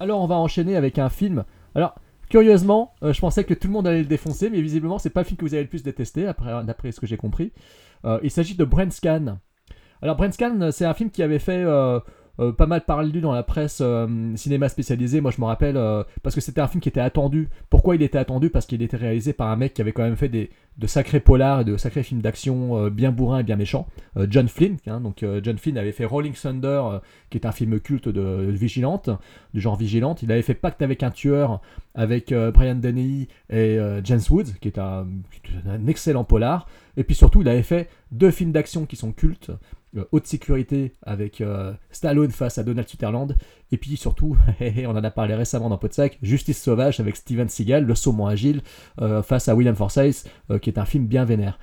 Alors on va enchaîner avec un film. Alors curieusement, euh, je pensais que tout le monde allait le défoncer, mais visiblement c'est pas le film que vous avez le plus détesté, après- d'après ce que j'ai compris. Euh, il s'agit de Brent Scan. Alors Brent Scan, euh, c'est un film qui avait fait euh, pas mal parler dans la presse euh, cinéma spécialisée. Moi je me rappelle euh, parce que c'était un film qui était attendu. Pourquoi il était attendu? Parce qu'il était réalisé par un mec qui avait quand même fait de sacrés polars et de sacrés films d'action bien bourrins et bien méchants. John Flynn, hein, donc John Flynn avait fait Rolling Thunder, qui est un film culte de, vigilante, du genre vigilante. Il avait fait Pacte avec un tueur avec Brian Dennehy et James Woods, qui est un, un excellent polar. Et puis surtout, il avait fait deux films d'action qui sont cultes. Euh, Haute sécurité avec euh, Stallone face à Donald Sutherland. Et puis surtout, (laughs) on en a parlé récemment dans Podsac, Justice sauvage avec Steven Seagal, le saumon agile, euh, face à William Forsythe, qui est un film bien vénère.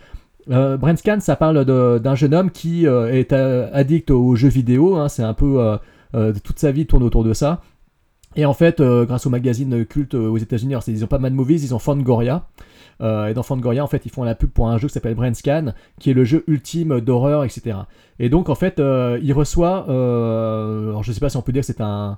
Brent Scan, ça parle d'un jeune homme qui est addict aux jeux vidéo. hein, c'est un peu toute sa vie tourne autour de ça. Et en fait, euh, grâce au magazine culte aux États-Unis, ils ont pas Mad Movies, ils ont Fangoria. Euh, et dans Fangoria, en fait, ils font la pub pour un jeu qui s'appelle Brent Scan, qui est le jeu ultime d'horreur, etc. Et donc, en fait, euh, il reçoit, euh, alors je sais pas si on peut dire que c'est un,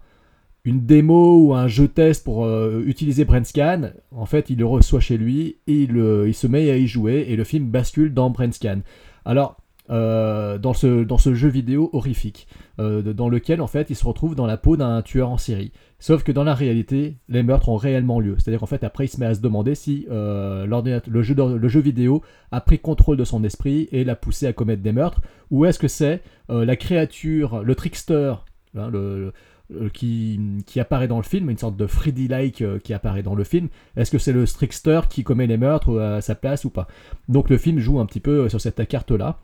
une démo ou un jeu test pour euh, utiliser Brent Scan. En fait, il le reçoit chez lui et il, euh, il se met à y jouer et le film bascule dans Brent Scan. Alors, euh, dans, ce, dans ce jeu vidéo horrifique, euh, dans lequel en fait il se retrouve dans la peau d'un tueur en série. Sauf que dans la réalité, les meurtres ont réellement lieu. C'est-à-dire qu'en fait, après, il se met à se demander si euh, le, jeu, le jeu vidéo a pris contrôle de son esprit et l'a poussé à commettre des meurtres, ou est-ce que c'est la créature, le trickster, hein, le- qui, qui apparaît dans le film, une sorte de Freddy-like euh, qui apparaît dans le film. Est-ce que c'est le trickster qui commet les meurtres euh, à sa place ou pas? Donc le film joue un petit peu euh, sur cette carte-là.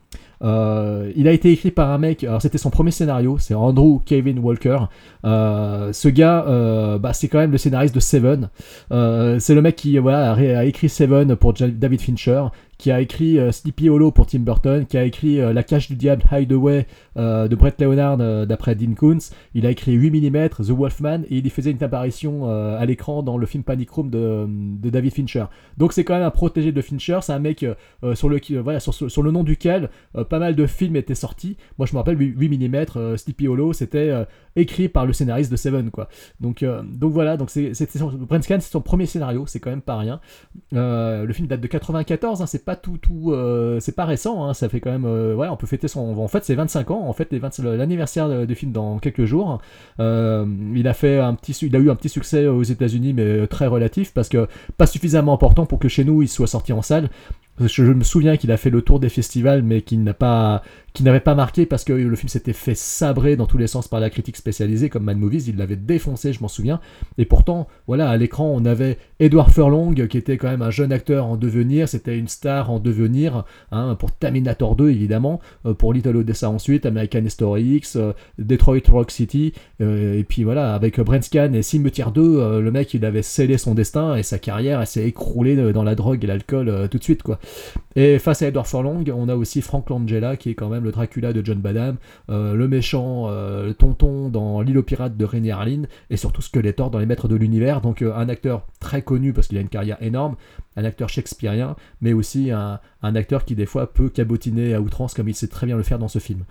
Euh, il a été écrit par un mec, alors c'était son premier scénario, c'est Andrew Kevin Walker. Euh, ce gars, euh, bah, c'est quand même le scénariste de Seven. Euh, c'est le mec qui a, écrit Seven pour David Fincher, qui a écrit Sleepy Hollow pour Tim Burton, qui a écrit La Cache du Diable Hideaway de Brett Leonard d'après Dean Koontz. Il a écrit 8 mm, The Wolfman, et il y faisait une apparition à l'écran dans le film Panic Room de, David Fincher. Donc c'est quand même un protégé de Fincher, c'est un mec sur, le, voilà, sur, le nom duquel pas mal de films étaient sortis. Moi je me rappelle 8 mm, Sleepy Hollow, c'était écrit par le scénariste de Seven quoi. Donc, donc voilà, donc c'est, c'est, c'est son premier scénario, c'est quand même pas rien. Euh, le film date de 94, hein, c'est pas tout, tout euh, c'est pas récent, hein, ça fait quand même, euh, ouais, on peut fêter son, en fait c'est 25 ans, en fait l'anniversaire du film dans quelques jours. il a fait il a eu un petit succès aux États-Unis, mais très relatif parce que pas suffisamment important pour que chez nous il soit sorti en salle. Je me souviens qu'il a fait le tour des festivals, mais qu'il n'a pas, qui n'avait pas marqué parce que le film s'était fait sabrer dans tous les sens par la critique spécialisée comme Mad Movies, il l'avait défoncé, je m'en souviens. Et pourtant, voilà, à l'écran, on avait Edward Furlong qui était quand même un jeune acteur en devenir, c'était une star en devenir, hein, pour Terminator 2 évidemment, euh, pour Little Odessa ensuite, American History X, euh, Detroit Rock City, euh, et puis voilà, avec Brent Scan et Cimetière 2, le mec il avait scellé son destin et sa carrière s'est écroulée dans la drogue et l'alcool tout de suite quoi. Et face à Edward Furlong, on a aussi Frank Langella qui est quand même le Dracula de John Badham, euh, le méchant, euh, le tonton dans L'île aux pirates de René Harlin, et surtout Skeletor dans Les Maîtres de l'Univers. Donc euh, un acteur très connu parce qu'il a une carrière énorme, un acteur shakespearien, mais aussi un, acteur qui des fois peut cabotiner à outrance comme il sait très bien le faire dans ce film.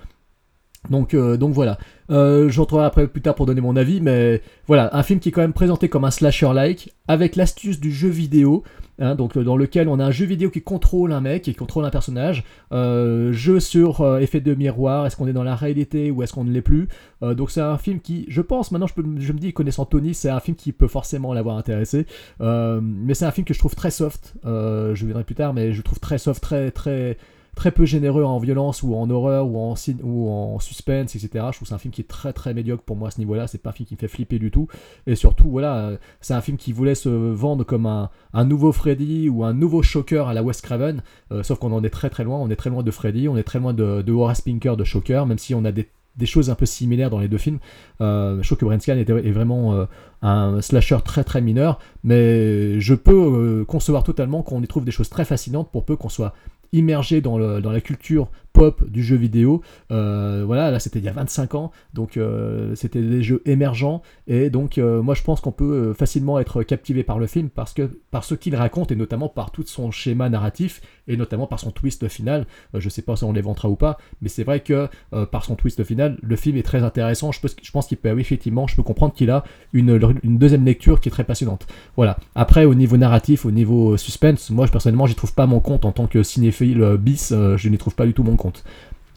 Donc, donc voilà. je retrouverai après plus tard pour donner mon avis, mais voilà, un film qui est quand même présenté comme un slasher-like, avec l'astuce du jeu vidéo, Hein, donc euh, dans lequel on a un jeu vidéo qui contrôle un mec, qui contrôle un personnage, euh, jeu sur euh, effet de miroir, est-ce qu'on est dans la réalité ou est-ce qu'on ne l'est plus? donc c'est un film qui, je pense, maintenant je, me dis, connaissant Tony, c'est un film qui peut forcément l'avoir intéressé, mais c'est un film que je trouve très soft, je verrai plus tard, mais je trouve très soft, très très très peu généreux en violence ou en horreur ou en, ou en suspense, etc. Je trouve que c'est un film qui est très très médiocre pour moi à ce niveau-là. C'est pas un film qui me fait flipper du tout. Et surtout, voilà, c'est un film qui voulait se vendre comme un, nouveau Freddy ou un nouveau Shocker à la Wes Craven. Euh, sauf qu'on en est très très loin. On est très loin de Freddy, on est très loin de, de Horace Pinker, de Shocker, même si on a des choses un peu similaires dans les deux films. Euh, je trouve que Brenscan est, vraiment euh, un slasher très très mineur, mais je peux concevoir totalement qu'on y trouve des choses très fascinantes pour peu qu'on soit immergé dans, la culture pop du jeu vidéo. Euh, voilà, là c'était il y a 25 ans, donc euh, c'était des jeux émergents, et donc euh, moi je pense qu'on peut facilement être captivé par le film parce que par ce qu'il raconte, et notamment par tout son schéma narratif, et notamment par son twist final. je sais pas si on l'éventera ou pas, mais c'est vrai que par son twist final, le film est très intéressant. Je, je pense qu'il peut, oui, effectivement, je peux comprendre qu'il a une, une, deuxième lecture qui est très passionnante. Voilà. Après, au niveau narratif, au niveau suspense, moi personnellement, j'y trouve pas mon compte en tant que cinéphile bis, je n'y trouve pas du tout mon compte.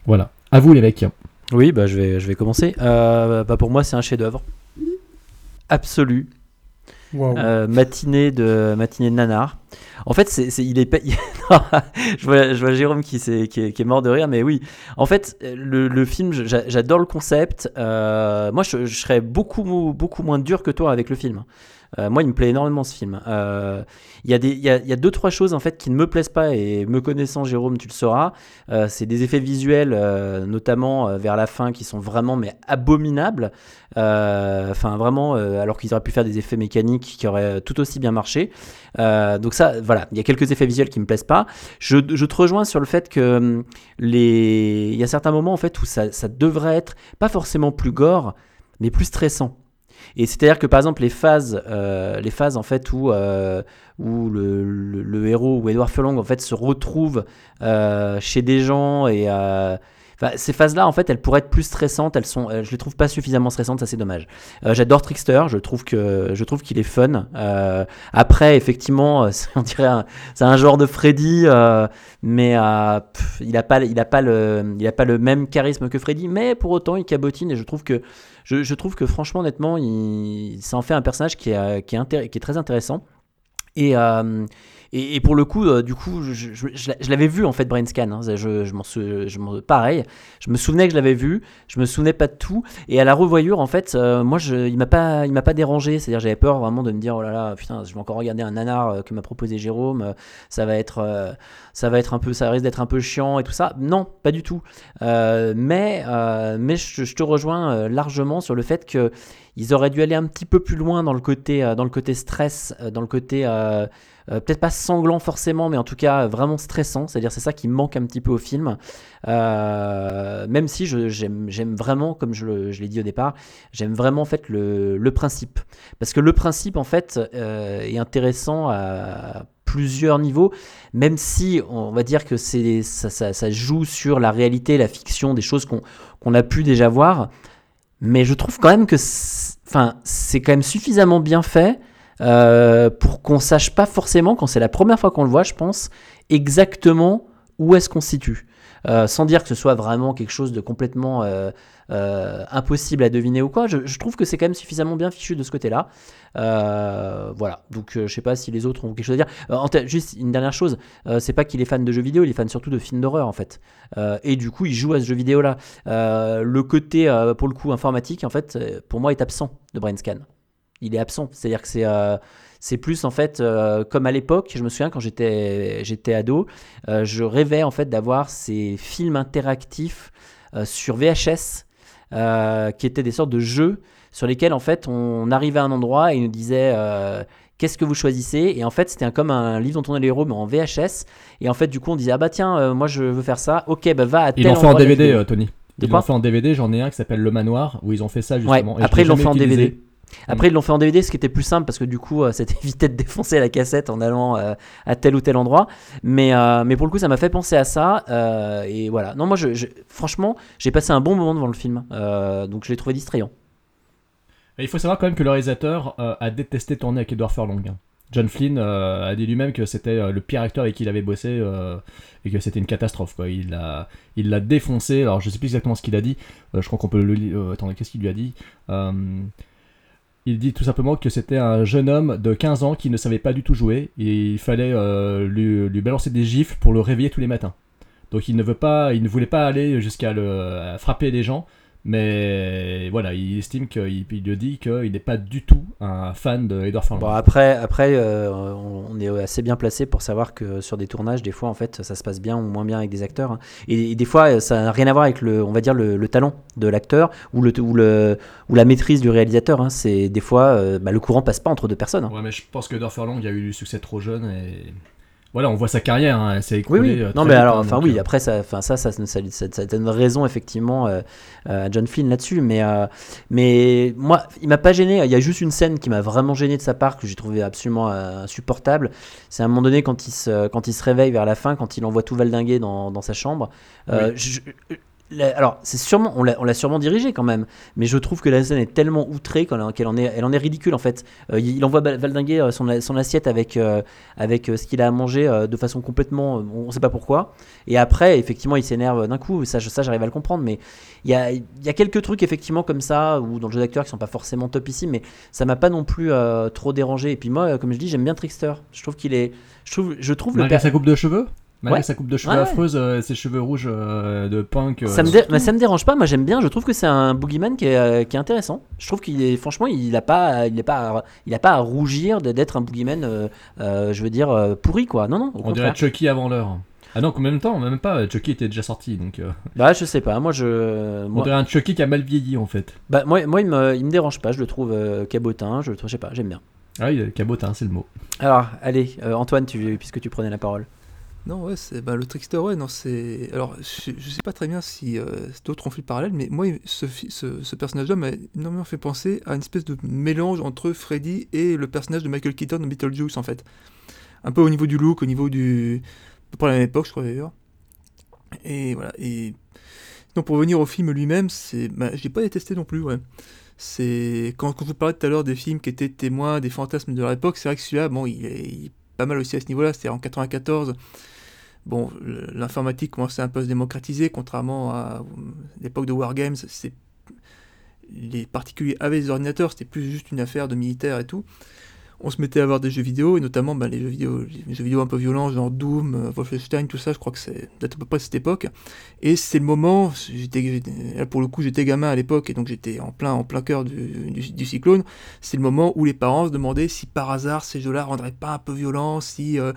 Voilà. À vous les mecs. Oui, bah, je, vais, je vais commencer. Euh, bah, pour moi, c'est un chef-d'œuvre absolu. Euh, matinée de matinée de nanar. En fait, c'est, il est (laughs) je, vois, je vois Jérôme qui, est, qui, est, mort de rire, mais oui. En fait, le, le film, j'adore le concept. Euh, moi, je, serais beaucoup, beaucoup moins dur que toi avec le film. Euh, moi, il me plaît énormément ce film. Euh, il y, y, a, y a deux, trois choses en fait qui ne me plaisent pas et me connaissant, Jérôme, tu le sauras. C'est des effets visuels, notamment vers la fin, qui sont vraiment mais abominables. Enfin, vraiment, alors qu'ils auraient pu faire des effets mécaniques qui auraient tout aussi bien marché. donc ça, voilà, il y a quelques effets visuels qui me plaisent pas. Je, te rejoins sur le fait que hum, les, il y a certains moments en fait où ça, devrait être pas forcément plus gore, mais plus stressant. Et c'est-à-dire que par exemple les phases, euh, les phases en fait où, euh, où le, le, héros ou Edward Furlong en fait se retrouve euh, chez des gens et ces phases-là, en fait, elles pourraient être plus stressantes. Elles sont, je les trouve pas suffisamment stressantes, ça c'est dommage. J'adore Trickster, je trouve que je trouve qu'il est fun. après, effectivement, (laughs) on dirait c'est un genre de Freddy, mais il a pas, il a pas le, il a pas le même charisme que Freddy, mais pour autant il cabotine et je trouve que je, trouve que franchement, honnêtement, ça en fait un personnage qui est, qui est, qui est très intéressant. Et, euh, et, pour le coup, euh, du coup, je, l'avais vu en fait, Brain Scan. Hein. je, pareil, je me souvenais que je l'avais vu, je me souvenais pas de tout. Et à la revoyure, en fait, euh, moi, il m'a pas, il m'a pas dérangé. C'est-à-dire, j'avais peur vraiment de me dire, oh là là, putain, je vais encore regarder un nanar que m'a proposé Jérôme. ça va être, ça va être un peu, ça risque d'être un peu chiant et tout ça. Non, pas du tout. mais, mais je, te rejoins largement sur le fait que ils auraient dû aller un petit peu plus loin dans le côté, dans le côté stress, dans le côté euh, peut-être pas sanglant forcément, mais en tout cas vraiment stressant. C'est-à-dire c'est ça qui manque un petit peu au film. Euh, même si j'aime vraiment, comme je, l'ai dit au départ, j'aime vraiment en fait le, principe. Parce que le principe en fait euh, est intéressant à plusieurs niveaux, même si on va dire que ça, joue sur la réalité, la fiction, des choses qu'on a pu déjà voir. Mais je trouve quand même que enfin, c'est quand même suffisamment bien fait euh, pour qu'on sache pas forcément, quand c'est la première fois qu'on le voit, je pense, exactement où est-ce qu'on se situe. Euh, sans dire que ce soit vraiment quelque chose de complètement euh, impossible à deviner ou quoi, je, trouve que c'est quand même suffisamment bien fichu de ce côté-là. Voilà, donc je sais pas si les autres ont quelque chose à dire. Juste une dernière chose, c'est pas qu'il est fan de jeux vidéo, il est fan surtout de films d'horreur en fait. Et du coup, il joue à ce jeu vidéo-là. Le côté, pour le coup, informatique, en fait, pour moi, est absent de Brainscan. Il est absent, c'est-à-dire que c'est euh, c'est plus en fait euh, comme à l'époque. Je me souviens quand j'étais j'étais ado, euh, je rêvais en fait d'avoir ces films interactifs sur VHS qui étaient des sortes de jeux sur lesquels en fait on arrivait à un endroit et il nous disait euh, qu'est-ce que vous choisissez? Et en fait c'était comme un livre dont on est les héros mais en VHS et en fait du coup on disait ah bah tiens euh, moi je veux faire ça ok bah va à tel Ils l'ont fait en DVD, euh, Tony. Ils l'ont fait en DVD, j'en ai un qui s'appelle Le Manoir, où ils ont fait ça Ouais, justement. et je après ils l'ont fait en utilisé. DVD. Après ils l'ont fait en DVD, ce qui était plus simple parce que du coup euh, (laughs) ça t'évitait de défoncer la cassette en allant euh, à tel ou tel endroit. Mais, euh, mais pour le coup ça m'a fait penser à ça. euh, et voilà. Non moi je, je- franchement j'ai passé un bon moment devant le film. euh, donc je l'ai trouvé distrayant. Et il faut savoir quand même que le réalisateur euh, a détesté tourner avec Edward Furlong. hein. John Flynn euh, a dit lui-même que c'était le pire acteur avec qui il avait bossé euh, et que c'était une catastrophe. Quoi. Il l'a il l'a défoncé. Alors je sais plus exactement ce qu'il a dit. Euh, je crois qu'on peut le lire. Euh, attendez, qu'est-ce qu'il lui a dit? Euh, Il dit tout simplement que c'était un jeune homme de 15 ans qui ne savait pas du tout jouer et il fallait euh, lui, lui balancer des gifles pour le réveiller tous les matins. Donc il ne veut pas, il ne voulait pas aller jusqu'à le frapper les gens, mais voilà, il estime qu'il il le dit qu'il n'est pas du tout un fan de Edward Furlong. Bon après après euh, on, est assez bien placé pour savoir que sur des tournages des fois en fait ça se passe bien ou moins bien avec des acteurs. hein. Et, et des fois ça n'a rien à voir avec le on va dire le, le talent de l'acteur ou le ou le ou la maîtrise du réalisateur. hein. C'est des fois euh, bah, le courant passe pas entre deux personnes. hein. Ouais, mais je pense que Edward Furlong a eu du succès trop jeune et voilà, on voit sa carrière, hein, elle s'est Oui, oui. euh, Non, mais vite, alors, hein, enfin, oui, euh, après, ça, enfin, ça, ça, donne raison, effectivement, euh, à John Flynn là-dessus. Mais, euh, mais moi, il m'a pas gêné. Il y a juste une scène qui m'a vraiment gêné de sa part, que j'ai trouvé absolument insupportable. C'est à un moment donné, quand il, se, quand il se réveille vers la fin, quand il envoie tout valdinguer dans, dans sa chambre. Oui. je- la- alors, c'est sûrement, on l'a, sûrement dirigé quand même, mais je trouve que la scène est tellement outrée qu'elle, en- est, elle en est ridicule en fait. Euh, il envoie valdinguer euh, son, son assiette avec, euh, avec ce qu'il a à manger euh, de façon complètement, on ne sait pas pourquoi. Et après, effectivement, il s'énerve d'un coup. Ça, je- ça j'arrive à le comprendre, mais il y a, y a quelques trucs effectivement comme ça ou dans le jeu d'acteur qui sont pas forcément top ici, mais ça m'a pas non plus trop dérangé. Et puis moi, comme je dis, j'aime bien Trickster. Je trouve qu'il est, je trouve, je trouve le Malgré sa coupe de cheveux? Malgré Ouais. sa coupe de cheveux Ouais, affreuse, euh, ses cheveux rouges euh, de punk. euh, Ça me, dé- mais ça me dérange pas, moi j'aime bien, je trouve que c'est un boogeyman qui est, euh, qui est intéressant. Je trouve qu'il est, franchement, il a pas, il est pas, à- il a pas à rougir d'être un boogeyman, je veux dire, pourri quoi. Non, non, au On contraire. dirait Chucky avant l'heure. Ah non, en même temps, même pas, Chucky était déjà sorti, donc... Bah, je sais pas, moi je. On dirait un Chucky qui a mal vieilli, en fait. bah, moi, moi il, me, il me dérange pas, je le trouve cabotin, je le trouve, je sais pas, j'aime bien. Ah, est cabotin, c'est le mot. Alors, allez, Antoine, tu, puisque tu prenais la parole. Non, ouais, c'est bah, le Trickster, ouais, non, c'est. Alors, je, je sais pas très bien si euh, d'autres ont fait le parallèle, mais moi, ce, ce, personnage-là m'a énormément fait penser à une espèce de mélange entre Freddy et le personnage de Michael Keaton dans Beetlejuice, en fait. Un peu au niveau du look, au niveau du. à peu près la même époque, je crois d'ailleurs. Et voilà. Et. Donc, pour revenir au film lui-même, c'est. Bah, je l'ai pas détesté non plus, ouais. C'est. Quand, je vous parlais tout à l'heure des films qui étaient témoins des fantasmes de leur époque, c'est vrai que celui-là, bon, il est, il pas mal aussi à ce niveau-là. C'était en 94 bon, l'informatique commençait un peu à se démocratiser, contrairement à euh, l'époque de Wargames, c'est les particuliers avaient des ordinateurs, c'était plus juste une affaire de militaires et tout. On se mettait à avoir des jeux vidéo, et notamment ben, les, jeux vidéo, les jeux vidéo un peu violents, genre Doom, euh, Wolfenstein, tout ça, je crois que c'est date à peu près cette époque. Et c'est le moment, pour le coup j'étais gamin à l'époque, et donc j'étais en plein, en plein cœur du cyclone, c'est le moment où les parents se demandaient si par hasard ces jeux-là rendraient pas un peu violents, si euh,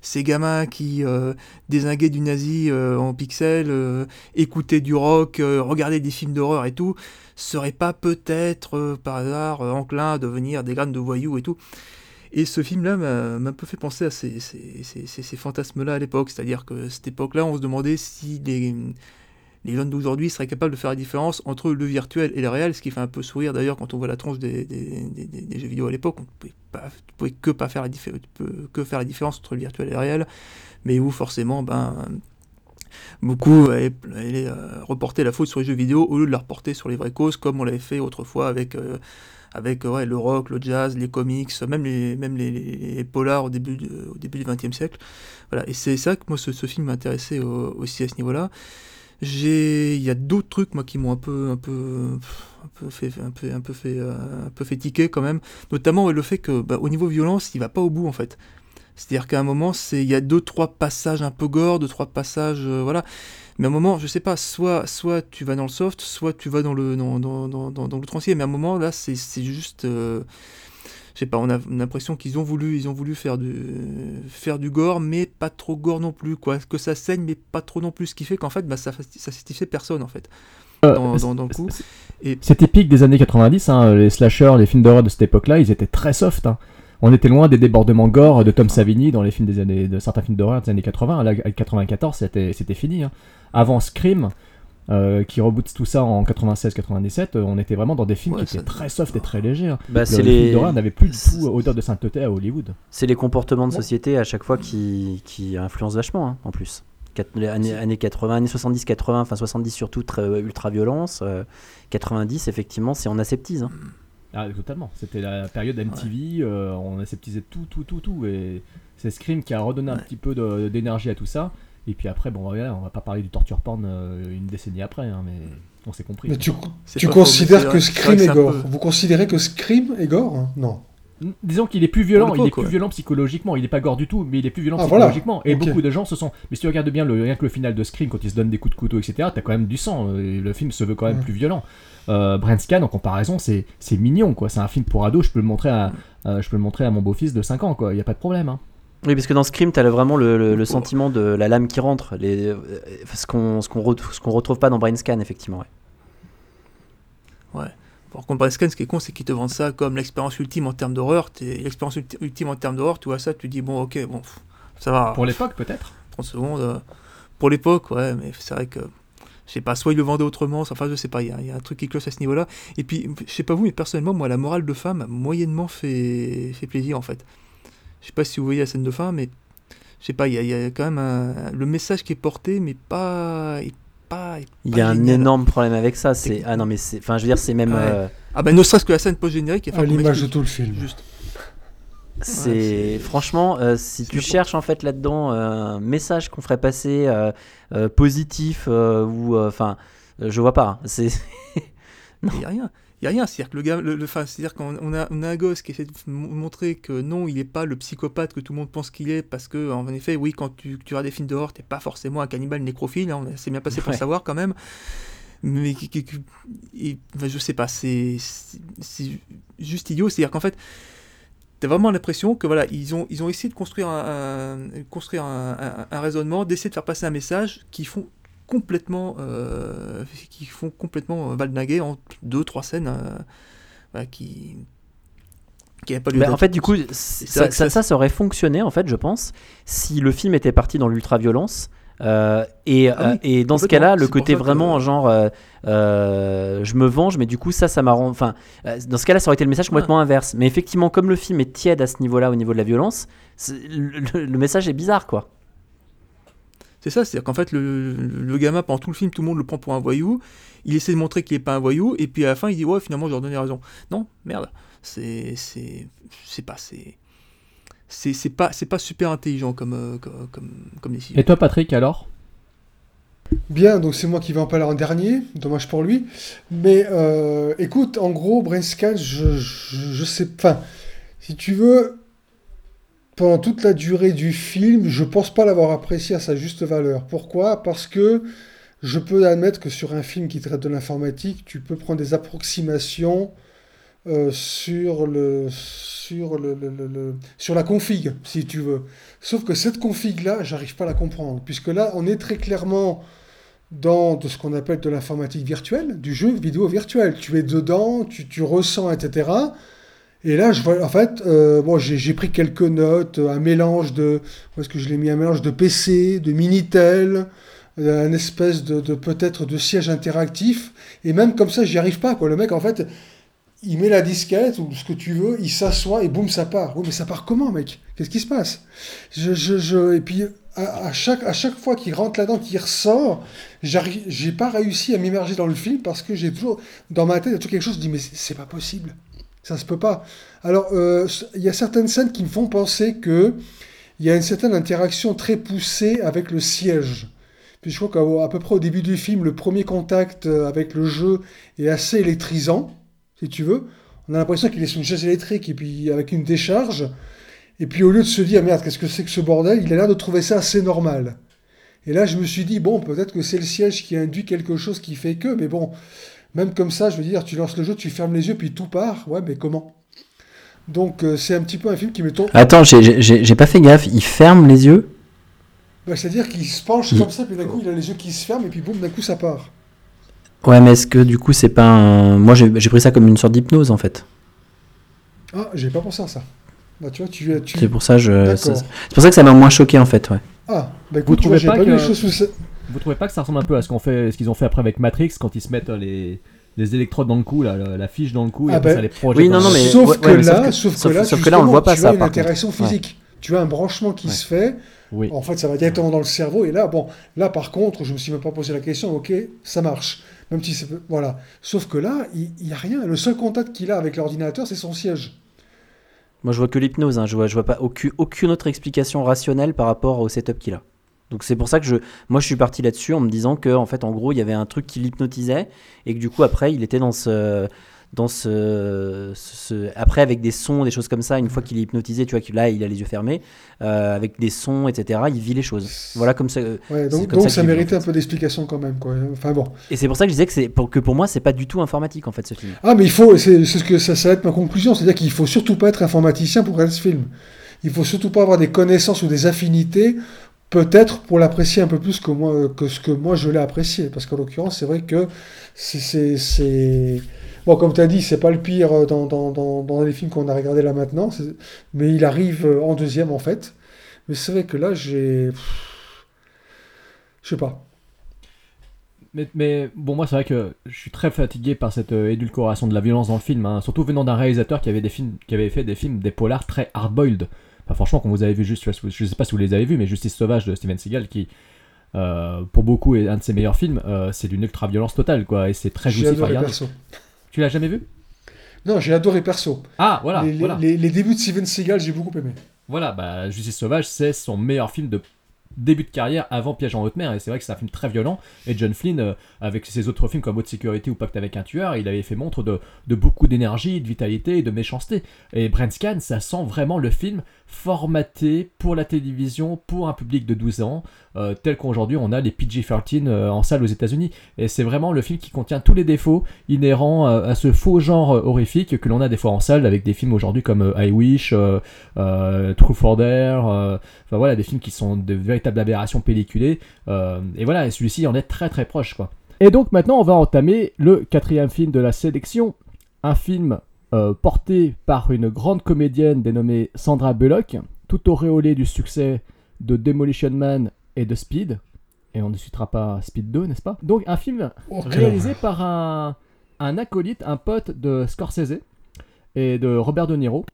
ces gamins qui euh, désinguaient du nazi euh, en pixels, euh, écoutaient du rock, euh, regardaient des films d'horreur et tout, seraient pas peut-être euh, par hasard enclins à devenir des graines de voyous et tout. Et ce film-là m'a un peu fait penser à ces, ces- ces fantasmes-là à l'époque. C'est-à-dire que cette époque-là, on se demandait si les, les jeunes d'aujourd'hui seraient capables de faire la différence entre le virtuel et le réel, ce qui fait un peu sourire d'ailleurs quand on voit la tronche des, jeux vidéo à l'époque. On ne pouvait, que, pas faire la que faire la différence entre le virtuel et le réel, mais où forcément, ben, beaucoup allaient, euh, reporter la faute sur les jeux vidéo au lieu de la reporter sur les vraies causes, comme on l'avait fait autrefois avec, euh, avec le rock, le jazz, les comics, même les, même les, les- polars au début, au début du XXe siècle. Voilà. Et c'est ça que moi, ce, film m'intéressait au- aussi à ce niveau-là. Il y a d'autres trucs moi qui m'ont un peu, un peu, un peu fait, un peu, un peu fait, euh, tiquer quand même. Notamment le fait que, bah, au niveau violence, il va pas au bout en fait. C'est-à-dire qu'à un moment, c'est, il y a deux, trois passages un peu gore, deux, trois passages, euh, voilà. Mais à un moment, je sais pas, soit, soit tu vas dans le soft, soit tu vas dans le, dans, dans, dans, dans. Mais à un moment, là, c'est, c'est juste, euh, je sais pas, on a on a l'impression qu'ils ont voulu, ils ont voulu faire du, faire du gore, mais pas trop gore non plus, quoi. Que ça saigne, mais pas trop non plus. Ce qui fait qu'en fait, bah, ça, ça satisfait personne, en fait. Euh, Dans, c'est- dans, dans le coup. Et C'est typique des années 90, hein, les slashers, les films d'horreur de cette époque-là, ils étaient très soft. hein. On était loin des débordements gore de Tom Savini dans les films des années, de certains films d'horreur des années 80. Là, avec 94, c'était, c'était fini. hein. Avant Scream, euh, qui reboot tout ça en 96-97, euh, on était vraiment dans des films Ouais, qui étaient très soft et très légers. hein. Bah, Le c'est film les- d'horreur n'avait plus du tout odeur de sainteté à Hollywood. C'est les comportements de société à chaque fois qui, qui influencent vachement, hein, en plus. Les années, années 80, années 70, 80, enfin 70 surtout, très euh, ultra-violence. euh, 90, effectivement, c'est on aseptise. Hein. Ah, totalement. C'était la période MTV, euh, on aseptisait tout, tout, tout, tout. Et c'est Scream qui a redonné un petit peu d'énergie à tout ça. Et puis après, bon, voilà, on va pas parler du torture porn euh, une décennie après, hein, mais on s'est compris. Mais tu, considères que Scream est gore peu- Vous considérez que Scream est gore hein? Non. Mm, Disons qu'il est plus violent, il est plus violent psychologiquement, il est pas gore du tout, mais il est plus violent Ah, voilà. psychologiquement. Et beaucoup de gens se sont. Mais si tu regardes bien le, rien que le final de Scream, quand il se donne des coups de couteau, etc., t'as quand même du sang. euh, et le film se veut quand même Ouais. plus violent. Euh, Brent Scan, en comparaison, c'est c'est mignon, quoi. C'est un film pour ado, je peux le montrer à, euh, je peux le montrer à mon beau-fils de 5 ans, quoi. Y a pas de problème. Hein. Oui, parce que dans Scream, tu as vraiment le, le- le sentiment de la lame qui rentre. Les, euh, ce qu'on ce qu'on re- qu'on retrouve pas dans Brain Scan, effectivement. ouais. Ouais. Par contre, Brest Scan, ce qui est con, c'est qu'ils te vendent ça comme l'expérience ultime en termes d'horreur. L'expérience ulti- ultime en termes d'horreur, tu vois ça, tu dis, bon, ok, bon, ça va. Pour l'époque, peut-être. 30 secondes. euh, pour l'époque, ouais, mais c'est vrai que. Je sais pas, soit ils le vendaient autrement, enfin, je sais pas, il y, a- il y a un truc qui cloche à ce niveau-là. Et puis, je sais pas vous, mais personnellement, moi, la morale de m'a moyennement fait, fait plaisir, en fait. Je sais pas si vous voyez la scène de fin, mais je sais pas, il y, a- il y a quand même un- le message qui est porté, mais pas. est pas Il pas y a un génial. énorme problème avec ça. C'est ah non mais c'est enfin je veux dire c'est même Ouais. euh, Ah bah ne serait-ce que la scène post-générique est À l'image de tout le film. Juste. c'est Ouais, franchement euh, si tu cherches en fait là-dedans euh, un message qu'on ferait passer euh, euh, positif euh, ou enfin euh, je vois pas. hein. C'est (laughs) Il n'y a rien. Il y a rien. C'est-à-dire que le gars, le, le- c'est-à-dire qu'on on a, on a un gosse qui essaie de montrer que non, il n'est pas le psychopathe que tout le monde pense qu'il est, parce que, en effet, oui, quand tu, tu regardes des films d'horreur, t'es pas forcément un cannibale nécrophile, hein, on s'est bien passé pour le savoir quand même. Mais qui- qui- qui- et, enfin, je sais pas, c'est juste idiot. C'est-à-dire qu'en fait, T'as vraiment l'impression que voilà, ils ont, ils ont essayé de construire un, un- construire un, un- un raisonnement, d'essayer de faire passer un message qui font complètement, euh, qui font complètement valdinguer en deux, trois scènes euh, qui, qui n'avaient pas lieu Bah, en fait, du coup, ça, ça, ça- ça, ça aurait fonctionné, en fait, je pense, si le film était parti dans l'ultra-violence. euh, et, Ah oui, euh, et dans ce cas-là, le côté ça que- vraiment genre euh, euh, je me venge, mais du coup, ça, ça m'a rendu. Enfin, euh, dans ce cas-là, ça aurait été le message complètement inverse. Mais effectivement, comme le film est tiède à ce niveau-là, au niveau de la violence, le message est bizarre, quoi. C'est ça, c'est-à-dire qu'en fait, le, le- gamin, pendant tout le film, tout le monde le prend pour un voyou. Il essaie de montrer qu'il n'est pas un voyou, et puis à la fin, il dit Ouais, finalement, je leur donnais raison. Non, merde. C'est. C'est. C'est pas. C'est. C'est c'est pas, c'est pas super intelligent comme, euh, comme, comme, comme décision. Et toi, Patrick, alors? Bien, donc c'est moi qui vais en parler en dernier, dommage pour lui. Mais euh, écoute, en gros, Brainscan, je, je, je sais pas. Si tu veux, pendant toute la durée du film, je pense pas l'avoir apprécié à sa juste valeur. Pourquoi? Parce que je peux admettre que sur un film qui traite de l'informatique, tu peux prendre des approximations euh, sur le sur le, sur la config, si tu veux. Sauf que cette config là, j'arrive pas à la comprendre, puisque là, on est très clairement dans de ce qu'on appelle de l'informatique virtuelle, du jeu vidéo virtuel. Tu es dedans, tu, tu ressens, etc. Et là, je vois, en fait, euh, bon, j'ai pris quelques notes, un mélange de, est-ce que je l'ai mis, un mélange de PC, de Minitel, euh, un espèce de, peut-être de siège interactif, et même comme ça, j'y arrive pas, quoi. Le mec, en fait, il met la disquette ou ce que tu veux, il s'assoit et boum, ça part. Oui, mais ça part comment, mec? Qu'est-ce qui se passe? Je, je, je, Et puis, à, chaque, à chaque fois qu'il rentre là-dedans, qu'il ressort, j'ai pas réussi à m'immerger dans le film parce que j'ai toujours, dans ma tête, il y a toujours quelque chose, je dis, mais c'est pas possible. Ça se peut pas. Alors, euh, il y a certaines scènes qui me font penser que il y a une certaine interaction très poussée avec le siège. Puis je crois qu'à peu près au début du film, le premier contact euh, avec le jeu est assez électrisant, si tu veux. On a l'impression qu'il est sur une chaise électrique et puis avec une décharge. Et puis au lieu de se dire merde, qu'est-ce que c'est que ce bordel, il a l'air de trouver ça assez normal. Et là, je me suis dit, bon, peut-être que c'est le siège qui induit quelque chose qui fait que, mais bon, même comme ça, je veux dire, tu lances le jeu, tu fermes les yeux, puis tout part. Ouais, mais comment? Donc, euh, c'est un petit peu un film qui me tombe. Attends, j'ai- pas fait gaffe. Il ferme les yeux? Bah, C'est-à-dire qu'il se penche Il- comme ça, puis d'un coup, il a les yeux qui se ferment, et puis boum, d'un coup, ça part. Ouais, mais est-ce que du coup, c'est pas un. Moi, j'ai j'ai pris ça comme une sorte d'hypnose en fait. Ah, j'ai pas pensé à ça. Bah, tu vois, tu. tu... C'est pour ça, je. D'accord. C'est c'est pour ça que ça m'a moins choqué en fait, ouais. Ah, bah Vous tu trouvez pas que- les choses sous ce- Vous trouvez pas que ça ressemble un peu à ce qu'on fait, ce qu'ils ont fait après avec Matrix quand ils se mettent euh, les, les électrodes dans le cou, là, la, la fiche dans le cou, et Ah après ben, ça les projette. oui, non, non, mais- sauf, ouais, que mais là, sauf que- sauf que sauf- là, sauf tu- que là, on le voit pas, tu ça, as une contre. interaction Ouais. physique. Tu as un branchement qui Ouais. se fait. Oui. En fait, ça va directement dans le cerveau. Et là, bon, là, par contre, je me suis même pas posé la question. Ok, ça marche. Même si c'est voilà. Sauf que là, il n'y a rien. Le seul contact qu'il a avec l'ordinateur, c'est son siège. Moi, je vois que l'hypnose. Hein. Je vois, pas aucune, aucune autre explication rationnelle par rapport au setup qu'il a. Donc c'est pour ça que je, moi, je suis parti là-dessus en me disant que, en fait, en gros, il y avait un truc qui l'hypnotisait et que du coup, après, il était dans ce, dans ce, ce- après avec des sons, des choses comme ça. Une fois qu'il est hypnotisé, tu vois que là, il a les yeux fermés, euh, avec des sons, etc. Il vit les choses. Voilà comme ça. Ouais, c'est donc, comme donc que ça méritait un peu d'explication quand même. Quoi. Enfin bon. Et c'est pour ça que je disais que, pour, que pour moi, c'est pas du tout informatique en fait ce film. Ah, mais il faut, c'est ce que ça, ça va être ma conclusion, c'est-à-dire qu'il faut surtout pas être informaticien pour regarder ce film. Il faut surtout pas avoir des connaissances ou des affinités, peut-être pour l'apprécier un peu plus que moi, que ce que moi je l'ai apprécié, parce qu'en l'occurrence, c'est vrai que c'est- bon, comme tu as dit, c'est pas le pire euh, dans, dans, dans, dans les films qu'on a regardé là maintenant, mais il arrive euh, en deuxième en fait. Mais c'est vrai que là, j'ai, je sais pas. Mais, mais bon, moi, c'est vrai que je suis très fatigué par cette euh, édulcoration de la violence dans le film, hein, surtout venant d'un réalisateur qui avait, des films, qui avait fait des films, des polars très hard-boiled. Enfin, franchement, quand vous avez vu juste, je sais pas si vous les avez vus, mais Justice Sauvage de Steven Seagal, qui euh, pour beaucoup est un de ses meilleurs films, euh, c'est d'une ultra-violence totale, quoi, et c'est très jouissif à regarder. Tu l'as jamais vu? Non, j'ai adoré perso. Ah, voilà, les, les- voilà. les- les débuts de Steven Seagal, j'ai beaucoup aimé. Voilà, bah, Justice Sauvage, c'est son meilleur film de début de carrière avant Piège en haute mer, et c'est vrai que c'est un film très violent. Et John Flynn, euh, avec ses autres films comme Haute Sécurité ou Pacte avec un tueur, il avait fait montre de, de beaucoup d'énergie, de vitalité et de méchanceté. Et Brent Scan, ça sent vraiment le film formaté pour la télévision, pour un public de 12 ans, euh, tel qu'aujourd'hui on a les PG-13 euh, en salle aux États-Unis. Et c'est vraiment le film qui contient tous les défauts inhérents euh, à ce faux genre horrifique que l'on a des fois en salle avec des films aujourd'hui comme I Wish, True for Dare, enfin voilà, des films qui sont de véritables aberrations pelliculées. et voilà, celui-ci en est très très proche quoi. Et donc maintenant on va entamer le quatrième film de la sélection, un film euh, porté par une grande comédienne dénommée Sandra Bullock, tout auréolée du succès de Demolition Man et de Speed. Et on ne citera pas Speed 2, n'est-ce pas? Donc un film Oh, réalisé par un, un acolyte, un pote de Scorsese et de Robert De Niro.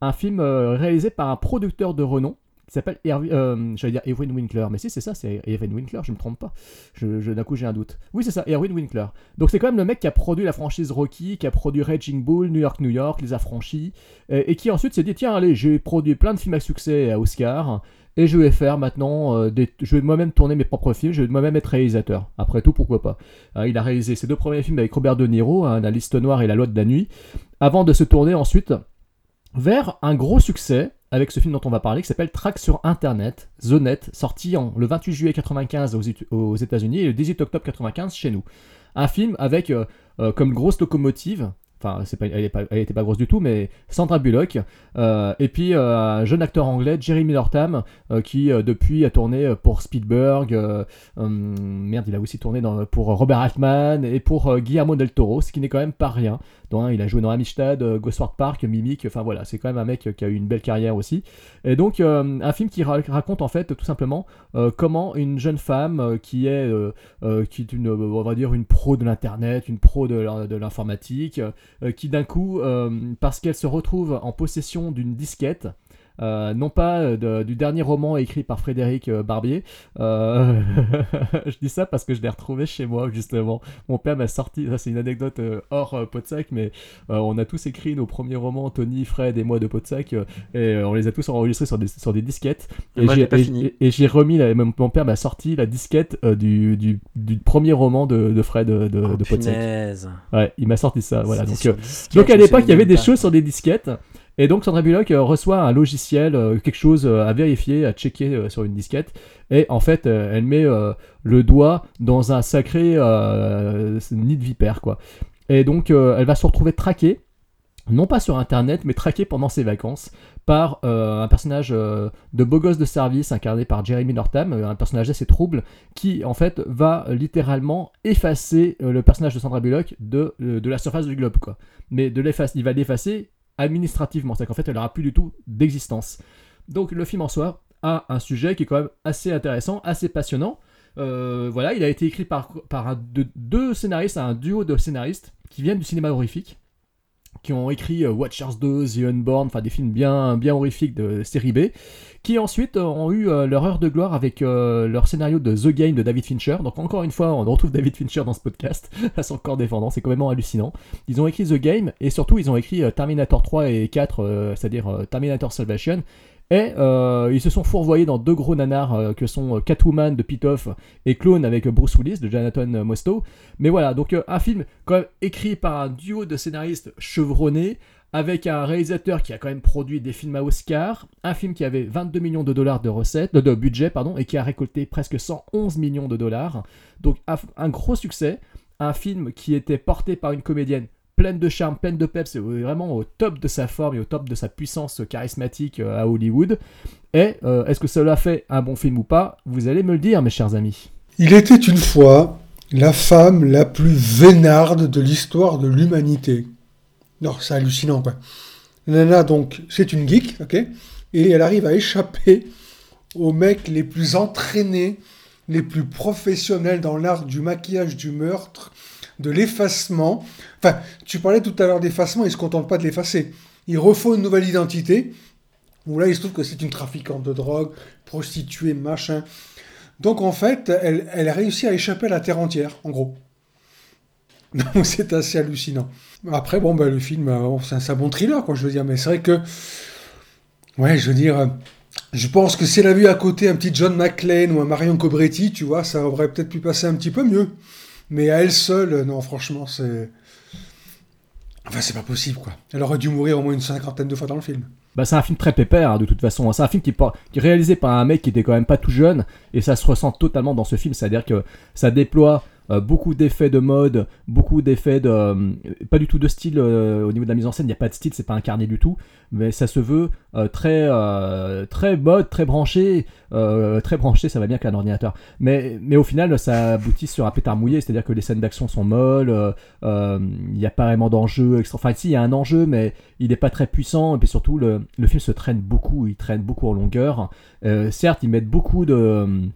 Un film euh, réalisé par un producteur de renom qui s'appelle euh, dire Erwin Winkler, mais si c'est ça, c'est Erwin Winkler, je me trompe pas. Je, D'un coup j'ai un doute. Oui c'est ça, Erwin Winkler. Donc c'est quand même le mec qui a produit la franchise Rocky, qui a produit Raging Bull, New York New York, Les Affranchis, et, et qui ensuite s'est dit tiens allez j'ai produit plein de films à succès à Oscar. Et je vais faire maintenant, euh, je vais moi-même tourner mes propres films, je vais moi-même être réalisateur. Après tout, pourquoi pas? Euh, il a réalisé ses deux premiers films avec Robert De Niro, hein, La Liste Noire et La Loi de la Nuit, avant de se tourner ensuite vers un gros succès avec ce film dont on va parler qui s'appelle Track sur Internet, The Net, sorti en, le 28 juillet 95 aux, aux États-Unis et le 18 octobre 95 chez nous. Un film avec euh, euh, comme grosse locomotive, enfin elle n'était pas, grosse du tout, mais Sandra Bullock, euh, et puis un jeune acteur anglais, Millertam, euh, qui depuis a tourné pour Spielberg, merde, il a aussi tourné pour Robert Altman et pour Guillermo del Toro, ce qui n'est quand même pas rien. Il a joué dans Amistad, euh, Ghostward Park, Mimic. Enfin voilà, c'est quand même un mec qui a eu une belle carrière aussi. Et donc euh, un film qui raconte en fait tout simplement comment une jeune femme qui est qui est une on va dire une pro de l'internet, une pro de, l'informatique, qui d'un coup parce qu'elle se retrouve en possession d'une disquette euh, non pas euh, du dernier roman écrit par Frédéric euh, Barbier. (laughs) je dis ça parce que je l'ai retrouvé chez moi, justement. Mon père m'a sorti, ça c'est une anecdote hors Podsac, mais on a tous écrit nos premiers romans, Tony, Fred et moi de Podsac, et on les a tous enregistrés sur des, sur des disquettes. Et, j'ai remis, mon, père m'a sorti la disquette du, du, du, premier roman de, de Fred de, de, oh. Ouais, il m'a sorti ça. Voilà. Donc, donc à l'époque, il y avait des choses sur des disquettes. Et donc Sandra Bullock euh, reçoit un logiciel, euh, quelque chose euh, à vérifier, à checker sur une disquette. Et en fait, elle met le doigt dans un sacré nid de vipère, quoi. Et donc, elle va se retrouver traquée, non pas sur Internet, mais traquée pendant ses vacances par un personnage de beau gosse de service incarné par Jeremy Northam, un personnage assez trouble, qui en fait va littéralement effacer le personnage de Sandra Bullock de, de la surface du globe, quoi. Mais de il va l'effacer administrativement. C'est qu'en fait, elle n'aura plus du tout d'existence. Donc le film en soi a un sujet qui est quand même assez intéressant, assez passionnant. Euh, voilà, il a été écrit par, par deux scénaristes, un duo de scénaristes qui viennent du cinéma horrifique qui ont écrit euh, Watchers 2, The Unborn, enfin des films bien, bien horrifiques de série B, qui ensuite euh, ont eu euh, leur heure de gloire avec leur scénario de The Game de David Fincher. Donc encore une fois, on retrouve David Fincher dans ce podcast, (laughs) à son corps défendant, c'est quand même hallucinant. Ils ont écrit The Game, et surtout ils ont écrit Terminator 3 et 4, c'est-à-dire Terminator Salvation, et euh, ils se sont fourvoyés dans deux gros nanars euh, que sont euh, Catwoman de Pitoff et Clone avec Bruce Willis de Jonathan Mostow. Mais voilà, donc un film quand même écrit par un duo de scénaristes chevronnés avec un réalisateur qui a quand même produit des films à Oscar, un film qui avait 22 millions de dollars de recettes, de budget pardon, et qui a récolté presque 111 millions de dollars. Donc un gros succès, un film qui était porté par une comédienne pleine de charme, pleine de peps, vraiment au top de sa forme et au top de sa puissance charismatique euh, à Hollywood. Et euh, est-ce que cela fait un bon film ou pas? Vous allez me le dire, mes chers amis. Il était une fois la femme la plus vénarde de l'histoire de l'humanité. Non, c'est hallucinant, quoi. Nana, donc, c'est une geek, ok Et elle arrive à échapper aux mecs les plus entraînés, les plus professionnels dans l'art du maquillage du meurtre, de l'effacement. Enfin, tu parlais tout à l'heure d'effacement, il ne se contente pas de l'effacer. Il refait une nouvelle identité, où là, il se trouve que c'est une trafiquante de drogue, prostituée, machin. Donc, en fait, elle, elle a réussi à échapper à la terre entière, en gros. (laughs) Donc, c'est assez hallucinant. Après, bon, ben, le film, euh, c'est un, bon thriller, quoi, je veux dire. Mais c'est vrai que, ouais, je veux dire, je pense que si elle a vu à côté un petit John McClane ou un Marion Cobretti, tu vois, ça aurait peut-être pu passer un petit peu mieux. Mais à elle seule, non, franchement, c'est. Enfin, c'est pas possible, quoi. Elle aurait dû mourir au moins une cinquantaine de fois dans le film. Bah, c'est un film très pépère, hein, de toute façon. C'est un film qui est, réalisé par un mec qui était quand même pas tout jeune, et ça se ressent totalement dans ce film. C'est-à-dire que ça déploie euh, beaucoup d'effets de mode, beaucoup d'effets de. Euh, pas du tout de style euh, au niveau de la mise en scène, il n'y a pas de style, c'est pas incarné du tout, mais ça se veut très, très mode, très branché. très branché, ça va bien qu'un ordinateur. Mais, mais au final, ça aboutit sur un pétard mouillé, c'est-à-dire que les scènes d'action sont molles, il n'y a pas vraiment d'enjeu extra. Enfin, si, il y a un enjeu, mais il n'est pas très puissant, et puis surtout, le, le, film se traîne beaucoup, il traîne beaucoup en longueur. certes, ils mettent beaucoup de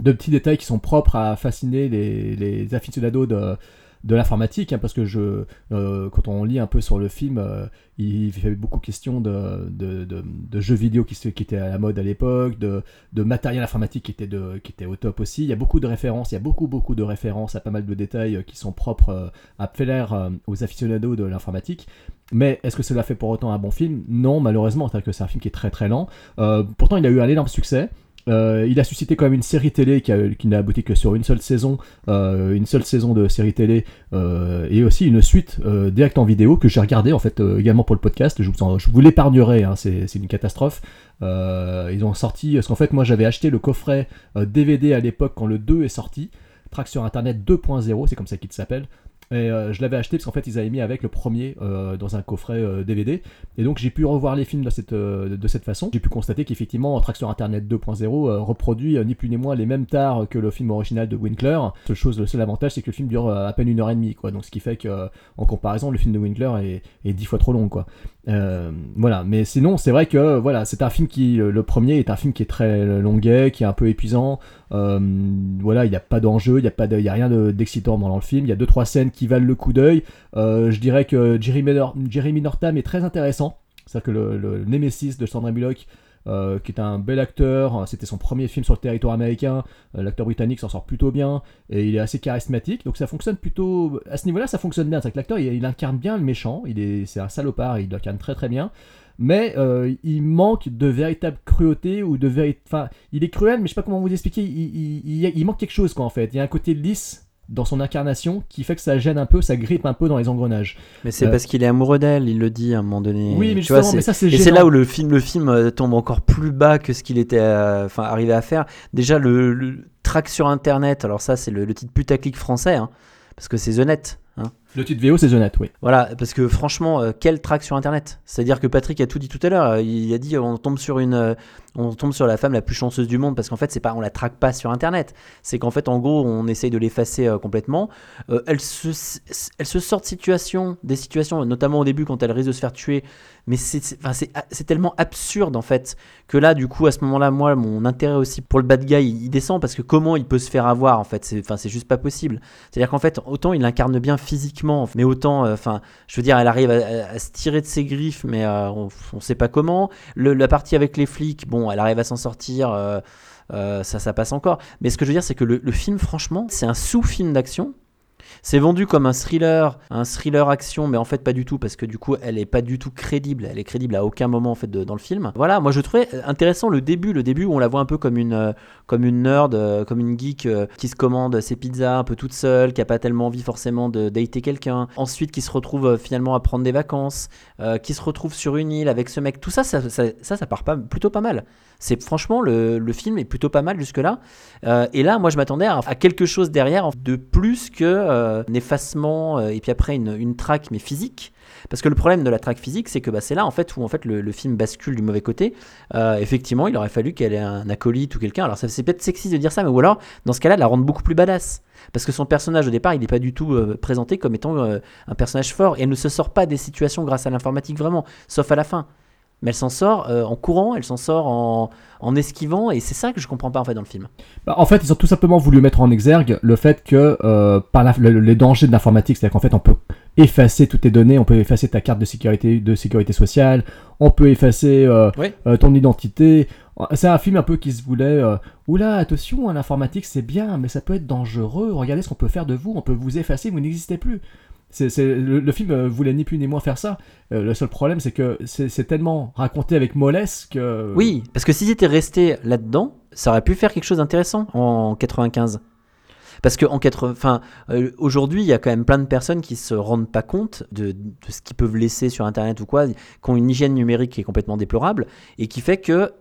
de petits détails qui sont propres à fasciner les, les aficionados de, de l'informatique, hein, parce que je, euh, quand on lit un peu sur le film, euh, il fait beaucoup question de, de, de, jeux vidéo qui, qui étaient à la mode à l'époque, de, matériel informatique qui était, de, qui était au top aussi. Il y a beaucoup de références, il y a beaucoup beaucoup de références à pas mal de détails euh, qui sont propres à Feller aux aficionados de l'informatique. Mais est-ce que cela fait pour autant un bon film? Non, malheureusement, c'est que c'est un film qui est très très lent. pourtant, il a eu un énorme succès. Euh, il a suscité quand même une série télé qui, n'a abouti que sur une seule saison, euh, une seule saison de série télé, euh, et aussi une suite direct en vidéo que j'ai regardé en fait également pour le podcast. Je vous, je vous l'épargnerai, hein, c'est une catastrophe. ils ont sorti, parce qu'en fait moi j'avais acheté le coffret DVD à l'époque quand le 2 est sorti, track sur internet 2.0, c'est comme ça qu'il s'appelle. Et euh, je l'avais acheté parce qu'en fait, ils avaient mis avec le premier euh, dans un coffret euh, DVD. Et donc, j'ai pu revoir les films de cette, euh, de cette façon. J'ai pu constater qu'effectivement, Traction Internet 2.0 euh, reproduit euh, ni plus ni moins les mêmes tares que le film original de Winkler. Le seul avantage, c'est que le film dure euh, à peine une heure et demie, quoi. Donc, ce qui fait que, euh, en comparaison, le film de Winkler est, dix fois trop long, quoi. Euh, voilà, mais sinon, c'est vrai que voilà, c'est un film qui, le premier est un film qui est très longuet, qui est un peu épuisant. Euh, voilà, il n'y a pas d'enjeu, il n'y a, pas y a rien de- d'excitant dans le film. Il y a deux trois scènes qui valent le coup d'œil. Euh, je dirais que Jeremy, Nor- Jeremy Northam est très intéressant. C'est-à-dire que le, le Nemesis de Sandra Bullock, euh, qui est un bel acteur, c'était son premier film sur le territoire américain. L'acteur britannique s'en sort plutôt bien et il est assez charismatique. Donc ça fonctionne plutôt. À ce niveau-là, ça fonctionne bien. C'est-à-dire que l'acteur, il, il incarne bien le méchant. C'est un salopard, il l'incarne très très bien. Mais euh, il manque de véritable cruauté ou de véritable. Enfin, il est cruel, mais je sais pas comment vous expliquer. Il, il- il- il manque quelque chose, quoi, en fait. Il y a un côté lisse dans son incarnation qui fait que ça gêne un peu, ça grippe un peu dans les engrenages. Mais c'est Euh, parce qu'il est amoureux d'elle, il le dit à un moment donné. Oui, mais Tu vois, mais ça, c'est Et c'est là où le film, le film euh, tombe encore plus bas que ce qu'il était enfin, arrivé à faire. Déjà, le, le track sur Internet, alors ça, c'est le, le titre putaclic français, hein, parce que c'est The Net. hein. Le titre VO, c'est The oui. Voilà, parce que franchement, euh, quel track sur Internet C'est-à-dire que Patrick a tout dit tout à l'heure. euh, Il a dit on tombe sur une, euh, on tombe sur la femme la plus chanceuse du monde parce qu'en fait, c'est pas, on la traque pas sur Internet. C'est qu'en fait, en gros, on essaye de l'effacer complètement. Elle se, elle se sort de situations, des situations, notamment au début quand elle risque de se faire tuer. Mais c'est, enfin, c'est tellement absurde en fait que là, du coup, à ce moment-là, moi, mon intérêt aussi pour le bad guy, il, descend parce que comment il peut se faire avoir en fait? C'est, c'est juste pas possible. C'est-à-dire qu'en fait, autant il incarne bien physiquement, mais autant, euh, enfin, je veux dire, elle arrive à, se tirer de ses griffes, mais euh, on, on sait pas comment. La partie avec les flics, bon, elle arrive à s'en sortir. euh, ça, ça passe encore. Mais ce que je veux dire, c'est que le film, franchement, c'est un sous-film d'action. C'est vendu comme un thriller, un thriller action, mais en fait pas du tout parce que du coup elle est pas du tout crédible. Elle est crédible à aucun moment en fait de- dans le film. Voilà, moi je trouvais intéressant le début, le début où on la voit un peu comme une euh, comme une nerd, euh, comme une geek euh, qui se commande ses pizzas un peu toute seule, qui a pas tellement envie forcément de dater quelqu'un. Ensuite qui se retrouve euh, finalement à prendre des vacances, euh, qui se retrouve sur une île avec ce mec. Tout ça, ça, ça, ça, ça part pas plutôt pas mal. C'est franchement le, film est plutôt pas mal jusque là. Euh, et là, moi, je m'attendais à, quelque chose derrière de plus que euh, effacement euh, et puis après une, traque mais physique. Parce que le problème de la traque physique, c'est que bah, c'est là en fait où en fait le, film bascule du mauvais côté. Euh, effectivement, il aurait fallu qu'elle ait un acolyte ou quelqu'un. Alors c'est peut-être sexy de dire ça, mais ou alors dans ce cas-là, la rendre beaucoup plus badass. Parce que son personnage au départ, il n'est pas du tout présenté comme étant un personnage fort et elle ne se sort pas des situations grâce à l'informatique vraiment, sauf à la fin. Mais elle s'en sort euh, en courant, elle s'en sort en, en esquivant, et c'est ça que je comprends pas en fait dans le film. Bah, en fait, ils ont tout simplement voulu mettre en exergue le fait que euh, par la- le- les dangers de l'informatique, c'est-à-dire qu'en fait, on peut effacer toutes tes données, on peut effacer ta carte de sécurité, de sécurité sociale, on peut effacer euh, Oui. ton identité. C'est un film un peu qui se voulait. Oula, attention, hein, l'informatique c'est bien, mais ça peut être dangereux. Regardez ce qu'on peut faire de vous, on peut vous effacer, vous n'existez plus. Le, film euh, voulait ni plus ni moins faire ça. Euh, le seul problème, c'est que c'est, tellement raconté avec mollesse que. Oui, parce que s'ils étaient restés là-dedans, ça aurait pu faire quelque chose d'intéressant en 95. Parce que en 80, enfin, euh, aujourd'hui, il y a quand même plein de personnes qui se rendent pas compte de, de ce qu'ils peuvent laisser sur Internet ou quoi, qui ont une hygiène numérique qui est complètement déplorable et qui fait que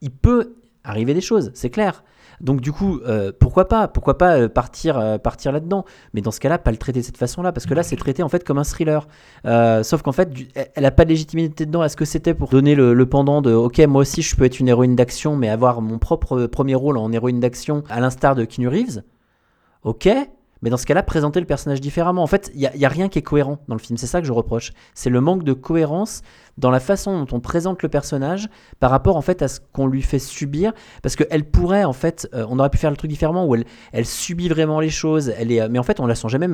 il peut arriver des choses, c'est clair. Donc du coup, euh, pourquoi pas Pourquoi pas euh, partir, euh, partir là-dedans? Mais dans ce cas-là, pas le traiter de cette façon-là, parce que là, c'est traité en fait comme un thriller. Sauf qu'en fait, elle- elle a pas de légitimité dedans. Est-ce que c'était pour donner le, pendant de OK, moi aussi, je peux être une héroïne d'action, mais avoir mon propre premier rôle en héroïne d'action, à l'instar de Keanu Reeves? Ok, mais dans ce cas-là, présenter le personnage différemment. En fait, il n'y a, rien qui est cohérent dans le film. C'est ça que je reproche. C'est le manque de cohérence dans la façon dont on présente le personnage par rapport en fait à ce qu'on lui fait subir. Parce qu'elle pourrait, en fait, euh, on aurait pu faire le truc différemment où elle, subit vraiment les choses. Elle est, euh, mais en fait, on la sent jamais.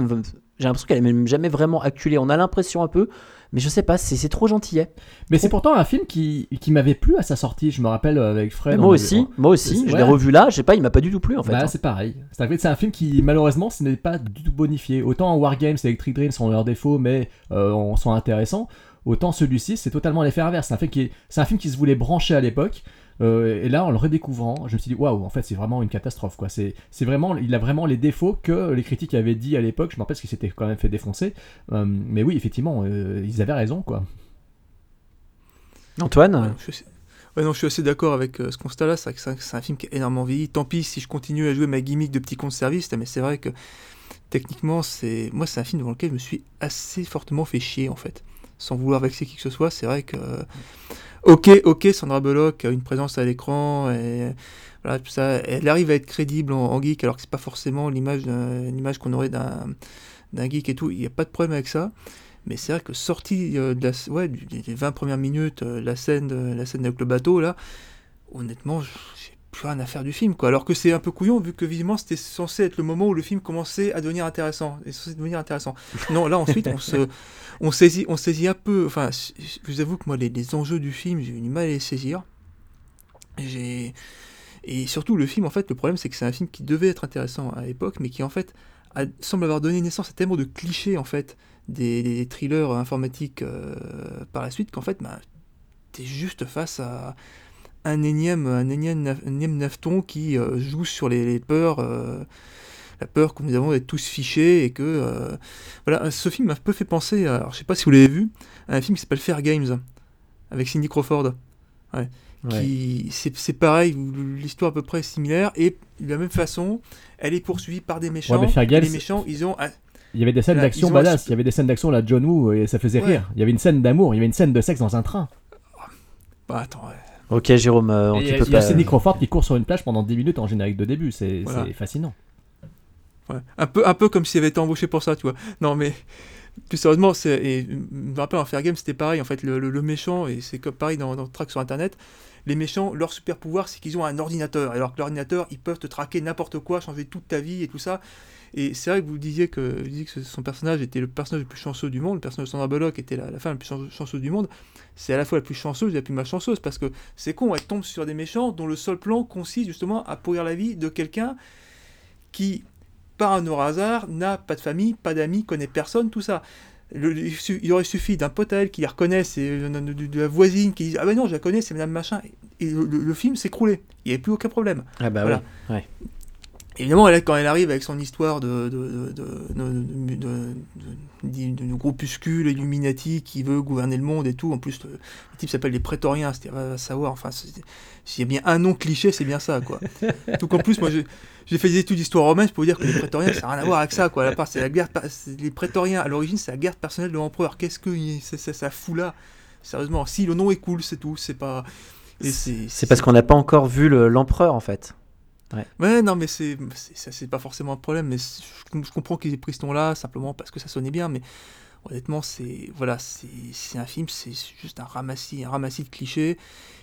J'ai l'impression qu'elle est même jamais vraiment acculée. On a l'impression un peu, mais je sais pas, c'est trop gentillet. Mais c'est pourtant un film qui, qui m'avait plu à sa sortie. Je me rappelle euh, avec Fred. moi aussi, moi aussi. Je Ouais. l'ai revu là. Je sais pas, il m'a pas du tout plu en fait. Bah, hein. c'est pareil. C'est un, film qui, malheureusement, ce n'est pas du tout bonifié. Autant Wargames et Electric Dreams ont leurs défauts, mais euh, on- sont intéressants. Autant celui-ci, c'est totalement l'effet inverse. C'est un, film qui est- c'est un film qui se voulait brancher à l'époque. Euh, et là, en le redécouvrant, je me suis dit, waouh, en fait, c'est vraiment une catastrophe. Quoi. C'est, c'est vraiment, il a vraiment les défauts que les critiques avaient dit à l'époque. Je me rappelle parce qu'il s'était quand même fait défoncer. Euh, mais oui, effectivement, euh, ils avaient raison. quoi. Antoine Je Ouais, non, je suis assez d'accord avec euh, ce constat-là. C'est vrai que c'est un- c'est un film qui a énormément vieilli. Tant pis si je continue à jouer ma gimmick de petit compte service, mais c'est vrai que techniquement, c'est moi, c'est un film devant lequel je me suis assez fortement fait chier en fait. Sans vouloir vexer qui que ce soit, c'est vrai que. Ok, ok, Sandra Bullock a une présence à l'écran et voilà, tout ça. Elle arrive à être crédible en, geek alors que c'est pas forcément l'image qu'on aurait d'un d'un geek et tout. Il n'y a pas de problème avec ça. Mais c'est vrai que sorti euh, de la, ouais, des 20 premières minutes, euh, la scène, la scène avec le bateau, là, honnêtement, j'ai plus rien à faire du film, quoi. Alors que c'est un peu couillon, vu que visiblement c'était censé être le moment où le film commençait à devenir intéressant. Et devenir intéressant. Non, là ensuite, on se, on saisit, on saisit un peu. Enfin, je vous avoue que moi, les, enjeux du film, j'ai eu du mal à les saisir. Et surtout le film, en fait, le problème c'est que c'est un film qui devait être intéressant à l'époque, mais qui en fait semble avoir donné naissance à tellement de clichés en fait des, thrillers informatiques euh, par la suite qu'en fait, bah, t'es juste face à un énième, un énième, un nafton qui euh, joue sur les, peurs, euh, la peur que nous avons d'être tous fichés et que euh, voilà, ce film m'a un peu fait penser, à, alors je sais pas si vous l'avez vu, à un film qui s'appelle Fair Games avec Cindy Crawford. Ouais. Ouais. Qui, c'est, c'est pareil, l'histoire à peu près est similaire et de la même façon, elle est poursuivie par des méchants. Fair et les méchants, ils ont un- Il y avait des scènes d'action un badass, il y avait des scènes d'action la John Woo et ça faisait Ouais. rire. Il y avait une scène d'amour, il y avait une scène de sexe dans un train. Bah attends, ouais. Ok, Jérôme, euh, Il y a, y a pas. Cindy Crawford qui court sur une plage pendant 10 minutes en générique de début, c'est Voilà. c'est fascinant. Un, peu, un peu comme s'il avait été embauché pour ça, tu vois. Non, mais plus sérieusement, c'est, et je me rappelle en Fair Game, c'était pareil. En fait, le, le- le méchant, et c'est pareil dans, dans Track sur Internet, les méchants, leur super pouvoir, c'est qu'ils ont un ordinateur. Alors que l'ordinateur, ils peuvent te traquer n'importe quoi, changer toute ta vie et tout ça. Et c'est vrai que vous disiez que, vous disiez que son personnage était le personnage le plus chanceux du monde, le personnage de Sandra Bullock était la, la femme la plus chan- chanceuse du monde. C'est à la fois la plus chanceuse et la plus malchanceuse parce que c'est con, elle tombe sur des méchants dont le seul plan consiste justement à pourrir la vie de quelqu'un qui, par un heureux hasard, n'a pas de famille, pas d'amis, connaît personne, tout ça. Le- il aurait suffi d'un pote à elle qui la reconnaisse, et euh, de, de- de la voisine qui dit Ah ben non, je la connais, c'est Madame Machin. Et le, le- le film s'écroulait. Il n'y avait plus aucun problème. Ah bah Voilà. ouais. Évidemment, elle, quand elle arrive avec son histoire de, de, de, de, de, de- de- de- de groupuscule Illuminati qui veut gouverner le monde et tout, en plus, le, type s'appelle les prétoriens, c'était à savoir, enfin, c'est- s'il y a bien un nom cliché, c'est bien ça, quoi. (laughs) Donc en plus, moi, j'ai fait des études d'histoire romaine pour vous dire que les prétoriens, ça n'a rien à voir avec ça, quoi. La part, c'est la guerre, c'est- les prétoriens, à l'origine, c'est la garde personnelle de l'empereur. Qu'est-ce que c'est- c'est- ça fout là? Sérieusement, si le nom est cool, c'est tout, c'est pas. C'est parce qu'on n'a pas encore vu le- l'empereur en fait. Ouais. Non, mais c'est pas forcément un problème. Mais je, comprends qu'ils aient pris ce nom-là simplement parce que ça sonnait bien. Mais honnêtement, c'est voilà, un film, c'est juste un ramassis, un ramassis de clichés.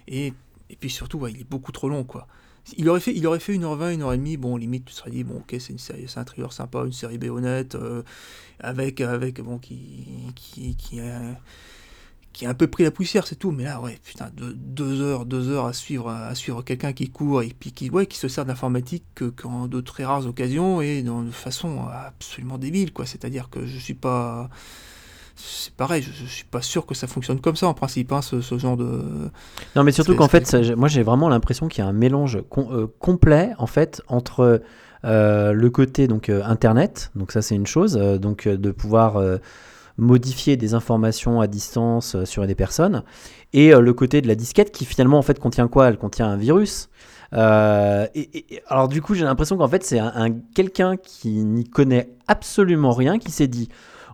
Et, et puis surtout, ouais, il est beaucoup trop long, quoi. Il aurait fait, il aurait fait 1h20, 1h30, bon, limite, tu serais dit, bon, ok, c'est c'est un thriller sympa, une série B honnête, euh, avec, avec, bon, qui, qui, a, qui a un peu pris la poussière, c'est tout. Mais là, ouais, putain, deux, deux heures, deux heures à suivre, à suivre quelqu'un qui court et puis qui, ouais, qui se sert d'informatique que, qu'en de très rares occasions et de façon absolument débile, quoi. C'est-à-dire que je suis pas. C'est pareil, je, je suis pas sûr que ça fonctionne comme ça en principe, hein, ce, ce genre de. Non, mais surtout qu'en fait, ça, moi j'ai vraiment l'impression qu'il y a un mélange com- euh, complet en fait entre euh, le côté donc euh, internet, donc ça c'est une chose, donc de pouvoir modifier des informations à distance euh, sur des personnes, et euh, le côté de la disquette qui finalement en fait contient quoi? Elle contient un virus. Euh, et, alors du coup j'ai l'impression qu'en fait c'est un- quelqu'un qui n'y connaît absolument rien qui s'est dit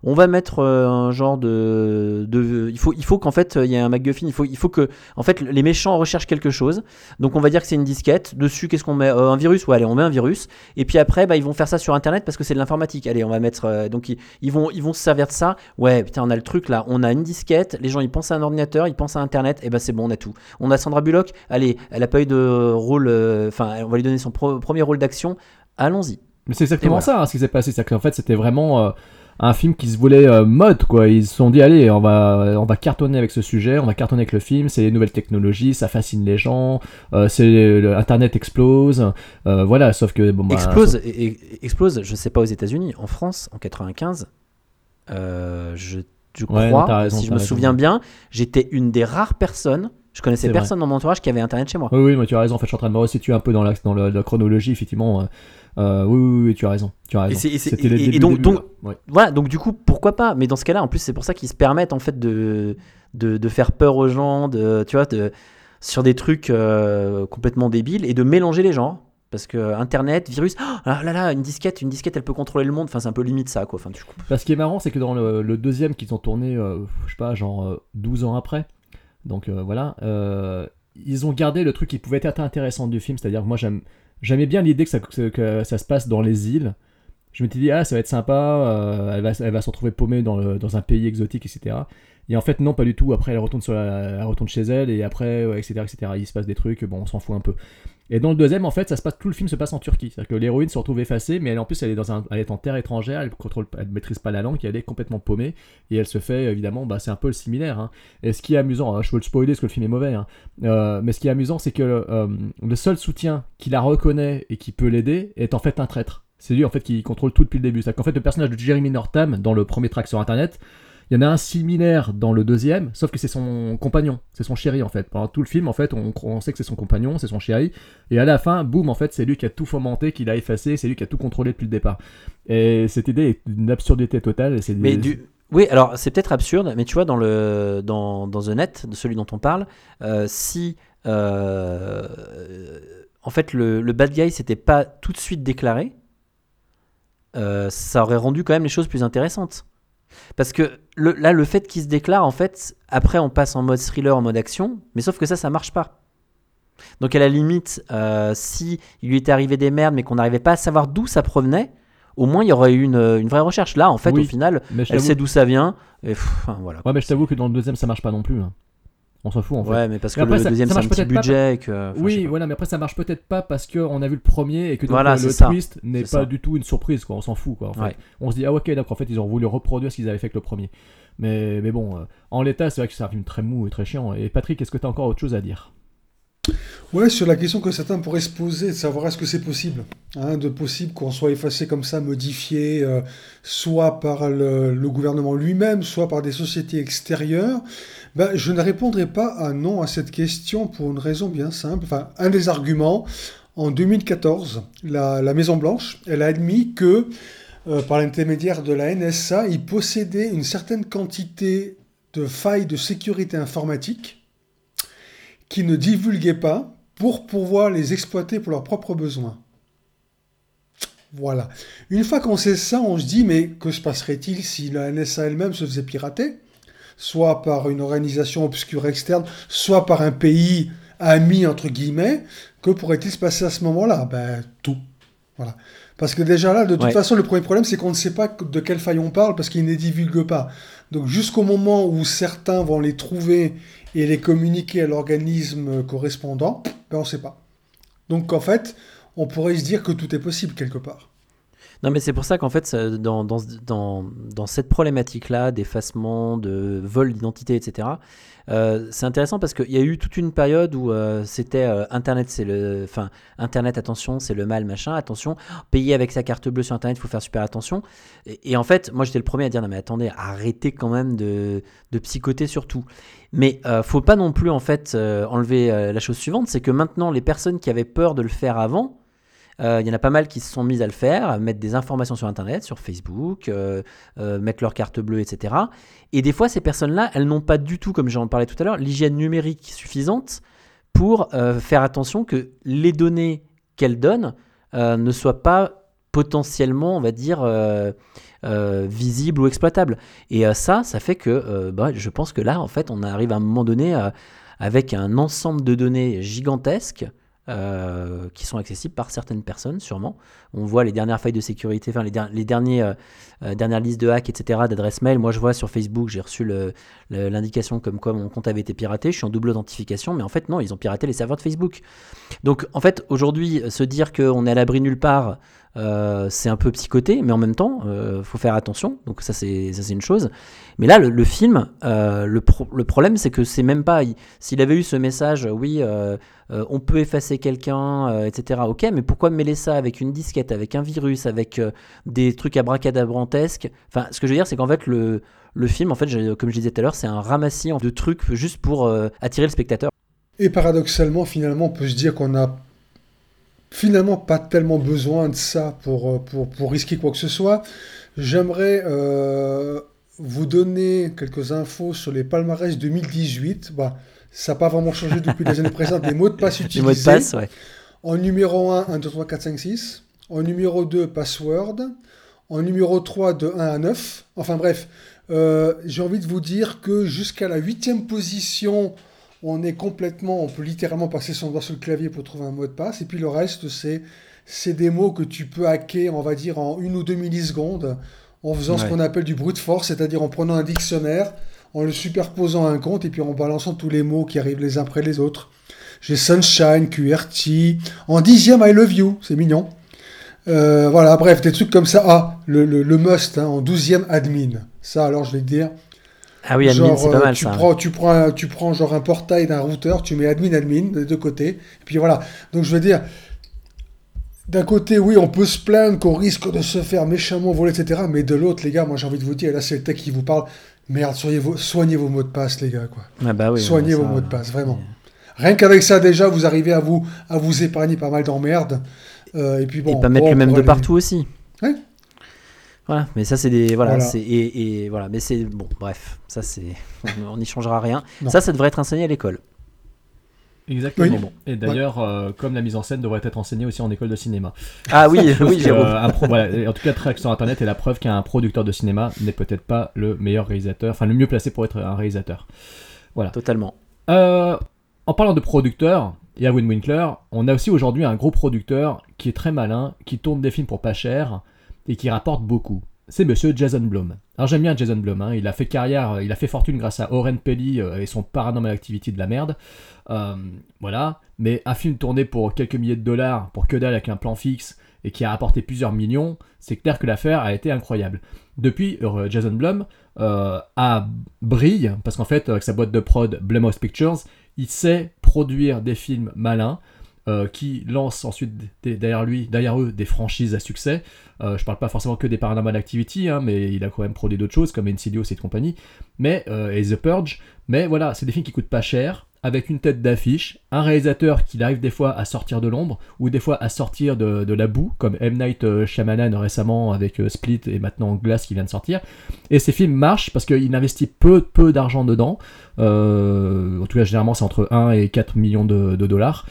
on va mettre euh, un genre de, de il faut il faut qu'en fait il y ait un MacGuffin. Il faut il faut que en fait les méchants recherchent quelque chose. Donc on va dire que c'est une disquette. Dessus qu'est-ce qu'on met? Euh, un virus. Ouais allez on met un virus. Et puis après bah, ils vont faire ça sur internet parce que c'est de l'informatique. Allez on va mettre euh, donc ils, ils vont ils vont se servir de ça. Ouais putain on a le truc là. On a une disquette. Les gens ils pensent à un ordinateur ils pensent à internet. Et ben c'est bon on a tout. On a Sandra Bullock. Allez elle a pas eu de rôle euh, enfin on va lui donner son pro- premier rôle d'action. Allons-y. Mais c'est exactement ça hein, ce qui s'est passé, c'est qu'en fait c'était vraiment euh, un film qui se voulait euh, mode quoi. Ils se sont dit allez on va on va cartonner avec ce sujet, on va cartonner avec le film, c'est les nouvelles technologies, ça fascine les gens, euh, c'est Internet explose, euh, voilà. Sauf que bon bah, explose, et- et- explose, je sais pas aux États-Unis, en France, en 95, euh, je, je Ouais, crois, non, t'as raison, si je me raison. souviens bien, j'étais une des rares personnes, je connaissais vrai. personne dans mon entourage qui avait Internet chez moi. Oui, oui, mais tu as raison. En fait, je suis en train de me resituer un peu dans la, dans la, la chronologie, effectivement. Euh, euh, oui, oui, oui, tu as raison. Tu as Et, raison. et le et- donc, début, donc- là. Ouais. voilà, donc du coup, pourquoi pas Mais dans ce cas-là, en plus, c'est pour ça qu'ils se permettent en fait de, de, de faire peur aux gens, de, tu vois, de, sur des trucs euh, complètement débiles et de mélanger les genres. Parce que Internet, virus, ah là là, une disquette, une disquette, elle peut contrôler le monde. Enfin, c'est un peu limite ça, quoi. Enfin. Bah, ce qui est marrant, c'est que dans le, le deuxième qu'ils ont tourné, euh, je sais pas, genre euh, 12 ans après, donc euh, voilà, euh, ils ont gardé le truc qui pouvait être intéressant du film, c'est-à-dire que moi j'aime, j'aimais bien l'idée que ça, se passe dans les îles. Je m'étais dit, ah, ça va être sympa, euh, elle va, se retrouver paumée dans, un pays exotique, etc. Et en fait, non, pas du tout. Après, elle retourne, chez elle, et après, etc., etc. Il se passe des trucs, bon, on s'en fout un peu. Et dans le deuxième, en fait, ça se passe, tout le film se passe en Turquie. C'est-à-dire que l'héroïne se retrouve effacée, mais elle, en plus, elle est, dans un, elle est en terre étrangère, elle contrôle, elle maîtrise pas la langue, elle est complètement paumée. Et elle se fait, évidemment, bah, c'est un peu le similaire. hein. Et ce qui est amusant, hein, je peux le spoiler parce que le film est mauvais, hein, euh, mais ce qui est amusant, c'est que euh, le seul soutien qui la reconnaît et qui peut l'aider est en fait un traître. C'est lui en fait qui contrôle tout depuis le début. C'est-à-dire qu'en fait, le personnage de Jeremy Northam dans le premier track sur internet, il y en a un similaire dans le deuxième, sauf que c'est son compagnon, c'est son chéri en fait. Pendant tout le film, en fait, on, on sait que c'est son compagnon, c'est son chéri, et à la fin, boum, en fait, c'est lui qui a tout fomenté, qui l'a effacé, c'est lui qui a tout contrôlé depuis le départ. Et cette idée est d'une absurdité totale. et Mais du... Oui, alors c'est peut-être absurde, mais tu vois, dans, le, dans, dans The Net, de celui dont on parle, euh, si euh, en fait le, le bad guy s'était pas tout de suite déclaré, euh, ça aurait rendu quand même les choses plus intéressantes. Parce que le- là, le fait qu'il se déclare, en fait, après on passe en mode thriller, en mode action, mais sauf que ça, ça marche pas. Donc à la limite, euh, si il lui était arrivé des merdes, mais qu'on n'arrivait pas à savoir d'où ça provenait, au moins il y aurait eu une, une vraie recherche. Là, en fait, Oui, au final, elle sait d'où ça vient. Et pff, enfin, voilà. Ouais, mais je t'avoue que dans le deuxième, ça marche pas non plus. hein. On s'en fout en fait. Ouais, mais parce que après, le ça- deuxième, ça c'est un marche petit peut-être pas- budget. Et que, enfin, oui, pas. voilà, mais après ça marche peut-être pas parce qu'on a vu le premier et que donc Voilà, le, c'est le twist n'est pas ça. du tout une surprise, quoi. On s'en fout, quoi. En fait. Ouais. On se dit, ah ok, d'accord, en fait, ils ont voulu reproduire ce qu'ils avaient fait avec le premier. Mais, mais bon, euh, en l'état, c'est vrai que c'est un film très mou et très chiant. Et Patrick, est-ce que tu as encore autre chose à dire? Ouais, sur la question que certains pourraient se poser, de savoir est-ce que c'est possible, hein, de possible qu'on soit effacé comme ça, modifié, euh, soit par le, le gouvernement lui-même, soit par des sociétés extérieures, ben, je ne répondrai pas à non à cette question pour une raison bien simple. Enfin, un des arguments, en 2014, la, la Maison-Blanche, elle a admis que, euh, par l'intermédiaire de la NSA, ils possédaient une certaine quantité de failles de sécurité informatique qui ne divulguaient pas pour pouvoir les exploiter pour leurs propres besoins. Voilà. Une fois qu'on sait ça, on se dit, mais que se passerait-il si la NSA elle-même se faisait pirater? Soit par une organisation obscure externe, soit par un pays ami, entre guillemets. Que pourrait-il se passer à ce moment-là? Ben, tout. Voilà. Parce que déjà là, de toute Ouais. façon, le premier problème, c'est qu'on ne sait pas de quelle faille on parle parce qu'ils ne les divulguent pas. Donc jusqu'au moment où certains vont les trouver et les communiquer à l'organisme correspondant, ben on ne sait pas. Donc en fait, on pourrait se dire que tout est possible quelque part. Non, mais c'est pour ça qu'en fait, dans, dans, dans, cette problématique-là, d'effacement, de vol d'identité, etc., euh, c'est intéressant parce qu'il y a eu toute une période où euh, c'était euh, Internet, c'est le. Enfin, Internet, attention, c'est le mal, machin, attention. Payer avec sa carte bleue sur Internet, il faut faire super attention. Et, en fait, moi, j'étais le premier à dire non, mais attendez, arrêtez quand même de, de psychoter sur tout. Mais euh, faut pas non plus, en fait, enlever la chose suivante c'est que maintenant, les personnes qui avaient peur de le faire avant, euh, Il y en a pas mal qui se sont mis à le faire, à mettre des informations sur Internet, sur Facebook, euh, euh, mettre leur carte bleue, etc. Et des fois, ces personnes-là, elles n'ont pas du tout, comme j'en parlais tout à l'heure, l'hygiène numérique suffisante pour faire attention que les données qu'elles donnent ne soient pas potentiellement, on va dire, visibles ou exploitables. Et ça, ça fait que bah, je pense que là, en fait, on arrive à un moment donné avec un ensemble de données gigantesques euh, qui sont accessibles par certaines personnes, sûrement. On voit les dernières failles de sécurité, enfin les, der- les derniers, euh, euh, dernières listes de hacks, etc., d'adresses mail. Moi, je vois sur Facebook, j'ai reçu l'indication comme quoi mon compte avait été piraté. Je suis en double authentification, mais en fait, non, ils ont piraté les serveurs de Facebook. Donc, en fait, aujourd'hui, se dire qu'on est à l'abri nulle part, c'est un peu psychoté, mais en même temps, il faut faire attention. Donc, ça, c'est une chose. Mais là, le, film, le, pro- le problème, c'est que c'est même pas. il- S'il avait eu ce message, oui, euh, on peut effacer quelqu'un, euh, etc. Ok, mais pourquoi mêler ça avec une disquette, avec un virus, avec euh, des trucs abracadabrantesques? Enfin, ce que je veux dire, c'est qu'en fait, le, film, en fait, comme je disais tout à l'heure, c'est un ramassis de trucs juste pour attirer le spectateur. Et paradoxalement, finalement, on peut se dire qu'on n'a finalement pas tellement besoin de ça pour, pour, pour risquer quoi que ce soit. J'aimerais vous donner quelques infos sur les palmarès 2018. Bah, ça n'a pas vraiment changé depuis les années précédentes. Les mots de passe utilisés. Les mots de passe, ouais. En numéro 1, 1, 2, 3, 4, 5, 6. En numéro 2, password. En numéro 3, de 1 à 9. Enfin bref, euh, j'ai envie de vous dire que jusqu'à la huitième position, on est complètement, on peut littéralement passer son doigt sur le clavier pour trouver un mot de passe. Et puis le reste, c'est, c'est des mots que tu peux hacker, on va dire, en une ou deux millisecondes, en faisant ce qu'on appelle du brute force, c'est-à-dire en prenant un dictionnaire, en le superposant à un compte et puis en balançant tous les mots qui arrivent les uns après les autres. J'ai Sunshine, QRT, en dixième I Love You, c'est mignon. Euh, voilà, bref, des trucs comme ça. Ah, le, le, le must, hein, en douzième admin. Ça, alors, je vais te dire. Ah oui, admin, c'est pas euh, mal tu ça. Prends, tu, prends, tu prends genre un portail d'un routeur, tu mets admin, admin des deux côtés. Et puis voilà. Donc je veux dire, d'un côté, oui, on peut se plaindre qu'on risque de se faire méchamment voler, etc. Mais de l'autre, les gars, moi j'ai envie de vous dire, et là c'est le tech qui vous parle, merde, soignez vos, soignez vos mots de passe, les gars, quoi. Ah bah oui, soignez vos ça, mots de passe, vraiment. Rien qu'avec ça, déjà, vous arrivez à vous, à vous épargner pas mal d'emmerdes. Euh, et puis bon. et pas mettre bon, le même de aller- partout aussi. Ouais. Voilà, mais ça c'est des voilà, Voilà. c'est et, et voilà, mais c'est bon, bref, ça c'est (laughs) on n'y changera rien. Non. Ça, ça devrait être enseigné à l'école. Exactement. Oui. Bon. Et d'ailleurs, euh, comme la mise en scène devrait être enseignée aussi en école de cinéma. Ah oui, (laughs) oui, que, euh, un pro- voilà, et en tout cas, Track sur Internet est la preuve qu'un producteur de cinéma n'est peut-être pas le meilleur réalisateur, enfin le mieux placé pour être un réalisateur. Voilà. Totalement. Euh, en parlant de producteur, Erwin Winkler, on a aussi aujourd'hui un gros producteur qui est très malin, qui tourne des films pour pas cher et qui rapporte beaucoup. C'est monsieur Jason Blum. Alors j'aime bien Jason Blum, hein. il a fait carrière, il a fait fortune grâce à Oren Pelly euh, et son Paranormal Activity de la merde. Euh, voilà, mais un film tourné pour quelques milliers de dollars, pour que dalle avec un plan fixe et qui a rapporté plusieurs millions, c'est clair que l'affaire a été incroyable. Depuis, euh, Jason Blum euh, a brille, parce qu'en fait, avec sa boîte de prod Blumhouse Pictures, il sait produire des films malins qui lancent ensuite derrière lui, derrière eux, des franchises à succès. Euh, je parle pas forcément que des Paranormal Activity, hein, mais il a quand même produit d'autres choses comme Insidious et compagnie, mais et The Purge. Mais voilà, c'est des films qui coûtent pas cher, avec une tête d'affiche, un réalisateur qui arrive des fois à sortir de l'ombre ou des fois à sortir de, la boue, comme M Night euh, Shyamalan récemment avec euh, Split et maintenant Glass qui vient de sortir. Et ces films marchent parce qu'il investit peu peu d'argent dedans. Euh, en tout cas, généralement, c'est entre 1 et 4 millions de, dollars.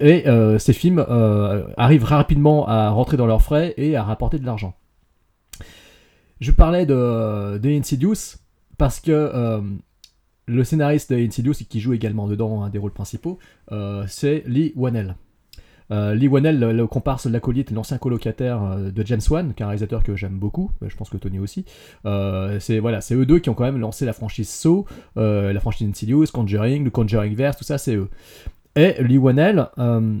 Et ces films arrivent rapidement à rentrer dans leurs frais et à rapporter de l'argent. Je parlais de, de Insidious parce que le scénariste de qui joue également dedans un des rôles principaux, euh, c'est Lee Whannell. Euh, Lee Whannell, le, comparse de l'acolyte, l'ancien colocataire euh, de James Wan, qui est un réalisateur que j'aime beaucoup, je pense que Tony aussi. C'est voilà, c'est eux deux qui ont quand même lancé la franchise Saw, euh, la franchise Insidious, Conjuring, le Conjuring Verse, tout ça, c'est eux. Et Lee Whannell euh,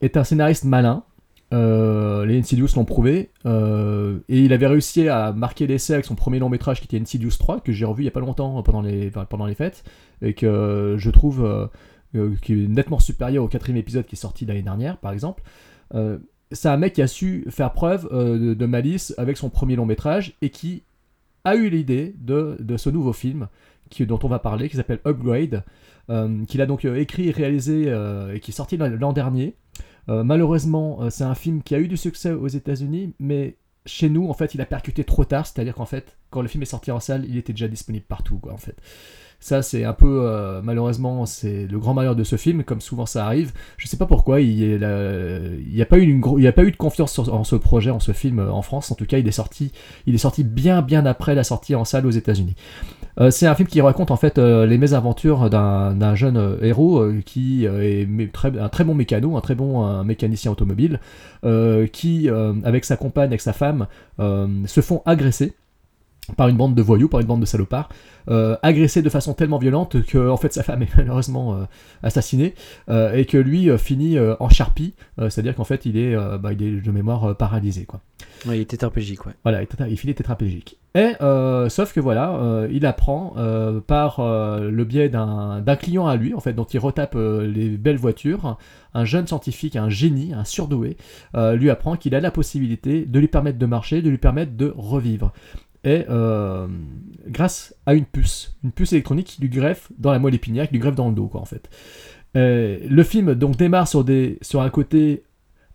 est un scénariste malin. Euh, les Insidious l'ont prouvé. euh, et il avait réussi à marquer l'essai avec son premier long métrage qui était Insidious 3, que j'ai revu il y a pas longtemps euh, pendant les, pendant les fêtes. Et que je trouve est nettement supérieur au quatrième épisode qui est sorti l'année dernière, par exemple. C'est un mec qui a su faire preuve de, de malice avec son premier long métrage et qui a eu l'idée de, de ce nouveau film qui, dont on va parler, qui s'appelle Upgrade, qu'il a donc écrit et réalisé et qui est sorti l'an dernier. Euh, malheureusement, euh, c'est un film qui a eu du succès aux États-Unis, mais chez nous, en fait, il a percuté trop tard. C'est-à-dire qu'en fait, quand le film est sorti en salle, il était déjà disponible partout, quoi, en fait. Ça, c'est un peu, euh, malheureusement, c'est le grand malheur de ce film, comme souvent ça arrive. Je sais pas pourquoi, il n'y a, pas eu a pas eu de confiance en ce projet, en ce film euh, en France. En tout cas, il est sorti, il est sorti bien, bien après la sortie en salle aux États-Unis. Euh, c'est un film qui raconte en fait les mésaventures d'un jeune héros qui est un très bon mécano, un très bon mécanicien automobile, qui, avec sa compagne, avec sa femme, se font agresser par une bande de voyous, par une bande de salopards, euh, agressé de façon tellement violente que en fait sa femme est (laughs) malheureusement euh, assassinée euh, et que lui finit en charpie, c'est-à-dire qu'en fait il est, bah, il est de mémoire paralysé quoi. Ouais, il est tétraplégique, ouais. Voilà, il, il finit tétraplégique. Et sauf que voilà, il apprend par le biais d'un d'un client à lui, en fait, dont il retape les belles voitures, un jeune scientifique, un génie, un surdoué, lui apprend qu'il a la possibilité de lui permettre de marcher, de lui permettre de revivre. Et euh, grâce à une puce, une puce électronique qui lui greffe dans la moelle épinière, qui lui greffe dans le dos, quoi, en fait. Euh, le film donc démarre sur, des, sur un côté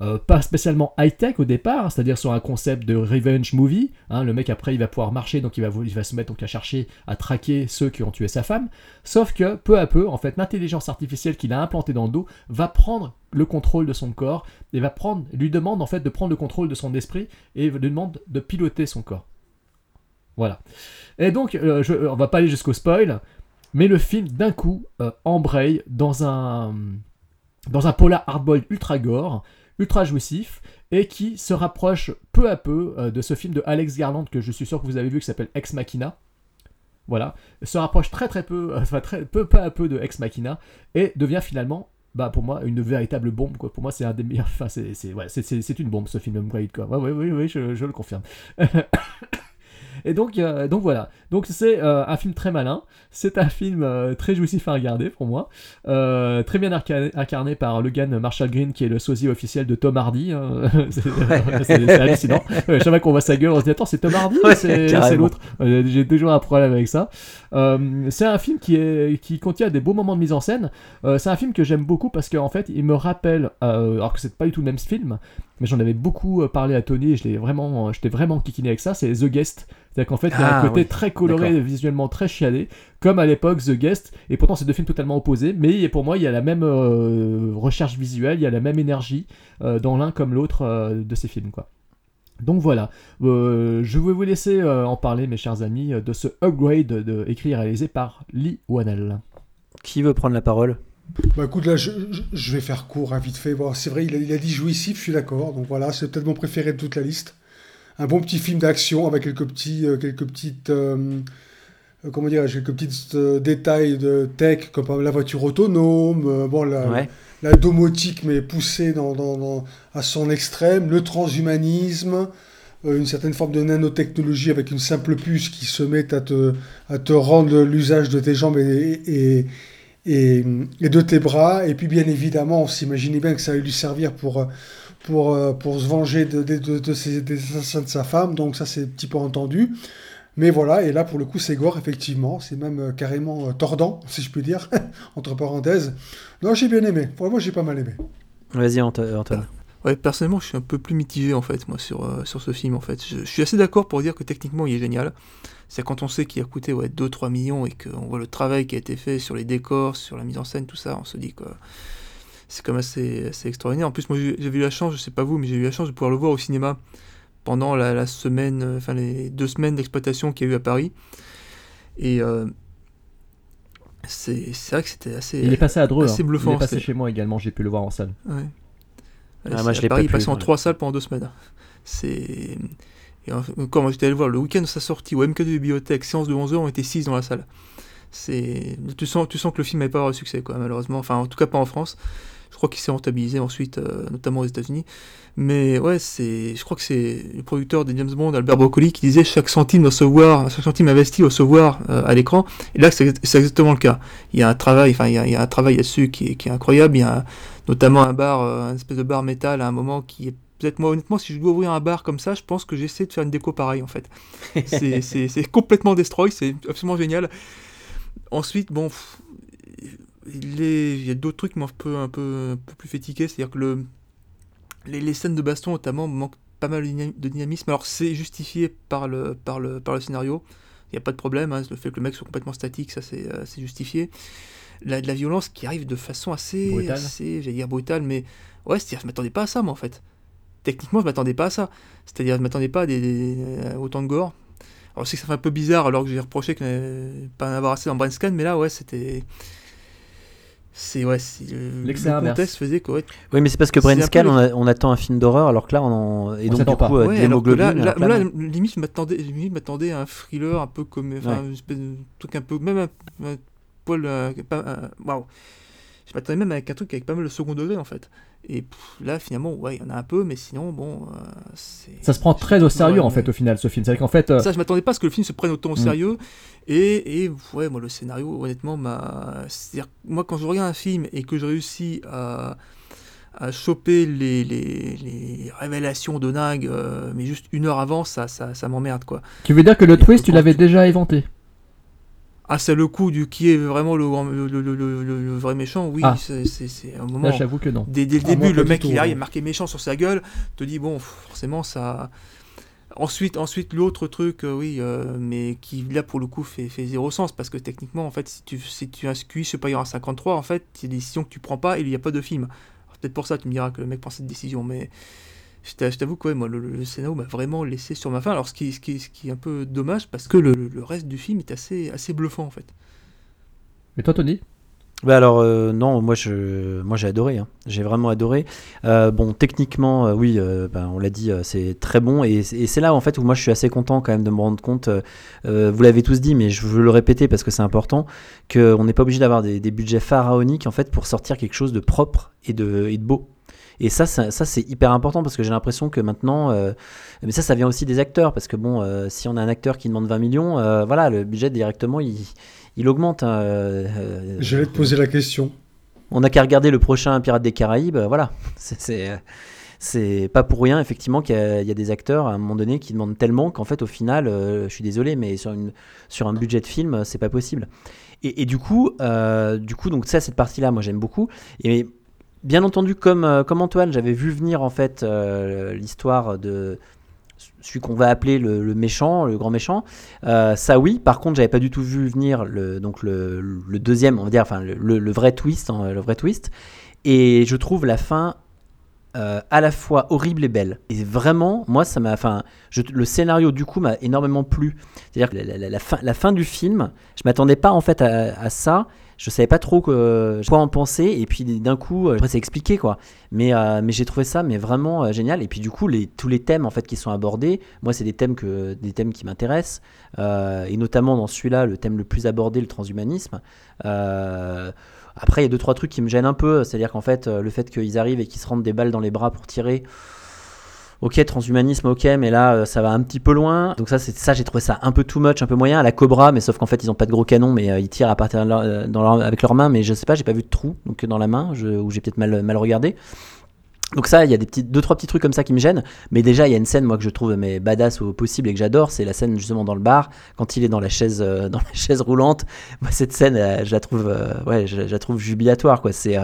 euh, pas spécialement high-tech au départ, c'est-à-dire sur un concept de revenge movie. hein, le mec après il va pouvoir marcher, donc il va, il va se mettre donc à chercher à traquer ceux qui ont tué sa femme. Sauf que peu à peu, en fait, l'intelligence artificielle qu'il a implantée dans le dos va prendre le contrôle de son corps et va prendre, lui demande en fait de prendre le contrôle de son esprit et lui demande de piloter son corps. Voilà. Et donc, euh, je, on va pas aller jusqu'au spoil, mais le film d'un coup euh, embraye dans un dans un polar hardboiled ultra gore, ultra jouissif, et qui se rapproche peu à peu euh, de ce film de Alex Garland que je suis sûr que vous avez vu qui s'appelle Ex Machina. Voilà, se rapproche très très peu, enfin très peu, peu à peu de Ex Machina et devient finalement, bah pour moi, une véritable bombe quoi. Pour moi, c'est un des meilleurs, enfin c'est une bombe ce film Upgrade quoi. Ouais ouais oui oui, je, je le confirme. (coughs) Et donc, euh, donc voilà. Donc c'est euh, un film très malin. C'est un film euh, très jouissif à regarder pour moi. Euh, très bien incarné par Logan Marshall Green, qui est le sosie officiel de Tom Hardy. hein. (laughs) (laughs) c'est hallucinant. Chaque fois qu'on voit sa gueule, on se dit attends, c'est Tom Hardy ou Ouais, c'est l'autre? J'ai toujours un problème avec ça. C'est un film qui, est, qui contient des beaux moments de mise en scène. C'est un film que j'aime beaucoup parce qu'en fait, il me rappelle, alors que c'est pas du tout le même film, mais j'en avais beaucoup euh, parlé à Tony et je l'ai vraiment, j'étais vraiment kikiné avec ça. C'est The Guest. C'est-à-dire qu'en fait, il y a un Ah, côté oui. très coloré, visuellement très chiadé, comme à l'époque The Guest. Et pourtant, c'est deux films totalement opposés, mais pour moi, il y a la même euh, recherche visuelle, il y a la même énergie euh, dans l'un comme l'autre euh, de ces films, quoi. Donc voilà, Euh, je vais vous laisser euh, en parler, mes chers amis, euh, de ce upgrade de, écrit et réalisé par Lee Wanell. Qui veut prendre la parole? Bah écoute, là, je, je- je vais faire court, hein, vite fait. Bon, c'est vrai, il a, il a dit jouissif, je suis d'accord. Donc voilà, c'est peut-être mon préféré de toute la liste. Un bon petit film d'action avec quelques petits, euh, quelques petites, euh, euh, comment dire, quelques petits détails de tech, comme la voiture autonome, bon, la, Ouais. la domotique, mais poussée dans, dans- dans- à son extrême, le transhumanisme, une certaine forme de nanotechnologie avec une simple puce qui se met à te, à te rendre l'usage de tes jambes et, et, et, et de tes bras. Et puis, bien évidemment, on s'imaginait bien que ça allait lui servir pour, pour, euh, pour se venger de, de, de, de ses- des assassins de sa femme. Donc, ça, c'est un petit peu entendu. Mais voilà, et là, pour le coup, c'est gore, effectivement. C'est même euh, carrément euh, tordant, (laughs) si je puis dire, (laughs) entre parenthèses. Non, j'ai bien aimé. Vraiment, j'ai pas mal aimé. Vas-y, Anto- Antoine. Ouais, personnellement, je suis un peu plus mitigé en fait, moi, sur, euh, sur ce film en fait. Je, je suis assez d'accord pour dire que techniquement, il est génial. C'est quand on sait qu'il a coûté ouais, 2-3 millions et qu'on voit le travail qui a été fait sur les décors, sur la mise en scène, tout ça, on se dit que c'est comme assez, assez extraordinaire. En plus, moi, j'ai eu la chance, je sais pas vous, mais j'ai eu la chance de pouvoir le voir au cinéma pendant la, la semaine, euh, enfin les deux semaines d'exploitation qu'il y a eu à Paris. Et euh, c'est c'est vrai que c'était assez, Il est passé à Dreux, assez hein. bluffant. il est passé chez moi également, j'ai pu le voir en salle. Ouais. Ah, moi, je à l'ai pas Paris, il pu, passait en trois salles pendant deux semaines. C'est. Et en- encore, j'étais allé voir le week-end de sa sortie au MK2 Bibliothèque, séance de 11h, on était 6 dans la salle. Tu sens, que le film n'avait pas le succès, malheureusement. Enfin, en tout cas, pas en France. Je crois qu'il s'est rentabilisé ensuite, euh, notamment aux États-Unis. Mais ouais. Je crois que c'est le producteur des James Bond, Albert Broccoli, qui disait chaque centime doit se voir, chaque centime investi doit se voir euh, à l'écran. Et là, c'est exactement le cas. Il y a un travail, il un travail là-dessus qui est, incroyable. Il y a notamment un bar, euh, un espèce de bar métal à un moment qui est peut-être moi honnêtement si je dois ouvrir un bar comme ça je pense que j'essaie de faire une déco pareille en fait. (laughs) C'est- complètement destroy c'est absolument génial. Ensuite bon pff, il, y a d'autres trucs qui m'ont un peu, un peu, un peu plus fatigué c'est à dire que le, les, les scènes de baston notamment manquent pas mal de dyna- de dynamisme. Alors c'est justifié par le, par le, par le scénario. Il n'y a pas de problème hein, le fait que le mec soit complètement statique ça c'est euh, justifié. La, de la violence qui arrive de façon assez, Brutale. assez j'allais dire brutale, mais ouais, c'est-à-dire, je m'attendais pas à ça, moi, en fait. Techniquement, je m'attendais pas à ça. C'est-à-dire, je m'attendais pas à des, des- à autant de gore. Alors, je sais que ça fait un peu bizarre, alors que j'ai reproché avait pas en avoir assez dans Brain Scan, mais là, ouais, c'était. C'est, ouais, c'est- le, contexte faisait que, ouais, Oui, mais c'est parce que un Brainscan, le- on, a- on attend un film d'horreur, alors que là, on en... et On donc du pas. coup, euh, Ouais, alors que là, alors que là, là, là, non. limite, je m'attendais, limite, je m'attendais à un thriller un peu comme, enfin, Ouais. une espèce de truc un peu, même un, un poil, euh, un- waouh. Je m'attendais même avec un truc avec pas mal de second degré en fait. Et pff, là, finalement, ouais, il y en a un peu, mais sinon, bon, euh. Ça se prend très au sérieux Ouais, en fait au final ce film. C'est qu'en fait, euh, Ça, je m'attendais pas à ce que le film se prenne autant au Mm. sérieux. Et, et ouais, moi, le scénario, honnêtement, m'a. C'est-à-dire, moi, quand je regarde un film et que je réussis à, à choper les, les, les révélations de dingue, euh, mais juste une heure avant, ça, ça, ça m'emmerde, quoi. tu veux dire que le Et twist tu l'avais déjà éventé? Ah, c'est le coup du qui est vraiment le, le, vrai méchant, oui, Ah. c'est un moment. Là, j'avoue que non. Dès, dès le Ah, début, le mec tout, il arrive, ouais. marqué méchant sur sa gueule, te dis bon, forcément ça. Ensuite, ensuite l'autre truc, euh, oui, euh, mais qui là pour le coup fait, fait zéro sens parce que techniquement, en fait, si tu, si tu inscris Superior à 53, en fait, c'est des décisions que tu prends pas et il n'y a pas de film. Peut-être pour ça, tu me diras que le mec prend cette décision, mais je t'a- je t'avoue que ouais, moi, le, scénario m'a vraiment laissé sur ma faim. Alors, ce qui, ce qui, ce qui est un peu dommage parce que le, le reste du film est assez, assez bluffant en fait. Et toi, Tony? Bah alors euh, non, moi je, moi j'ai adoré, hein. j'ai vraiment adoré. Euh, bon, techniquement, euh, oui, euh, ben, on l'a dit, euh, c'est très bon et, et c'est là en fait où moi je suis assez content quand même de me rendre compte. vous l'avez tous dit, mais je veux le répéter parce que c'est important, qu'on n'est pas obligé d'avoir des, des budgets pharaoniques en fait pour sortir quelque chose de propre et de, et de beau. Et ça, ça, ça, c'est hyper important parce que j'ai l'impression que maintenant, euh, mais ça, ça vient aussi des acteurs parce que bon, euh, si on a un acteur qui demande 20 millions, euh, voilà, le budget directement, il, il augmente. hein, J'allais te poser la question. on n'a qu'à regarder le prochain Pirates des Caraïbes, voilà. C'est- pas pour rien, effectivement, qu'il y, a il y a des acteurs à un moment donné qui demandent tellement qu'en fait, au final, je suis désolé, mais sur, une, sur un budget de film, c'est pas possible. Et, et du coup, euh, du coup, donc ça, cette partie-là, moi, j'aime beaucoup. Et bien entendu, comme, euh, comme Antoine, j'avais vu venir en fait euh, l'histoire de celui qu'on va appeler le, méchant, le grand méchant. Euh, ça oui. Par contre, j'avais pas du tout vu venir le donc le, deuxième, on va dire, enfin le, vrai twist, hein, le vrai twist. Et je trouve la fin à la fois horrible et belle. Et vraiment, moi, ça m'a, enfin, le scénario du coup m'a énormément plu. C'est-à-dire que la, fin, la fin du film, je m'attendais pas en fait à ça. Je savais pas trop que- quoi en penser. Et puis d'un coup, euh, après c'est expliqué quoi. Mais, euh, mais j'ai trouvé ça mais vraiment euh, génial. Et puis du coup, les, tous les thèmes en fait qui sont abordés, moi c'est des thèmes que des thèmes qui m'intéressent. Euh, et notamment dans celui-là, le thème le plus abordé, le transhumanisme. Euh, après, il y a deux trois trucs qui me gênent un peu. C'est-à-dire qu'en fait, euh, le fait qu'ils arrivent et qu'ils se rendent des balles dans les bras pour tirer. Ok, transhumanisme, ok, mais là, euh, ça va un petit peu loin. Donc ça, ça, j'ai trouvé ça un peu too much, un peu moyen la Cobra, mais sauf qu'en fait, ils ont pas de gros canons, mais euh, ils tirent à partir de leur- euh, dans avec leurs mains. Mais je sais pas, j'ai pas vu de trou donc dans la main, je- ou j'ai peut-être mal mal regardé. Donc ça, il y a deux trois petits trucs comme ça qui me gênent. Mais déjà, il y a une scène moi que je trouve mais badass au possible et que j'adore, c'est la scène justement dans le bar quand il est dans la chaise (laughs) dans la chaise roulante. Moi, cette scène, je la trouve, ouais, je, je la trouve jubilatoire quoi. C'est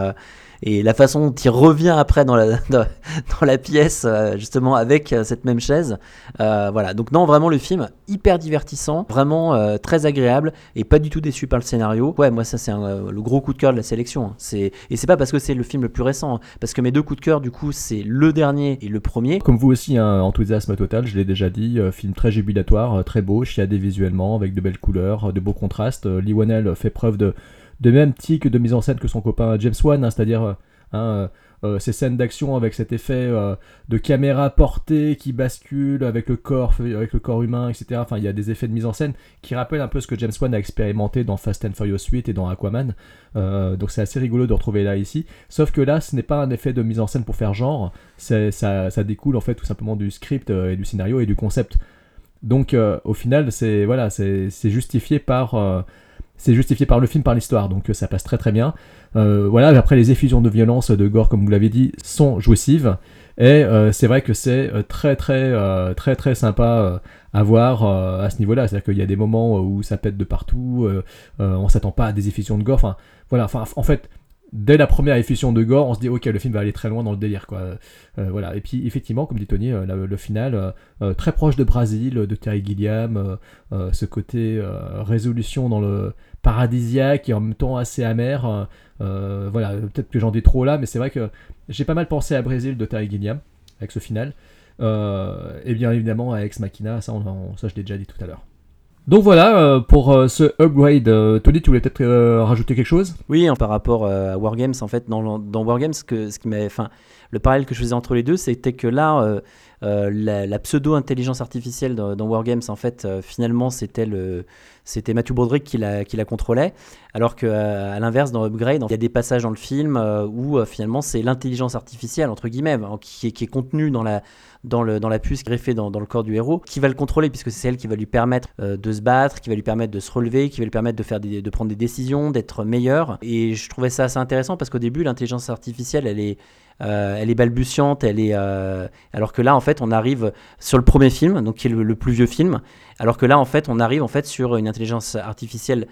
et la façon dont il revient après (laughs) dans la, pièce, euh, justement avec euh, cette même chaise. Euh, voilà, donc non, vraiment le film, hyper divertissant, vraiment très agréable et pas du tout déçu par le scénario. Ouais, moi ça c'est le gros coup de cœur de la sélection. hein. C'est Et c'est pas parce que c'est le film le plus récent, hein, parce que mes deux coups de cœur du coup c'est le dernier et le premier. Comme vous aussi, un enthousiasme total, je l'ai déjà dit, film très jubilatoire, très beau, chiadé visuellement, avec de belles couleurs, de beaux contrastes. Lee Whannell fait preuve de, de même tic de mise en scène que son copain James Wan, hein, c'est-à-dire euh, hein, euh, euh, ces scènes d'action avec cet effet de caméra portée qui bascule avec le corps, avec le corps humain, etc. Enfin, il y a des effets de mise en scène qui rappellent un peu ce que James Wan a expérimenté dans Fast and Furious 8 et dans Aquaman. Donc c'est assez rigolo de retrouver là ici. Sauf que là, ce n'est pas un effet de mise en scène pour faire genre. Ça, ça découle en fait tout simplement du script et du scénario et du concept. Donc au final, c'est voilà, c'est, justifié par c'est justifié par le film, par l'histoire, donc euh, ça passe très très bien. Euh, voilà, après les effusions de violence, de gore, comme vous l'avez dit, sont jouissives. Et euh, c'est vrai que c'est très très très très sympa à voir à ce niveau-là. C'est-à-dire qu'il y a des moments où ça pète de partout, on s'attend pas à des effusions de gore. Enfin, voilà, enfin, en fait, dès la première effusion de gore, on se dit ok, le film va aller très loin dans le délire, quoi. Euh, voilà. Et puis effectivement, comme dit Tony, euh, le, final euh, euh, très proche de Brésil, de Terry Gilliam, euh, euh, ce côté euh, résolution dans le paradisiaque et en même temps assez amer. euh, euh, voilà, peut-être que j'en dis trop là, mais c'est vrai que j'ai pas mal pensé à Brésil de Terry Gilliam avec ce final. Euh, et bien évidemment à Ex Machina, ça, ça je l'ai déjà dit tout à l'heure. Donc voilà euh, pour euh, ce upgrade. Euh, Tony, tu voulais peut-être rajouter quelque chose? Oui, hein, par rapport à Wargames, en fait, dans, dans Wargames, que, ce qui enfin, le parallèle que je faisais entre les deux, c'était que là, euh, la, pseudo-intelligence artificielle dans, dans Wargames, en fait, euh, finalement, c'était Matthew Broderick qui la, contrôlait, alors que euh, à l'inverse, dans Upgrade, il y a des passages dans le film où finalement c'est l'intelligence artificielle entre guillemets hein, qui, est, contenue dans la puce greffée dans, le corps du héros, qui va le contrôler, puisque c'est elle qui va lui permettre de se battre, qui va lui permettre de se relever, qui va lui permettre de, faire des- de prendre des décisions, d'être meilleur. Et je trouvais ça assez intéressant parce qu'au début, l'intelligence artificielle, elle est, balbutiante, elle est, alors que là, en on arrive sur le premier film, donc qui est le, plus vieux film, alors que là, en fait, on arrive en fait sur une intelligence artificielle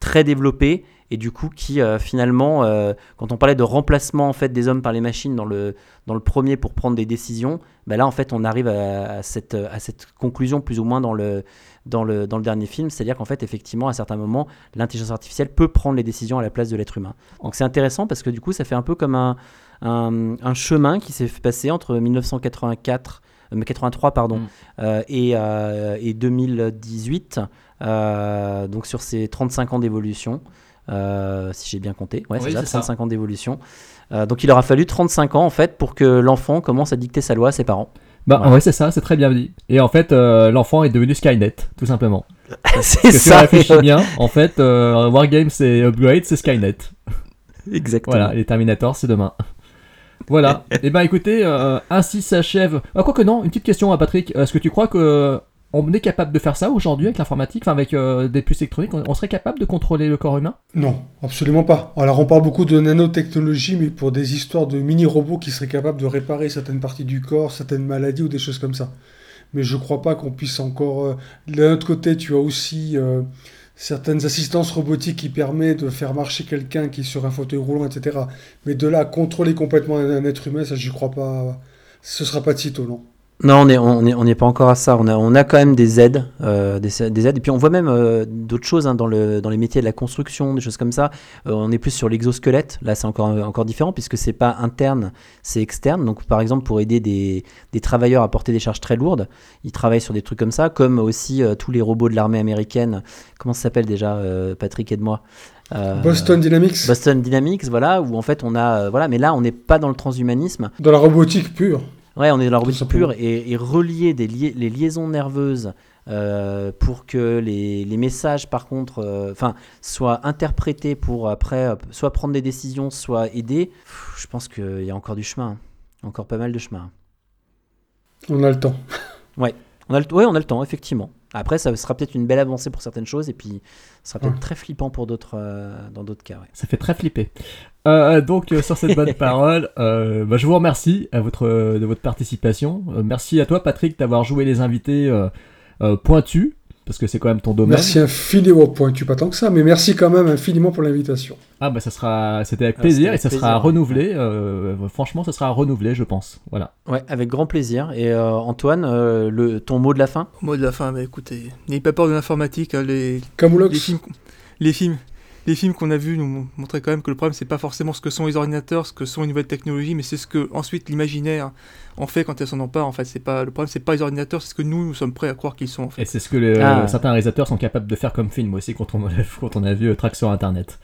très développé et du coup qui euh, finalement, euh, quand on parlait de remplacement en fait des hommes par les machines dans le, dans le premier pour prendre des décisions, bah là en fait on arrive à, à cette, à cette conclusion plus ou moins dans le, dans le, dans le dernier film, c'est-à-dire qu'en fait effectivement à certains moments l'intelligence artificielle peut prendre les décisions à la place de l'être humain. Donc c'est intéressant parce que du coup ça fait un peu comme un, un, un chemin qui s'est passé entre 1984 euh, 83 pardon Mm. euh, et, euh, et 2018 euh, donc sur ces 35 ans d'évolution si j'ai bien compté ouais Oui, c'est ça c'est ça. 35 ans d'évolution donc il aura fallu 35 ans en fait pour que l'enfant commence à dicter sa loi à ses parents Bah Voilà. ouais, c'est ça, c'est très bien dit. Et en fait, l'enfant est devenu Skynet, tout simplement. (laughs) c'est si ça réfléchit bien, en fait, Wargames et Upgrade, c'est Skynet. exactement Voilà, les Terminators, c'est demain. Voilà. Et ben écoutez, euh, ainsi s'achève. Ah, quoi que non, une petite question à Patrick. Est-ce que tu crois que euh, on est capable de faire ça aujourd'hui avec l'informatique, enfin avec euh, des puces électroniques? On, serait capable de contrôler le corps humain? Non, absolument pas. Alors on parle beaucoup de nanotechnologie, mais pour des histoires de mini-robots qui seraient capables de réparer certaines parties du corps, certaines maladies ou des choses comme ça. Mais je crois pas qu'on puisse encore... D'un autre côté, tu as aussi certaines assistances robotiques qui permettent de faire marcher quelqu'un qui est sur un fauteuil roulant, etc. Mais de là contrôler complètement un être humain, ça je crois pas... Ce sera pas de non. Non, on n'est on est, on est pas encore à ça. On a, on a quand même des aides, euh, des, des aides. Et puis on voit même euh, d'autres choses hein, dans, le, dans les métiers de la construction, des choses comme ça. Euh, on est plus sur l'exosquelette. Là, c'est encore, encore différent puisque c'est pas interne, c'est externe. Donc, par exemple, pour aider des, des travailleurs à porter des charges très lourdes, ils travaillent sur des trucs comme ça, comme aussi tous les robots de l'armée américaine. Comment ça s'appelle déjà, Patrick, aide-moi Euh, Boston Dynamics, Boston Dynamics, voilà, où en fait on a, euh, voilà, mais là on n'est pas dans le transhumanisme. dans la robotique pure. Ouais, on est dans simplement. pure et, et relier des les liaisons nerveuses euh, pour que les, les messages, par contre, euh, soient interprétés pour après euh, soit prendre des décisions, soit aider. Pff, Je pense qu'il y a encore du chemin, encore pas mal de chemin. On a le temps. On a le, ouais, on a le temps, effectivement. Après, ça sera peut-être une belle avancée pour certaines choses et puis ça sera peut-être Ouais. très flippant pour d'autres, euh, dans d'autres cas. ouais. Ça fait très flipper. Euh, donc euh, sur cette bonne (laughs) parole, bah, je vous remercie à votre, de votre participation. Merci à toi Patrick d'avoir joué les invités pointus, parce que c'est quand même ton domaine. Merci infiniment, pointu pas tant que ça, mais merci quand même infiniment pour l'invitation. Ah bah ça sera, c'était avec Ah, plaisir et ça sera renouvelé. euh, franchement, ça sera renouvelé, je pense. Voilà. Ouais, avec grand plaisir. Et euh, Antoine, euh, le, ton mot de la fin? Au mot de la fin, bah écoutez, n'ayez pas peur de l'informatique, hein, les, Camoulox, les films, les films, les films qu'on a vus nous mon- montraient quand même que le problème c'est pas forcément ce que sont les ordinateurs, ce que sont les nouvelles technologies, mais c'est ce que ensuite l'imaginaire en fait quand elles s'en emparent. En fait, c'est pas le problème, c'est pas les ordinateurs, c'est ce que nous nous sommes prêts à croire qu'ils sont. En fait. Et c'est ce que les- Ah. certains réalisateurs sont capables de faire comme film aussi quand on, (laughs) quand on a vu euh, Track sur Internet.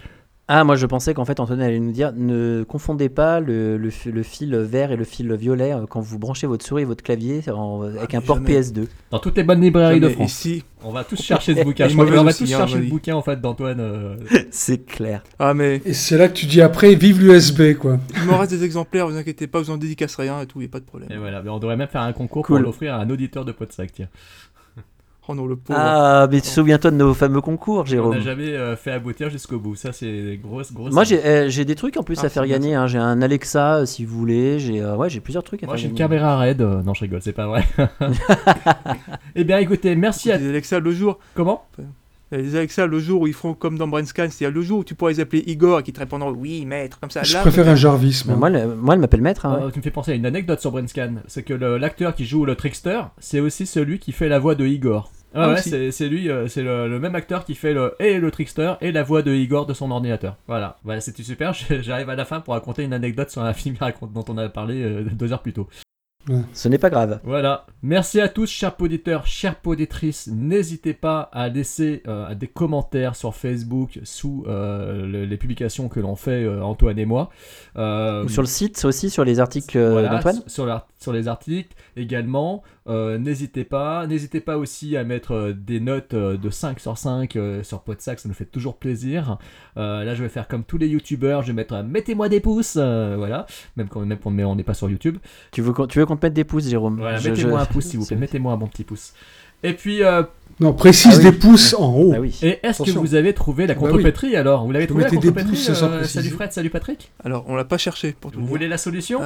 Ah, moi je pensais qu'en fait Antoine allait nous dire ne confondez pas le, le, fi- le fil vert et le fil violet euh, quand vous branchez votre souris et votre clavier en- avec un port jamais. PS2. Dans toutes les bonnes librairies de Jamais. Et France. si, On va tous chercher ce (laughs) bouquin. Je qu'on va tous hein, chercher le bouquin en fait d'Antoine. euh, (laughs) C'est clair. ah mais et c'est là que tu dis après, vive l'USB, quoi. il m'en reste des exemplaires, vous inquiétez pas, vous en dédicacerez un et tout, y a pas de problème. Et voilà, mais on devrait même faire un concours Cool. pour l'offrir à un auditeur de Podsac. Tiens. Oh non le pauvre. Ah, mais souviens-toi de nos fameux concours, On n'a Jérôme. jamais euh, fait aboutir jusqu'au bout. Ça, c'est grosse, grosse. Moi j'ai euh, j'ai des trucs en plus Ah, à faire c'est bien gagner. hein. J'ai un Alexa euh, si vous voulez. J'ai euh, ouais j'ai plusieurs trucs à Moi, faire j'ai une gagner. caméra raid. euh, non, je rigole, c'est pas vrai. (laughs) eh bien, écoutez, merci à. Les Alexa le jour, Comment? Les Alexa le jour où ils feront comme dans Brainscan, c'est-à-dire le jour où tu pourras les appeler Igor et qui te répondront oui maître comme ça. Je Là, préfère un Jarvis, moi. moi, le- moi elle m'appelle maître. hein, Euh, ouais. Tu me fais penser à une anecdote sur Brainscan. C'est que le- l'acteur qui joue le trickster, c'est aussi celui qui fait la voix de Igor. Ah Ah, ouais, aussi. c'est c'est lui, euh, c'est le, le même acteur qui fait le, et le trickster et la voix de Igor de son ordinateur. Voilà, voilà c'est super. (laughs) J'arrive à la fin pour raconter une anecdote sur un film raconte- dont on a parlé euh, deux heures plus tôt. Ce n'est pas grave. Voilà. Merci à tous, chers auditeurs, chères auditrices. N'hésitez pas à laisser euh, des commentaires sur Facebook sous euh, le- les publications que l'on fait, euh, Antoine et moi. Euh, Ou sur le site aussi sur les articles euh, voilà, d'Antoine. sur, sur les articles également. Euh, n'hésitez pas. N'hésitez pas aussi à mettre euh, des notes euh, de 5 sur 5 euh, sur Podsac, ça nous fait toujours plaisir. Euh, là, je vais faire comme tous les youtubeurs, je vais mettre mettez-moi des pouces, euh, voilà. Même quand même, mais on n'est pas sur YouTube. Tu veux qu'on tu veux qu'on te mette des pouces, Jérôme? Voilà, Je- mettez-moi je- un pouce s'il vous plaît, (laughs) mettez-moi un bon petit pouce. Et puis, euh, Non, précise Ah oui. des pouces en haut. Ah oui. et est-ce que vous avez trouvé la Bah oui. contrepétrie alors? Vous l'avez trouvé la contrepétrie euh. Salut Fred, salut Patrick? Alors on l'a pas cherché pour tout Vous dire. voulez la solution?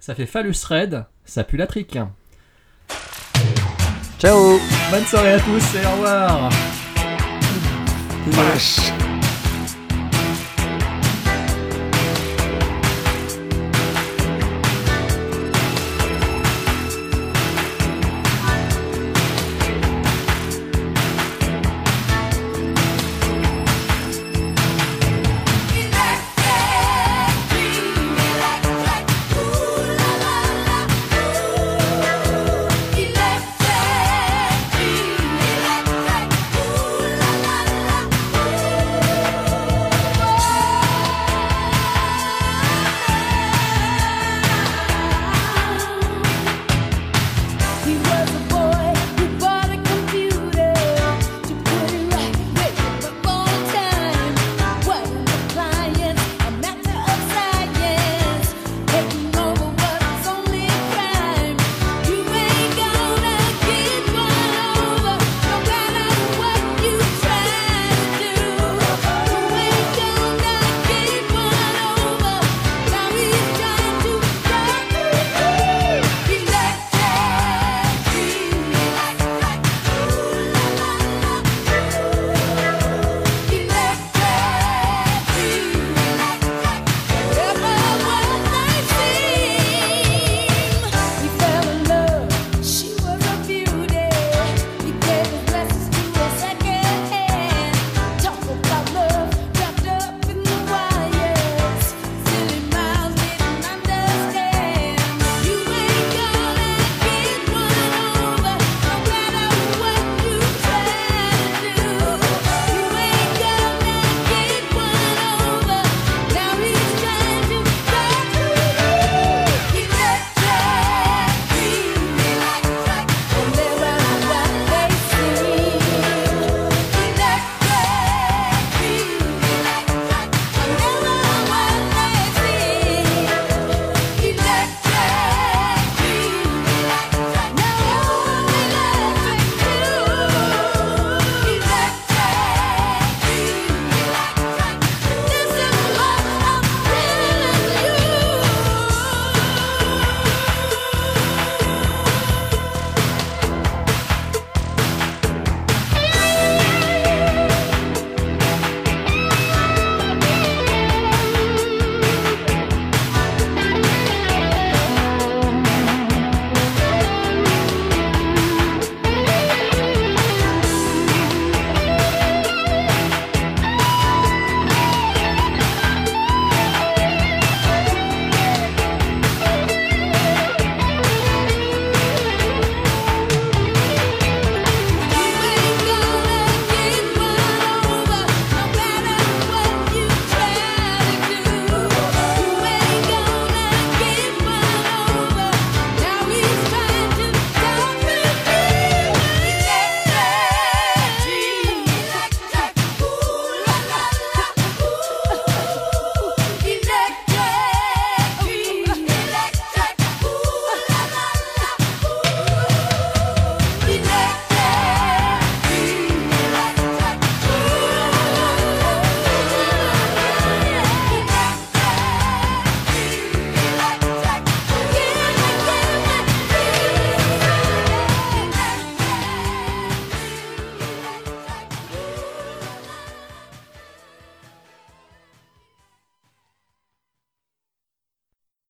Ça fait phallus raid, ça pue la trique. Ciao. Bonne soirée à tous et au revoir. Vache.